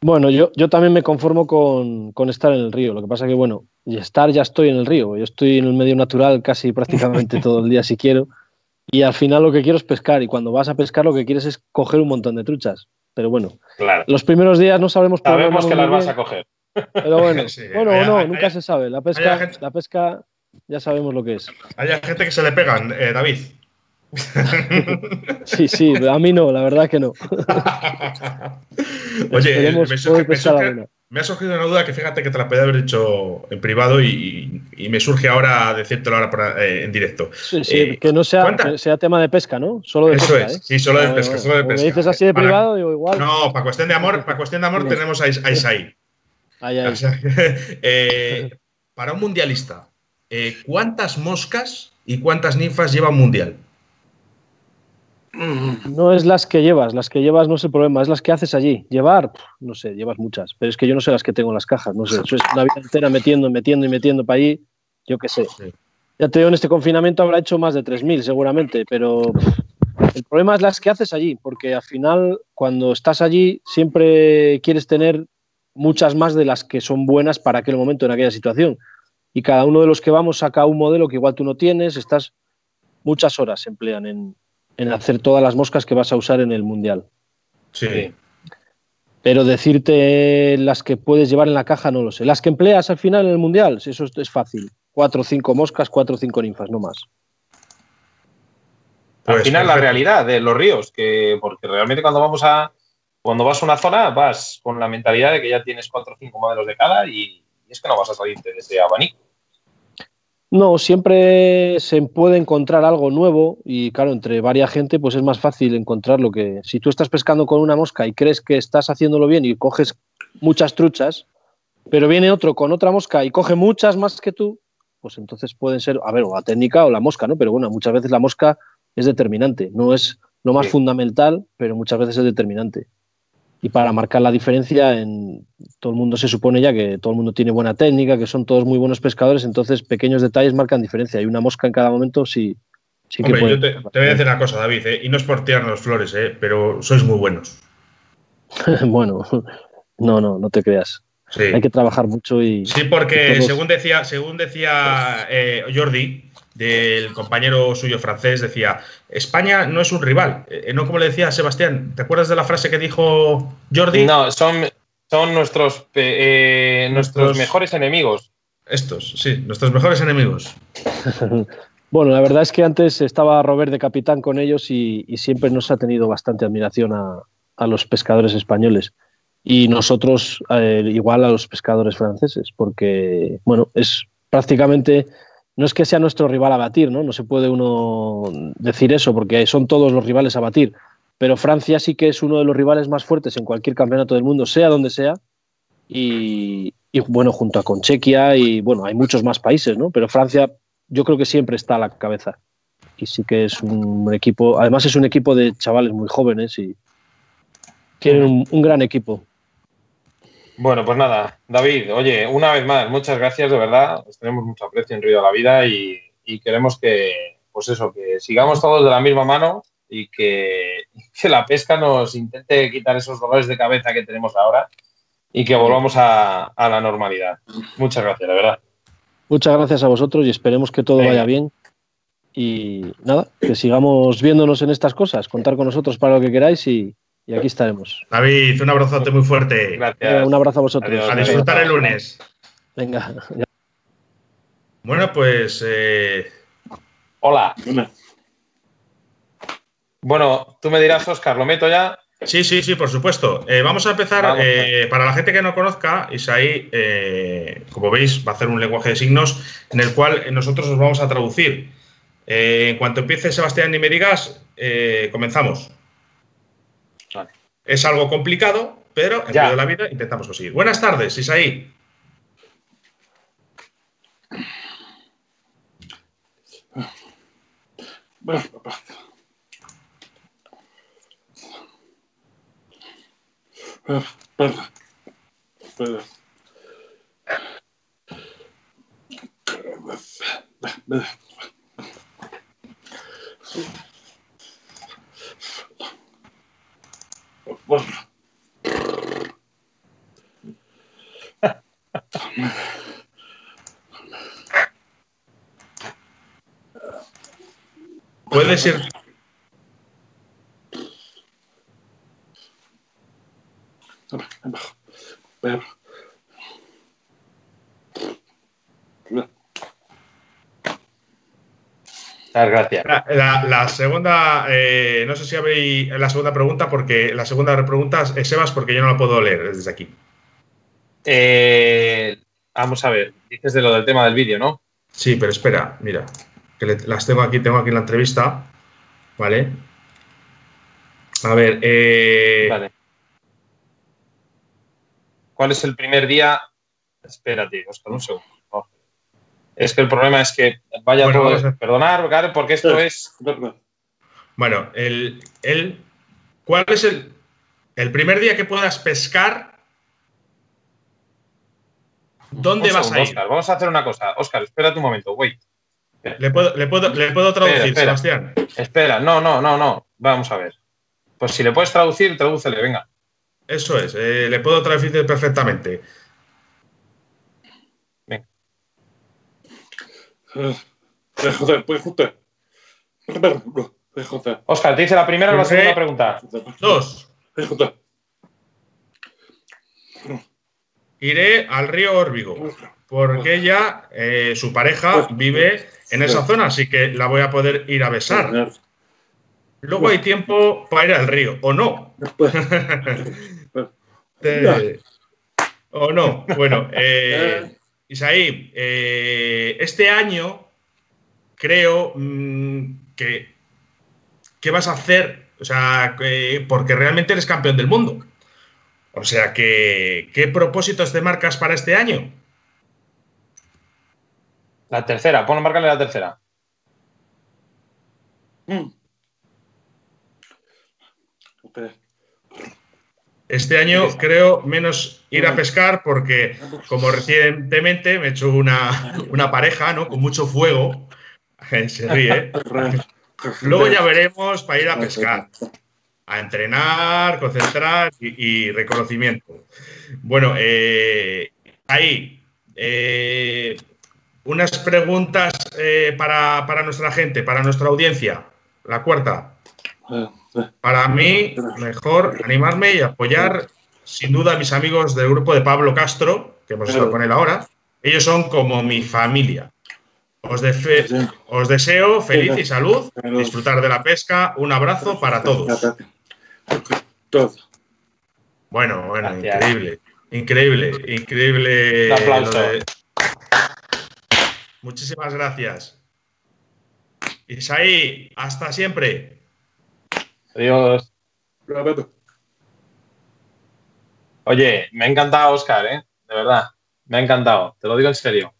[SPEAKER 15] Bueno, yo, yo también me conformo con, con estar en el río. Lo que pasa que, bueno, y estar ya estoy en el río. Yo estoy en el medio natural casi prácticamente [laughs] todo el día si quiero. Y al final lo que quiero es pescar. Y cuando vas a pescar lo que quieres es coger un montón de truchas. Pero bueno,
[SPEAKER 1] Claro.
[SPEAKER 15] los primeros días no sabremos
[SPEAKER 1] Sabemos que las vas a coger.
[SPEAKER 15] Pero bueno, [laughs]
[SPEAKER 2] Sí,
[SPEAKER 15] bueno
[SPEAKER 2] hay-
[SPEAKER 15] o no, nunca se sabe. La pesca, la pesca ya sabemos lo que es.
[SPEAKER 2] Hay gente que se le pegan, eh, David.
[SPEAKER 15] Sí, sí, a mí no, la verdad que no. [laughs] [laughs]
[SPEAKER 2] Oye,
[SPEAKER 15] Esperemos
[SPEAKER 2] me, surge- me surge-. Me ha surgido una duda que fíjate que te la podía haber hecho en privado y, y me surge ahora decírtelo ahora eh, en directo.
[SPEAKER 15] Sí, sí,
[SPEAKER 2] Eh,
[SPEAKER 15] que no sea,
[SPEAKER 2] ¿cuánta-
[SPEAKER 15] que sea tema de pesca, ¿no? Solo de
[SPEAKER 2] Eso
[SPEAKER 15] pesca,
[SPEAKER 2] es,
[SPEAKER 15] ¿eh?
[SPEAKER 2] sí, solo de pesca, solo de pesca.
[SPEAKER 15] Me dices así de
[SPEAKER 2] Para-
[SPEAKER 15] privado, digo igual.
[SPEAKER 2] No, para cuestión de amor, para cuestión de amor tenemos a, a Isaí.
[SPEAKER 15] Ay, ay.
[SPEAKER 2] O sea, [laughs] eh, [laughs] para un mundialista, ¿cuántas moscas y cuántas ninfas lleva un mundial?
[SPEAKER 15] No es las que llevas, las que llevas no es el problema, es las que haces allí. Llevar, no sé, llevas muchas, pero es que yo no sé las que tengo en las cajas, no sé, eso es una vida entera metiendo, metiendo y metiendo para allí, yo qué sé. Ya te digo, en este confinamiento habrá hecho más de 3.000 seguramente, pero el problema es las que haces allí, porque al final cuando estás allí siempre quieres tener muchas más de las que son buenas para aquel momento, en aquella situación. Y cada uno de los que vamos saca un modelo que igual tú no tienes, estás muchas horas se emplean en, en hacer todas las moscas que vas a usar en el mundial.
[SPEAKER 2] Sí.
[SPEAKER 15] Pero decirte las que puedes llevar en la caja no lo sé. Las que empleas al final en el mundial, eso es, fácil. Cuatro o cinco moscas, cuatro o cinco ninfas, no más.
[SPEAKER 1] Al
[SPEAKER 2] Pues
[SPEAKER 1] final, la realidad de los ríos, que porque realmente cuando vamos a cuando vas a una zona vas con la mentalidad de que ya tienes cuatro o cinco modelos de cada y, y es que no vas a salirte de ese abanico.
[SPEAKER 15] No, siempre se puede encontrar algo nuevo y claro, entre varias gente pues es más fácil encontrar lo que... Si tú estás pescando con una mosca y crees que estás haciéndolo bien y coges muchas truchas, pero viene otro con otra mosca y coge muchas más que tú, pues entonces pueden ser, a ver, o la técnica o la mosca, ¿no? Pero bueno, muchas veces la mosca es determinante, no es lo más
[SPEAKER 1] Sí.
[SPEAKER 15] fundamental, pero muchas veces es determinante. Y para marcar la diferencia, en, todo el mundo se supone ya que todo el mundo tiene buena técnica, que son todos muy buenos pescadores, entonces pequeños detalles marcan diferencia. Y una mosca en cada momento sí, sí que puede.
[SPEAKER 2] yo te, te voy a decir una cosa, David, eh, y no es por tirarnos flores, eh, pero sois muy buenos. [laughs]
[SPEAKER 15] bueno, no, no, no te creas.
[SPEAKER 2] Sí.
[SPEAKER 15] Hay que trabajar mucho y.
[SPEAKER 2] Sí, porque
[SPEAKER 15] todos-
[SPEAKER 2] según decía, según decía eh, Jordi, del compañero suyo francés, decía, España no es un rival. Eh, no como le decía Sebastián, ¿te acuerdas de la frase que dijo Jordi?
[SPEAKER 1] No, son, son nuestros, eh, nuestros
[SPEAKER 2] Nuestros-
[SPEAKER 1] mejores enemigos.
[SPEAKER 2] Estos, sí, nuestros mejores enemigos. [laughs]
[SPEAKER 15] Bueno, la verdad es que antes estaba Robert de capitán con ellos y, y siempre nos ha tenido bastante admiración a, a los pescadores españoles y nosotros eh, igual a los pescadores franceses, porque bueno, es prácticamente no es que sea nuestro rival a batir, ¿no? No se puede uno decir eso porque son todos los rivales a batir, pero Francia sí que es uno de los rivales más fuertes en cualquier campeonato del mundo, sea donde sea, y, bueno, junto a con Chequia y bueno, hay muchos más países, ¿no? Pero Francia yo creo que siempre está a la cabeza. Y sí que es un equipo, además es un equipo de chavales muy jóvenes y tienen un gran equipo.
[SPEAKER 1] Bueno, pues nada, David, oye, una vez más, muchas gracias, de verdad. Os tenemos mucho aprecio en Río de la Vida y, y queremos que, pues eso, que sigamos todos de la misma mano y que, que la pesca nos intente quitar esos dolores de cabeza que tenemos ahora y que volvamos a, a la normalidad. Muchas gracias, de verdad.
[SPEAKER 15] Muchas gracias a vosotros y esperemos que todo vaya bien. Y nada, que sigamos viéndonos en estas cosas, contar con nosotros para lo que queráis y, y aquí estaremos.
[SPEAKER 2] David, un abrazote muy fuerte.
[SPEAKER 15] Venga, un abrazo a vosotros.
[SPEAKER 2] A disfrutar el lunes.
[SPEAKER 15] Venga.
[SPEAKER 2] Bueno, pues eh,
[SPEAKER 1] Hola. Bueno, tú me dirás, Oscar, ¿lo meto ya?
[SPEAKER 2] Sí, sí, sí, por supuesto. Eh, vamos a empezar.
[SPEAKER 1] Vamos.
[SPEAKER 2] eh, para la gente que no conozca, Isaí, eh, como veis, va a hacer un lenguaje de signos en el cual nosotros os vamos a traducir. Eh, en cuanto empiece Sebastián y me digas, eh, comenzamos. Es algo complicado, pero en
[SPEAKER 1] Ya.
[SPEAKER 2] medio de la vida intentamos conseguir. Buenas tardes, Isaí. Puedes ir.
[SPEAKER 1] Muchas gracias.
[SPEAKER 2] La, segunda, eh, no sé si habéis la segunda pregunta, porque la segunda pregunta es Sebas, porque yo no la puedo leer desde aquí.
[SPEAKER 1] Eh, vamos a ver, dices de lo del tema del vídeo, ¿no?
[SPEAKER 2] Sí, pero espera, mira, que le- las tengo aquí, tengo aquí la entrevista, ¿vale? A ver, eh,
[SPEAKER 1] Vale. ¿Cuál es el primer día? Espérate, Oscar, un segundo. Es que el problema es que vaya
[SPEAKER 2] Bueno, a-
[SPEAKER 1] Perdonar, claro, porque esto es.
[SPEAKER 2] bueno, el, el- ¿cuál es el, el primer día que puedas pescar? ¿Dónde
[SPEAKER 1] Un
[SPEAKER 2] vas
[SPEAKER 1] segundo,
[SPEAKER 2] a ir?
[SPEAKER 1] Oscar, vamos a hacer una cosa. Oscar, espérate un momento, wait.
[SPEAKER 2] ¿Le puedo, le puedo, le puedo traducir,
[SPEAKER 1] Espera, espera.
[SPEAKER 2] Sebastián?
[SPEAKER 1] Espera, no, no, no, no. Vamos a ver. Pues si le puedes traducir, tradúcele, venga.
[SPEAKER 2] Eso es, eh, le puedo traducir perfectamente.
[SPEAKER 16] Joder, pues joder.
[SPEAKER 1] Oscar, ¿te dice la primera o la segunda pregunta?
[SPEAKER 2] Dos. Iré al río Órbigo, porque ella, eh, su pareja, vive en esa zona, así que la voy a poder ir a besar. Luego hay tiempo para ir al río, o no. [laughs] Te- o no. Bueno, eh, Isaí, eh, este año creo mm, que ¿qué vas a hacer? O sea, que- porque realmente eres campeón del mundo. O sea que, ¿qué propósitos te marcas para este año?
[SPEAKER 1] La tercera, pon marcarle la tercera.
[SPEAKER 2] Este año creo menos ir a pescar porque como recientemente me he hecho una, una pareja, ¿no? Con mucho fuego. [laughs] Se ríe. [laughs] Luego ya veremos para ir a pescar. a entrenar, concentrar y, y reconocimiento. Bueno, eh, ahí, eh, unas preguntas eh, para, para nuestra gente, para nuestra audiencia. La cuarta. Para mí, mejor animarme y apoyar, sin duda, a mis amigos del grupo de Pablo Castro, que hemos estado con él ahora. Ellos son como mi familia. Os, deseo feliz y salud, disfrutar de la pesca. Un abrazo para todos. Bueno, bueno, increíble. Increíble, increíble.
[SPEAKER 1] Un aplauso.
[SPEAKER 2] de- Muchísimas gracias. Isaí, hasta siempre.
[SPEAKER 1] Adiós. Oye, me ha encantado, Oscar, ¿eh? De verdad. Me ha encantado. Te lo digo en serio.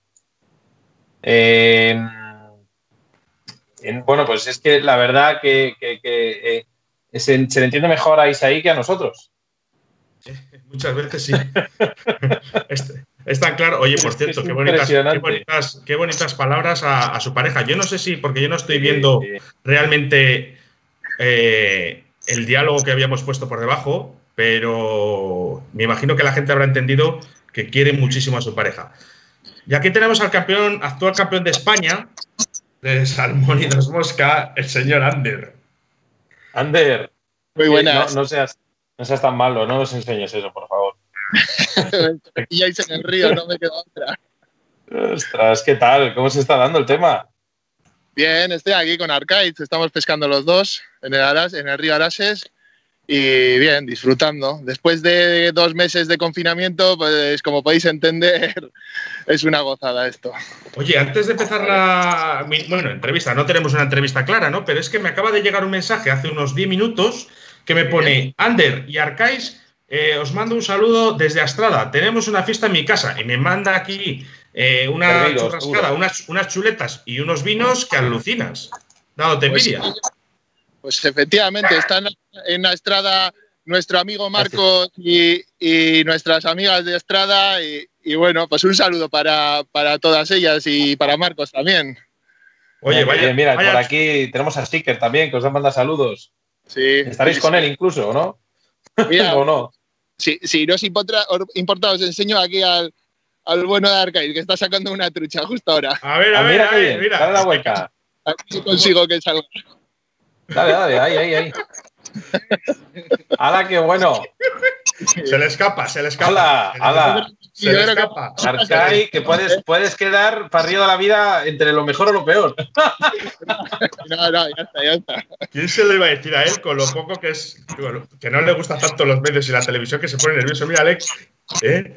[SPEAKER 1] Eh, en- bueno, pues es que la verdad que, que- que, eh, se, se le entiende mejor a Isaí que a nosotros.
[SPEAKER 2] Muchas veces sí. [laughs] es, es tan claro. Oye, por cierto, qué bonitas, qué, bonitas, qué bonitas palabras a, a su pareja. Yo no sé si, porque yo no estoy viendo realmente eh, el diálogo que habíamos puesto por debajo, pero me imagino que la gente habrá entendido que quiere muchísimo a su pareja. Y aquí tenemos al campeón, actual campeón de España, de Salmón y Dos Mosca, el señor Ander.
[SPEAKER 1] Ander.
[SPEAKER 17] Muy buenas.
[SPEAKER 1] No, no seas, no seas tan malo, no nos enseñes eso, por favor.
[SPEAKER 17] y ahí en el río, no me queda otra.
[SPEAKER 1] Ostras, ¿qué tal? ¿Cómo se está dando el tema?
[SPEAKER 17] Bien, estoy aquí con Arcaiz, estamos pescando los dos en el, Aras, en el río Arases y bien, disfrutando. Después de dos meses de confinamiento, pues como podéis entender, [laughs] es una gozada esto.
[SPEAKER 2] Oye, antes de empezar la bueno, entrevista, no tenemos una entrevista clara, ¿no? Pero es que me acaba de llegar un mensaje hace unos 10 minutos que me pone Ander y Arcais, eh, os mando un saludo desde Astrada. Tenemos una fiesta en mi casa y me manda aquí eh, una churrascada, unas, unas chuletas y unos vinos que alucinas. Dándote
[SPEAKER 17] Pues,
[SPEAKER 2] envidia.
[SPEAKER 17] pues efectivamente, están en la estrada nuestro amigo Marcos y, y nuestras amigas de Estrada y, y bueno, pues un saludo para, para todas ellas y para Marcos también.
[SPEAKER 2] Oye,
[SPEAKER 1] Mira,
[SPEAKER 2] vaya-
[SPEAKER 1] mira,
[SPEAKER 2] vaya-
[SPEAKER 1] por aquí tenemos a Sticker también, que os manda saludos.
[SPEAKER 17] Sí.
[SPEAKER 1] Estaréis
[SPEAKER 17] sí,
[SPEAKER 1] con
[SPEAKER 17] sí.
[SPEAKER 1] él incluso, ¿o no?
[SPEAKER 17] Mira, [laughs]
[SPEAKER 1] ¿O no?
[SPEAKER 17] Si, si no os importa, os importa, os enseño aquí al, al bueno de Arcade, que está sacando una trucha justo ahora.
[SPEAKER 2] A ver,
[SPEAKER 1] Ah, mira qué bien, dale la vuelta.
[SPEAKER 17] A ver si consigo que salga.
[SPEAKER 1] Dale, dale, ahí, ahí, ahí. ¡Hala, qué bueno!
[SPEAKER 2] Se le escapa, se le escapa.
[SPEAKER 1] ¡Hala, hala!
[SPEAKER 2] Se le escapa.
[SPEAKER 1] Arcai, que puedes, puedes quedar partido de la vida entre lo mejor o lo peor.
[SPEAKER 17] No, no, ya está, ya está.
[SPEAKER 2] ¿Quién se le iba a decir a él con lo poco que es, que no le gusta tanto los medios y la televisión que se pone nervioso? Mira, Alex, ¿eh?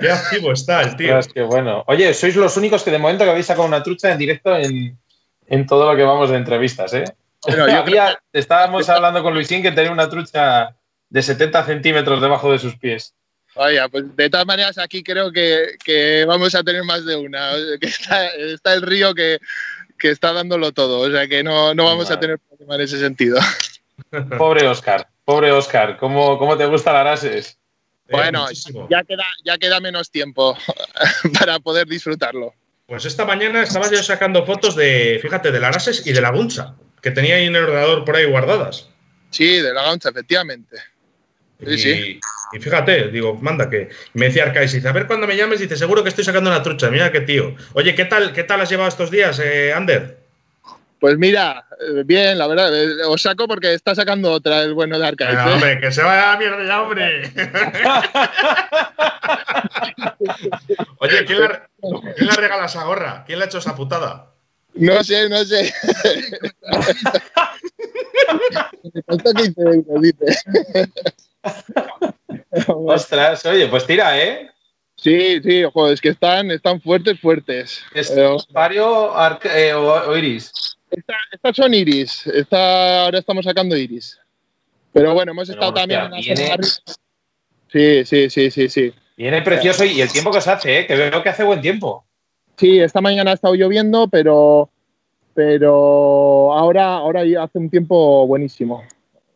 [SPEAKER 2] Qué activo está el tío.
[SPEAKER 1] Bueno. Oye, sois los únicos que de momento que habéis sacado una trucha en directo en, en todo lo que vamos de entrevistas, ¿eh?
[SPEAKER 17] Bueno, yo [laughs]
[SPEAKER 1] Había- estábamos hablando con Luisín que tenía una trucha de 70 centímetros debajo de sus pies.
[SPEAKER 17] Oye, pues de todas maneras aquí creo que, que vamos a tener más de una. O sea, que está, está el río que, que está dándolo todo. O sea que no, no vamos a tener problema en ese sentido.
[SPEAKER 1] Pobre Oscar, pobre Oscar, ¿cómo, cómo te gusta la Arases?
[SPEAKER 17] Bueno, ya queda, ya queda menos tiempo [laughs] para poder disfrutarlo.
[SPEAKER 2] Pues esta mañana estaba yo sacando fotos de, fíjate, de la Arases y de la Guncha, que tenía ahí en el ordenador por ahí guardadas.
[SPEAKER 17] Sí, de la gauncha, efectivamente. Sí,
[SPEAKER 2] y,
[SPEAKER 17] sí.
[SPEAKER 2] y fíjate, digo, manda que. Me decía Arcais, dice, a ver cuando me llames, dice, seguro que estoy sacando una trucha. Mira qué tío. Oye, ¿qué tal, qué tal has llevado estos días, eh, Ander?
[SPEAKER 17] Pues mira, eh, bien, la verdad. eh, Os saco porque está sacando otra el bueno de Arcade.
[SPEAKER 2] Venga, hombre, que se vaya a la mierda ya, hombre. [laughs] Oye, ¿quién le, [laughs] ¿quién le regala esa gorra? ¿Quién le ha hecho esa putada?
[SPEAKER 17] No sé, no sé. Me costó 15 euros, dice. [laughs]
[SPEAKER 1] Ostras, oye, pues tira, ¿eh?
[SPEAKER 17] Sí, sí, ojo, es que están, están fuertes, fuertes.
[SPEAKER 1] ¿Es
[SPEAKER 17] Eh,
[SPEAKER 1] Vario Arca- eh, o, o Iris?
[SPEAKER 17] Esta- estas son iris. Esta, ahora estamos sacando iris. Pero bueno, hemos estado
[SPEAKER 1] hostia,
[SPEAKER 17] también en
[SPEAKER 1] viene-.
[SPEAKER 17] Sí, sí, sí, sí, sí.
[SPEAKER 1] Viene precioso y el tiempo que os hace, ¿eh? Que veo que hace buen tiempo.
[SPEAKER 17] Sí, esta mañana ha estado lloviendo, pero, pero ahora, ahora ya hace un tiempo buenísimo.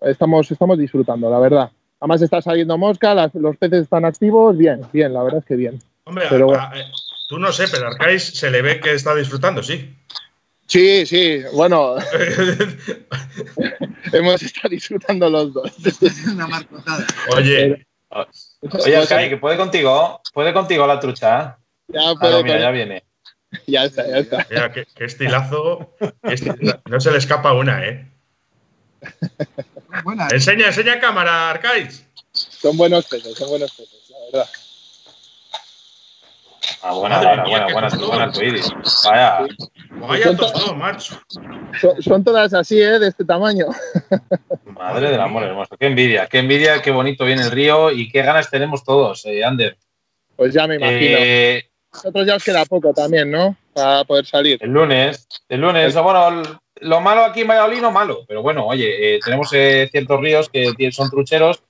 [SPEAKER 17] Estamos, estamos disfrutando, la verdad. Además está saliendo mosca, las- los peces están activos, bien, bien, la verdad es que bien.
[SPEAKER 2] Hombre,
[SPEAKER 17] Pero
[SPEAKER 2] a- a- tú no sé, pero Arcais se le ve que está disfrutando, sí.
[SPEAKER 17] Sí, sí, bueno. [laughs] Hemos estado disfrutando los dos. [laughs]
[SPEAKER 7] Una marcotada.
[SPEAKER 2] Oye,
[SPEAKER 1] Oye, que puede contigo, puede contigo la trucha.
[SPEAKER 17] Ya
[SPEAKER 1] Ah,
[SPEAKER 17] puede
[SPEAKER 1] no, mira,
[SPEAKER 17] con-
[SPEAKER 1] ya viene. [laughs]
[SPEAKER 17] Ya está, ya está.
[SPEAKER 2] mira, qué, qué estilazo. qué estilazo. No se le escapa una, ¿eh?
[SPEAKER 7] Buena.
[SPEAKER 2] Enseña, enseña cámara, Arcais.
[SPEAKER 17] Son buenos pesos, son buenos pesos, la verdad.
[SPEAKER 1] Ah, buena,
[SPEAKER 2] Madre
[SPEAKER 1] buena,
[SPEAKER 2] mía,
[SPEAKER 1] buena, buena, buena arcoíris. Vaya.
[SPEAKER 2] Vaya tostón, macho.
[SPEAKER 17] Son, son todas así, ¿eh? De este tamaño. [laughs]
[SPEAKER 1] Madre del amor hermoso. Qué envidia, qué envidia, qué bonito viene el río y qué ganas tenemos todos, eh, Ander.
[SPEAKER 17] Pues ya me imagino.
[SPEAKER 1] Eh,
[SPEAKER 17] Nosotros ya os queda poco también, ¿no? Para poder salir.
[SPEAKER 1] el lunes, el lunes, bueno, el- lo malo aquí en Valladolid no malo, pero bueno, oye, eh, tenemos eh, ciertos ríos que son trucheros,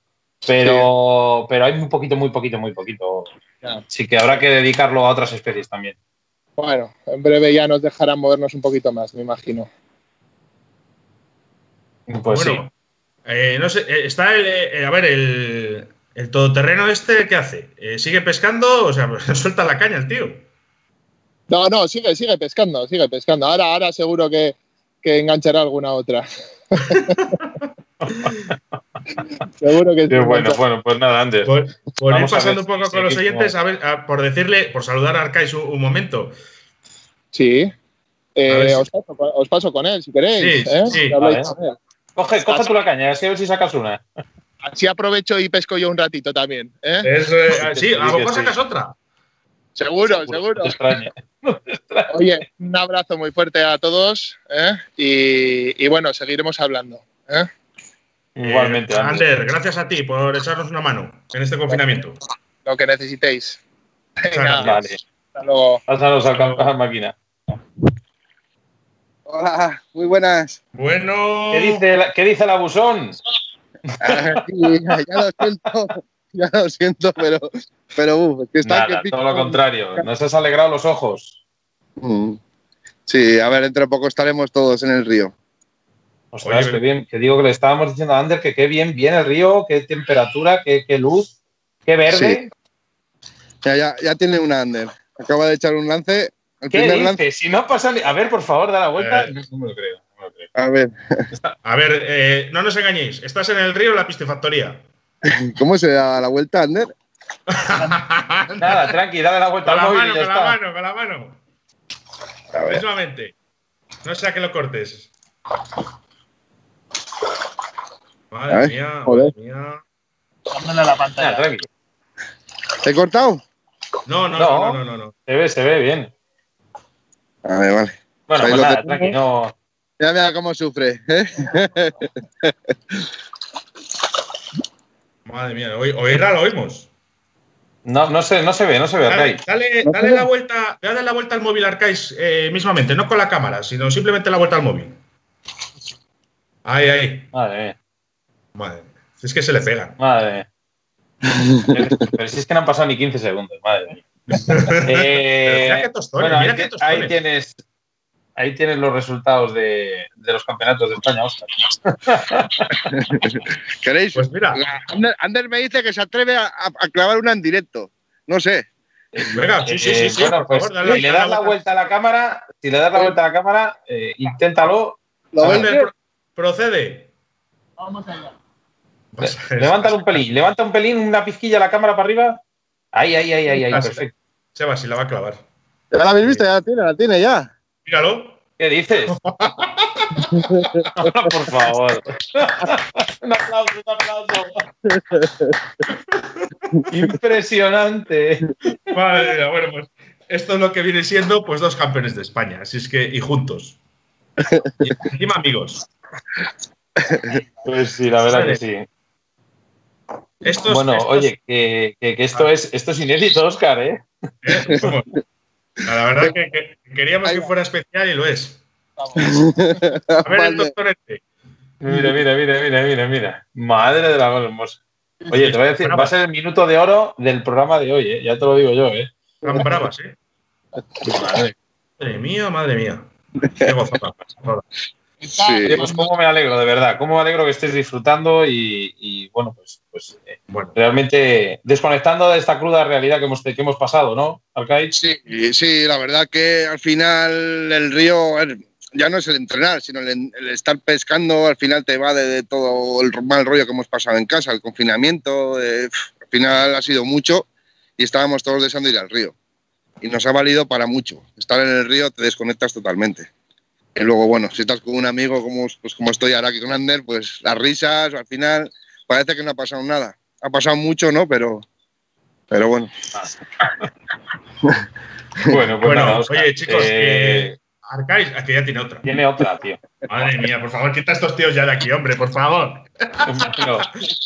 [SPEAKER 1] pero, pero hay muy poquito, muy poquito, muy poquito.
[SPEAKER 17] Ya.
[SPEAKER 1] Así que habrá que dedicarlo a otras especies también.
[SPEAKER 17] Bueno, en breve ya nos dejarán movernos un poquito más, me imagino.
[SPEAKER 1] Pues
[SPEAKER 2] bueno, eh, no sé, eh, está el. eh, a ver, el, el todoterreno este, ¿qué hace? Eh, ¿Sigue pescando? O sea, [laughs] suelta la caña el tío.
[SPEAKER 17] No, no, sigue, sigue pescando, sigue pescando. Ahora, ahora seguro que, que enganchará alguna otra. [laughs] seguro que
[SPEAKER 1] sí. bueno, bueno, pues nada, Ander.
[SPEAKER 2] Por, ir pasando
[SPEAKER 1] ver
[SPEAKER 2] un poco con los oyentes,
[SPEAKER 1] como-
[SPEAKER 2] a ver, a- por decirle, por saludar a Arcais un, un momento.
[SPEAKER 17] Sí. Eh, os, paso, con- os paso con él, si queréis.
[SPEAKER 2] Sí,
[SPEAKER 17] ¿eh?
[SPEAKER 2] sí.
[SPEAKER 1] Coge, coge tú la caña, así a ver si sacas una.
[SPEAKER 17] Así aprovecho y pesco yo un ratito también. ¿eh?
[SPEAKER 2] Es, eh, sí, a lo mejor sacas otra.
[SPEAKER 17] Seguro, seguro.
[SPEAKER 1] No te extrañe.
[SPEAKER 17] Oye, un abrazo muy fuerte a todos ¿eh? y, y bueno, seguiremos hablando. ¿eh?
[SPEAKER 1] Igualmente,
[SPEAKER 2] Eh,
[SPEAKER 1] Ander.
[SPEAKER 2] Ander, gracias a ti por echarnos una mano en este confinamiento.
[SPEAKER 17] Lo que necesitéis. Venga,
[SPEAKER 1] Vale,
[SPEAKER 17] hasta luego.
[SPEAKER 1] pásanos a la máquina.
[SPEAKER 18] Hola, muy buenas.
[SPEAKER 2] Bueno.
[SPEAKER 1] ¿Qué dice, la- qué dice el abusón?
[SPEAKER 18] Ah, sí, ya lo siento, ya lo siento, pero, pero uf, es que está
[SPEAKER 1] Nada,
[SPEAKER 18] que
[SPEAKER 1] todo lo contrario. Nos has alegrado los ojos.
[SPEAKER 18] Mm. Sí, a ver, dentro de poco estaremos todos en el río.
[SPEAKER 1] Ostras,
[SPEAKER 2] Oye,
[SPEAKER 1] qué bien. Que digo que le estábamos diciendo a Ander que qué bien viene el río, qué temperatura, qué, qué luz, qué verde.
[SPEAKER 18] Ya, ya, ya tiene un under. Acaba de echar un lance. El
[SPEAKER 1] ¿Qué
[SPEAKER 18] lance.
[SPEAKER 1] Si no pasa ni... A ver, por favor, da la vuelta.
[SPEAKER 2] Eh.
[SPEAKER 1] No me lo creo. no me lo creo.
[SPEAKER 18] A ver,
[SPEAKER 2] A ver, eh, no nos engañéis. ¿Estás en el río o en la piscifactoría? [laughs]
[SPEAKER 18] ¿cómo se da la vuelta, Ander? [laughs]
[SPEAKER 1] Nada, tranqui, dale la vuelta
[SPEAKER 2] Con
[SPEAKER 1] al
[SPEAKER 2] la
[SPEAKER 1] móvil
[SPEAKER 2] mano,
[SPEAKER 1] ya
[SPEAKER 2] con la mano, con la mano.
[SPEAKER 18] A ver.
[SPEAKER 2] Mismamente. No sea que lo cortes. Madre mía,
[SPEAKER 18] joder.
[SPEAKER 2] madre mía.
[SPEAKER 1] Nada, tranqui.
[SPEAKER 18] ¿Te he cortado?
[SPEAKER 2] No, no,
[SPEAKER 1] No.
[SPEAKER 2] no, no, no, no.
[SPEAKER 1] Se ve, se ve bien.
[SPEAKER 18] A ver, vale.
[SPEAKER 1] Bueno, pues nada, tranqui, no.
[SPEAKER 18] Mira, mira cómo sufre. ¿eh? [laughs]
[SPEAKER 2] Madre mía, hoy, oírla lo oímos.
[SPEAKER 1] No, no se, no se ve, no se ve,
[SPEAKER 2] Dale, dale, dale la vuelta, dale la vuelta al móvil Arcais eh, mismamente, no con la cámara, sino simplemente la vuelta al móvil. Ahí, ahí.
[SPEAKER 1] Madre mía,
[SPEAKER 2] Madre mía. Es que se le pegan.
[SPEAKER 1] madre mía. [laughs] Pero si es que no han pasado ni 15 segundos, madre mía. [laughs] Eh,
[SPEAKER 2] mira qué tostones,
[SPEAKER 1] bueno,
[SPEAKER 2] mira
[SPEAKER 1] ahí,
[SPEAKER 2] qué
[SPEAKER 1] ti-
[SPEAKER 2] tostones.
[SPEAKER 1] ahí tienes, ahí tienes los resultados de, de los campeonatos de España, Oscar. [laughs]
[SPEAKER 18] ¿Queréis?
[SPEAKER 2] Pues mira,
[SPEAKER 18] Ander, Ander me dice que se atreve a, a- a clavar una en directo. No sé.
[SPEAKER 2] venga, sí, sí, sí,
[SPEAKER 1] Eh,
[SPEAKER 2] sí,
[SPEAKER 1] bueno,
[SPEAKER 2] por
[SPEAKER 1] pues
[SPEAKER 2] favor, dale,
[SPEAKER 1] si le das la vuelta a la cámara, si le das la vuelta a la cámara, eh, inténtalo.
[SPEAKER 18] ¿Lo
[SPEAKER 2] pro- procede.
[SPEAKER 18] Vamos allá.
[SPEAKER 1] Levántalo un pelín, levanta un pelín, una pizquilla la cámara para arriba. Ahí, ahí, ahí, ahí, ahí,
[SPEAKER 2] Ah,
[SPEAKER 1] perfecto.
[SPEAKER 2] Seba, si la va a clavar.
[SPEAKER 18] Ya la habéis visto, ya la tiene, la tiene ya.
[SPEAKER 2] Míralo.
[SPEAKER 1] ¿Qué dices? [laughs] Por favor. [laughs] un aplauso, un aplauso. Impresionante.
[SPEAKER 2] Mía, bueno, pues esto es lo que viene siendo pues dos campeones de España, así es que y juntos. Y encima amigos.
[SPEAKER 1] Pues sí, la verdad que sí.
[SPEAKER 2] Estos,
[SPEAKER 1] bueno,
[SPEAKER 2] estos-
[SPEAKER 1] oye, que, que- que esto es esto es inédito, Oscar, ¿eh?
[SPEAKER 2] eh, vamos. La verdad que, que queríamos que fuera especial y lo es. A ver el doctor este.
[SPEAKER 1] Mira, mira, mira, mira, mira, mira. Madre de la voz hermosa. Oye, te voy a decir, va a ser el minuto de oro del programa de hoy, ¿eh? Ya te lo digo yo, ¿eh?
[SPEAKER 2] Tan bravas, ¿eh?
[SPEAKER 1] Madre.
[SPEAKER 2] Madre mía, madre mía. Qué gozada. gozada.
[SPEAKER 18] Sí.
[SPEAKER 1] Pues cómo me alegro, de verdad. Cómo me alegro que estés disfrutando y, y, bueno, pues, pues eh,
[SPEAKER 2] Bueno,
[SPEAKER 1] realmente desconectando de esta cruda realidad que hemos, que hemos pasado, ¿no, Alcaid?
[SPEAKER 18] Sí, sí, la verdad que al final el río, ya no es el entrenar, sino el, el estar pescando, al final te va de, de todo el mal rollo que hemos pasado en casa, el confinamiento, eh, al final ha sido mucho y estábamos todos deseando ir al río. Y nos ha valido para mucho. Estar en el río te desconectas totalmente. Y luego, bueno, si estás con un amigo como, pues, como estoy ahora aquí con Ander, pues las risas, al final parece que no ha pasado nada. Ha pasado mucho, ¿no? Pero, pero bueno. [laughs]
[SPEAKER 1] Bueno, pues
[SPEAKER 2] Bueno,
[SPEAKER 1] nada,
[SPEAKER 2] oye, chicos,
[SPEAKER 1] eh,
[SPEAKER 2] que Arcais, aquí ya tiene otra.
[SPEAKER 1] Tiene otra, tío.
[SPEAKER 2] Madre mía, por favor, quita a estos tíos ya de aquí, hombre, por favor.
[SPEAKER 1] Bueno,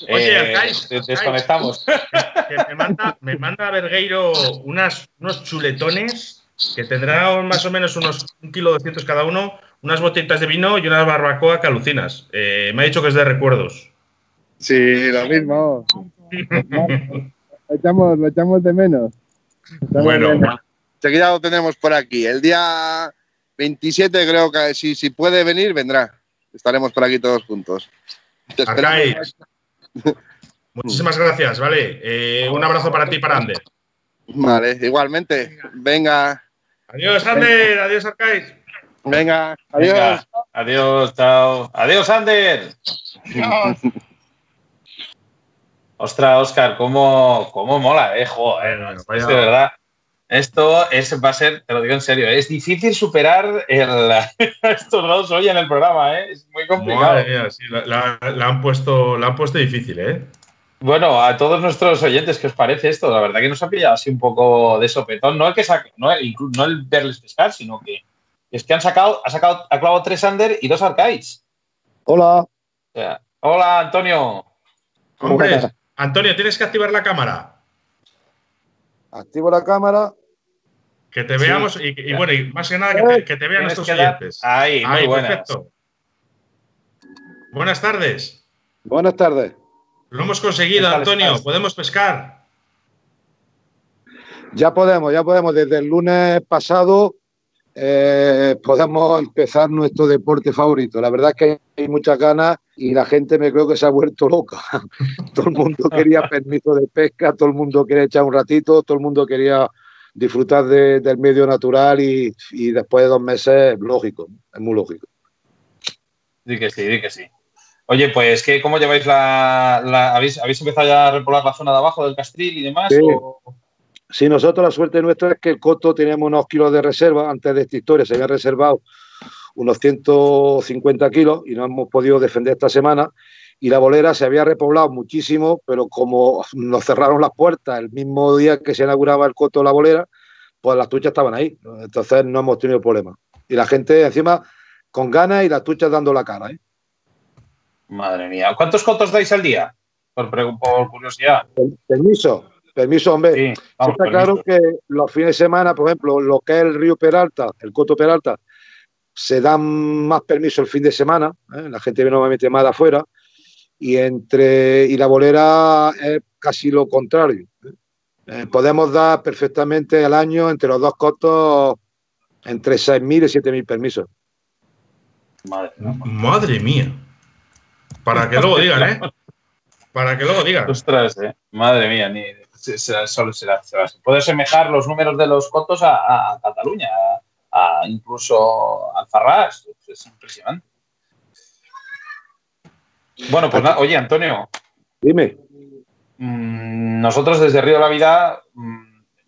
[SPEAKER 1] [laughs]
[SPEAKER 2] Oye,
[SPEAKER 1] eh,
[SPEAKER 2] Arcais,
[SPEAKER 1] des- desconectamos. [laughs]
[SPEAKER 2] que me manda, me manda Vergueiro unas, unos chuletones que tendrán más o menos unos un kilo doscientos cada uno, unas botellitas de vino y una barbacoa que alucinas. Eh, me ha dicho que es de recuerdos.
[SPEAKER 18] Sí, lo mismo. [laughs] Lo echamos, lo echamos de menos.
[SPEAKER 2] Bueno.
[SPEAKER 18] Enseguida lo tenemos por aquí. El día 27 creo que si, si puede venir, vendrá. Estaremos por aquí todos juntos. Te esperamos.
[SPEAKER 2] Arcais, muchísimas gracias, ¿vale? Eh, un abrazo para ti y para Ander.
[SPEAKER 18] Vale, igualmente. Venga.
[SPEAKER 2] Adiós, Ander. Adiós, Arcais.
[SPEAKER 18] Venga, adiós.
[SPEAKER 1] Venga, adiós, chao. Adiós, Ander. [laughs] Ostras, Oscar, cómo, cómo mola, eh, joder, es de verdad. Esto es, va a ser, te lo digo en serio, es difícil superar el, [laughs] estos dos hoy en el programa, ¿eh? es muy complicado.
[SPEAKER 2] Madre mía, sí, la, la- la han puesto, la han puesto difícil, ¿eh?
[SPEAKER 1] Bueno, a todos nuestros oyentes, ¿qué os parece esto? La verdad que nos ha pillado así un poco de sopetón. No el que saque, no el, no el verles pescar, sino que es que han sacado, ha sacado, ha clavado tres under y dos arcais.
[SPEAKER 19] Hola.
[SPEAKER 1] O sea, hola, Antonio.
[SPEAKER 2] Hombre, Antonio, tienes que activar la cámara.
[SPEAKER 19] Activo la cámara.
[SPEAKER 2] Que te
[SPEAKER 1] Sí.
[SPEAKER 2] veamos y, y bueno, y más que nada que te, que te vean nuestros oyentes.
[SPEAKER 1] Ahí, muy buenas.
[SPEAKER 2] perfecto. Buenas tardes.
[SPEAKER 19] Buenas tardes.
[SPEAKER 2] Lo hemos conseguido,
[SPEAKER 19] ¿Qué tal
[SPEAKER 2] Antonio.
[SPEAKER 19] estás?
[SPEAKER 2] Podemos pescar.
[SPEAKER 19] Ya podemos, ya podemos. Desde el lunes pasado eh, podemos empezar nuestro deporte favorito. La verdad es que hay muchas ganas y la gente me creo que se ha vuelto loca. [laughs] todo el mundo quería permiso de pesca, todo el mundo quería echar un ratito, todo el mundo quería disfrutar de- del medio natural y, y después de dos meses, lógico, es muy lógico.
[SPEAKER 1] Di que sí, di que sí. Oye, pues, ¿qué, ¿cómo lleváis la, la- habéis, ¿Habéis empezado ya a repoblar la zona de abajo del Castril y demás?
[SPEAKER 19] Sí.
[SPEAKER 1] o-
[SPEAKER 19] Sí, nosotros la suerte nuestra es que el coto teníamos unos kilos de reserva. Antes de esta historia se habían reservado unos 150 kilos y no hemos podido defender esta semana. Y la bolera se había repoblado muchísimo, pero como nos cerraron las puertas el mismo día que se inauguraba el coto de la bolera, pues las tuchas estaban ahí. Entonces no hemos tenido problemas. Y la gente encima con ganas y las tuchas dando la cara. ¿eh?
[SPEAKER 1] Madre mía. ¿Cuántos cotos dais al día? Por, curiosidad.
[SPEAKER 19] Permiso, permiso, hombre.
[SPEAKER 1] vamos,
[SPEAKER 19] Está
[SPEAKER 1] permiso.
[SPEAKER 19] claro que los fines de semana, por ejemplo, lo que es el río Peralta, el Coto Peralta, se dan más permiso el fin de semana, ¿eh? la gente viene normalmente más de afuera, y entre y la bolera es casi lo contrario. ¿eh? Eh, podemos dar perfectamente al año entre los dos cotos entre 6.000 y 7.000 permisos.
[SPEAKER 2] Madre mía. Para que luego digan, ¿eh? Para que luego digan.
[SPEAKER 1] Ostras, eh. Madre mía, ni, se, se- solo se, puede asemejar los números de los cotos a, Cataluña, a, a incluso al Farrás. Es impresionante. Bueno, pues nada, oye, Antonio.
[SPEAKER 19] Dime.
[SPEAKER 1] mm, nosotros desde Río de la Vida, mm,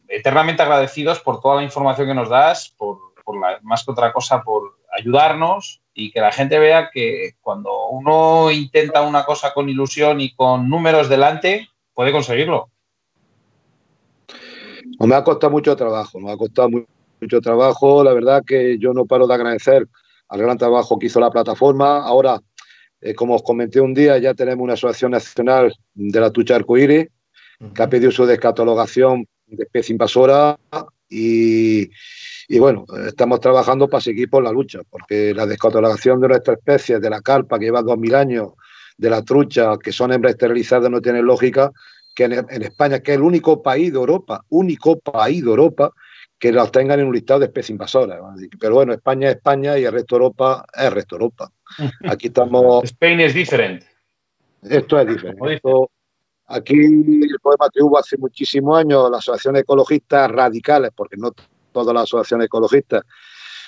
[SPEAKER 1] eternamente agradecidos por toda la información que nos das, por, por la, más que otra cosa, por ayudarnos y que la gente vea que cuando uno intenta una cosa con ilusión y con números delante, puede conseguirlo.
[SPEAKER 19] Me ha costado mucho trabajo, nos ha costado mu- mucho trabajo. La verdad que yo no paro de agradecer al gran trabajo que hizo la plataforma. Ahora, eh, como os comenté un día, ya tenemos una asociación nacional de la tucha arcoíris que ha pedido su descatalogación de especie invasora y, y bueno, estamos trabajando para seguir por la lucha, porque la descatalogación de nuestras especies, de la carpa que lleva 2.000 años, de la trucha, que son hembras esterilizadas, no tiene lógica que en, en España, que es el único país de Europa, único país de Europa, que las tengan en un listado de especies invasoras. Pero bueno, España es España y el resto de Europa es el resto de Europa. [laughs] Aquí estamos.
[SPEAKER 1] Spain es diferente.
[SPEAKER 19] Esto es diferente. Esto- aquí el problema que hubo hace muchísimos años, las asociaciones ecologistas radicales, porque no todas las asociaciones ecologistas,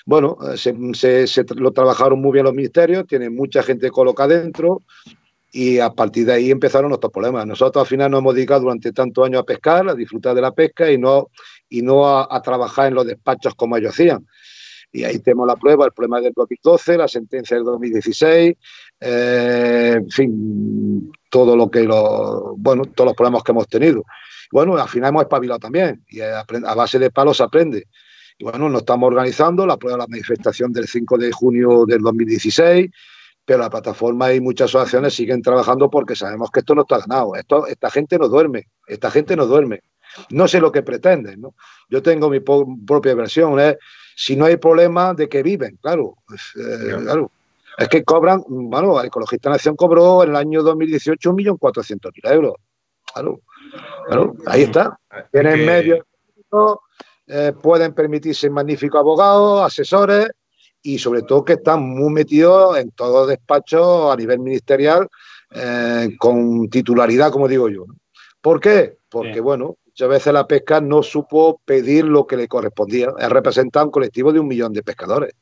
[SPEAKER 19] bueno, se, se- se tra- lo trabajaron muy bien los ministerios, tienen mucha gente colocada dentro y a partir de ahí empezaron nuestros problemas. Nosotros al final nos hemos dedicado durante tantos años a pescar, a disfrutar de la pesca y no, y no a, a trabajar en los despachos como ellos hacían. Y ahí tenemos la prueba, el problema del 2012, la sentencia del 2016, eh, en fin, todo lo que lo, bueno, todos los problemas que hemos tenido. Bueno, al final hemos espabilado también y a, a base de palos se aprende. Y bueno, nos estamos organizando, la prueba de la manifestación del 5 de junio del 2016, pero la plataforma y muchas asociaciones siguen trabajando porque sabemos que esto no está ganado. Esto, esta gente no duerme, esta gente no duerme. No sé lo que pretenden, ¿no? Yo tengo mi propia versión, es si no hay problema de que viven, claro. pues, eh, claro. Es que cobran, bueno, Ecologista Nación cobró en el año 2018 1.400.000 euros. Claro, claro, ahí está. Tienen medios, eh, pueden permitirse magníficos abogados, asesores y sobre todo que están muy metidos en todo despacho a nivel ministerial eh, con titularidad, como digo yo. ¿Por qué? Porque, bueno, muchas veces la pesca no supo pedir lo que le correspondía. Es representar un colectivo de un millón de pescadores.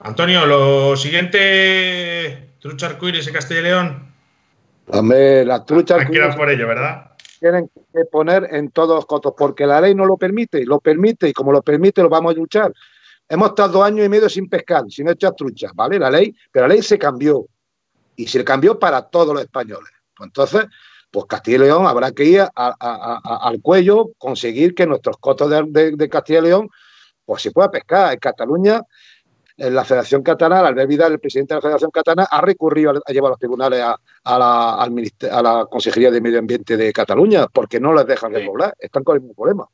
[SPEAKER 2] Antonio, lo siguiente, trucha arcoíris en Castilla y León.
[SPEAKER 19] Hombre, las truchas
[SPEAKER 2] por ello, ¿verdad?
[SPEAKER 19] tienen que poner en todos los cotos, porque la ley no lo permite, lo permite, y como lo permite, lo vamos a luchar. Hemos estado dos años y medio sin pescar, sin echar truchas, ¿vale? La ley, pero la ley se cambió, y se cambió para todos los españoles. Pues entonces, pues Castilla y León habrá que ir a- a- al cuello, conseguir que nuestros cotos de, de- de Castilla y León, pues se pueda pescar. En Cataluña, en la Federación Catalana, Albert Vidal, el presidente de la Federación Catalana, ha recurrido a, llevar a los tribunales a, la, a Consejería de Medio Ambiente de Cataluña, porque no les dejan repoblar, están con el mismo problema.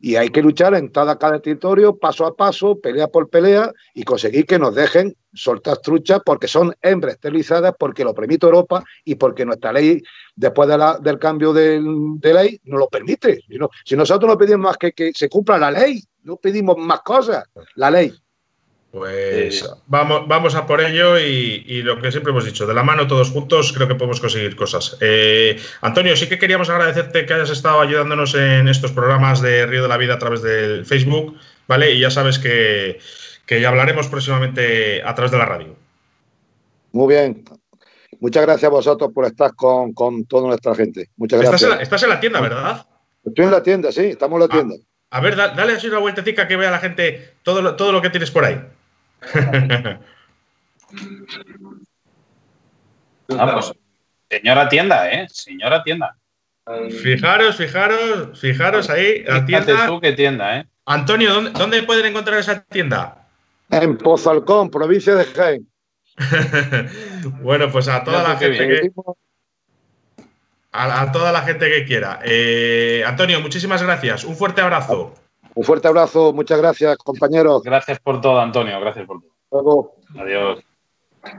[SPEAKER 19] Y hay que luchar en cada, territorio, paso a paso, pelea por pelea, y conseguir que nos dejen soltar truchas, porque son hembras esterilizadas, porque lo permite Europa y porque nuestra ley, después de la- del cambio de ley, no lo permite. Si, si nosotros no pedimos más que, que se cumpla la ley, no pedimos más cosas, la ley.
[SPEAKER 2] Pues vamos, vamos a por ello y, y lo que siempre hemos dicho, de la mano todos juntos creo que podemos conseguir cosas. Eh, Antonio, sí que queríamos agradecerte que hayas estado ayudándonos en estos programas de Río de la Vida a través del Facebook, ¿vale? Y ya sabes que, que ya hablaremos próximamente a través de la radio.
[SPEAKER 19] Muy bien. Muchas gracias a vosotros por estar con, con toda nuestra gente. Muchas
[SPEAKER 2] Estás en,
[SPEAKER 19] gracias.
[SPEAKER 2] la, estás en la tienda, ¿verdad?
[SPEAKER 19] Estoy en la tienda, sí, estamos en la tienda.
[SPEAKER 2] A ver, da- dale así una vueltecita que vea la gente todo lo, todo lo que tienes por ahí.
[SPEAKER 1] Ah, pues, señora tienda, ¿eh? Señora tienda.
[SPEAKER 2] Fijaros, fijaros, fijaros ahí, la
[SPEAKER 1] Fíjate
[SPEAKER 2] tienda.
[SPEAKER 1] tú qué tienda, ¿eh?
[SPEAKER 2] Antonio, ¿dónde, dónde pueden encontrar esa tienda?
[SPEAKER 19] En Pozalcón, provincia de Jaén. [laughs]
[SPEAKER 2] Bueno, pues a toda la gente que, a, a toda la gente que quiera. Eh, Antonio, muchísimas gracias. Un fuerte abrazo.
[SPEAKER 19] Un fuerte abrazo, muchas gracias, compañeros.
[SPEAKER 1] Gracias por todo, Antonio. Gracias por todo.
[SPEAKER 19] Luego.
[SPEAKER 1] Adiós.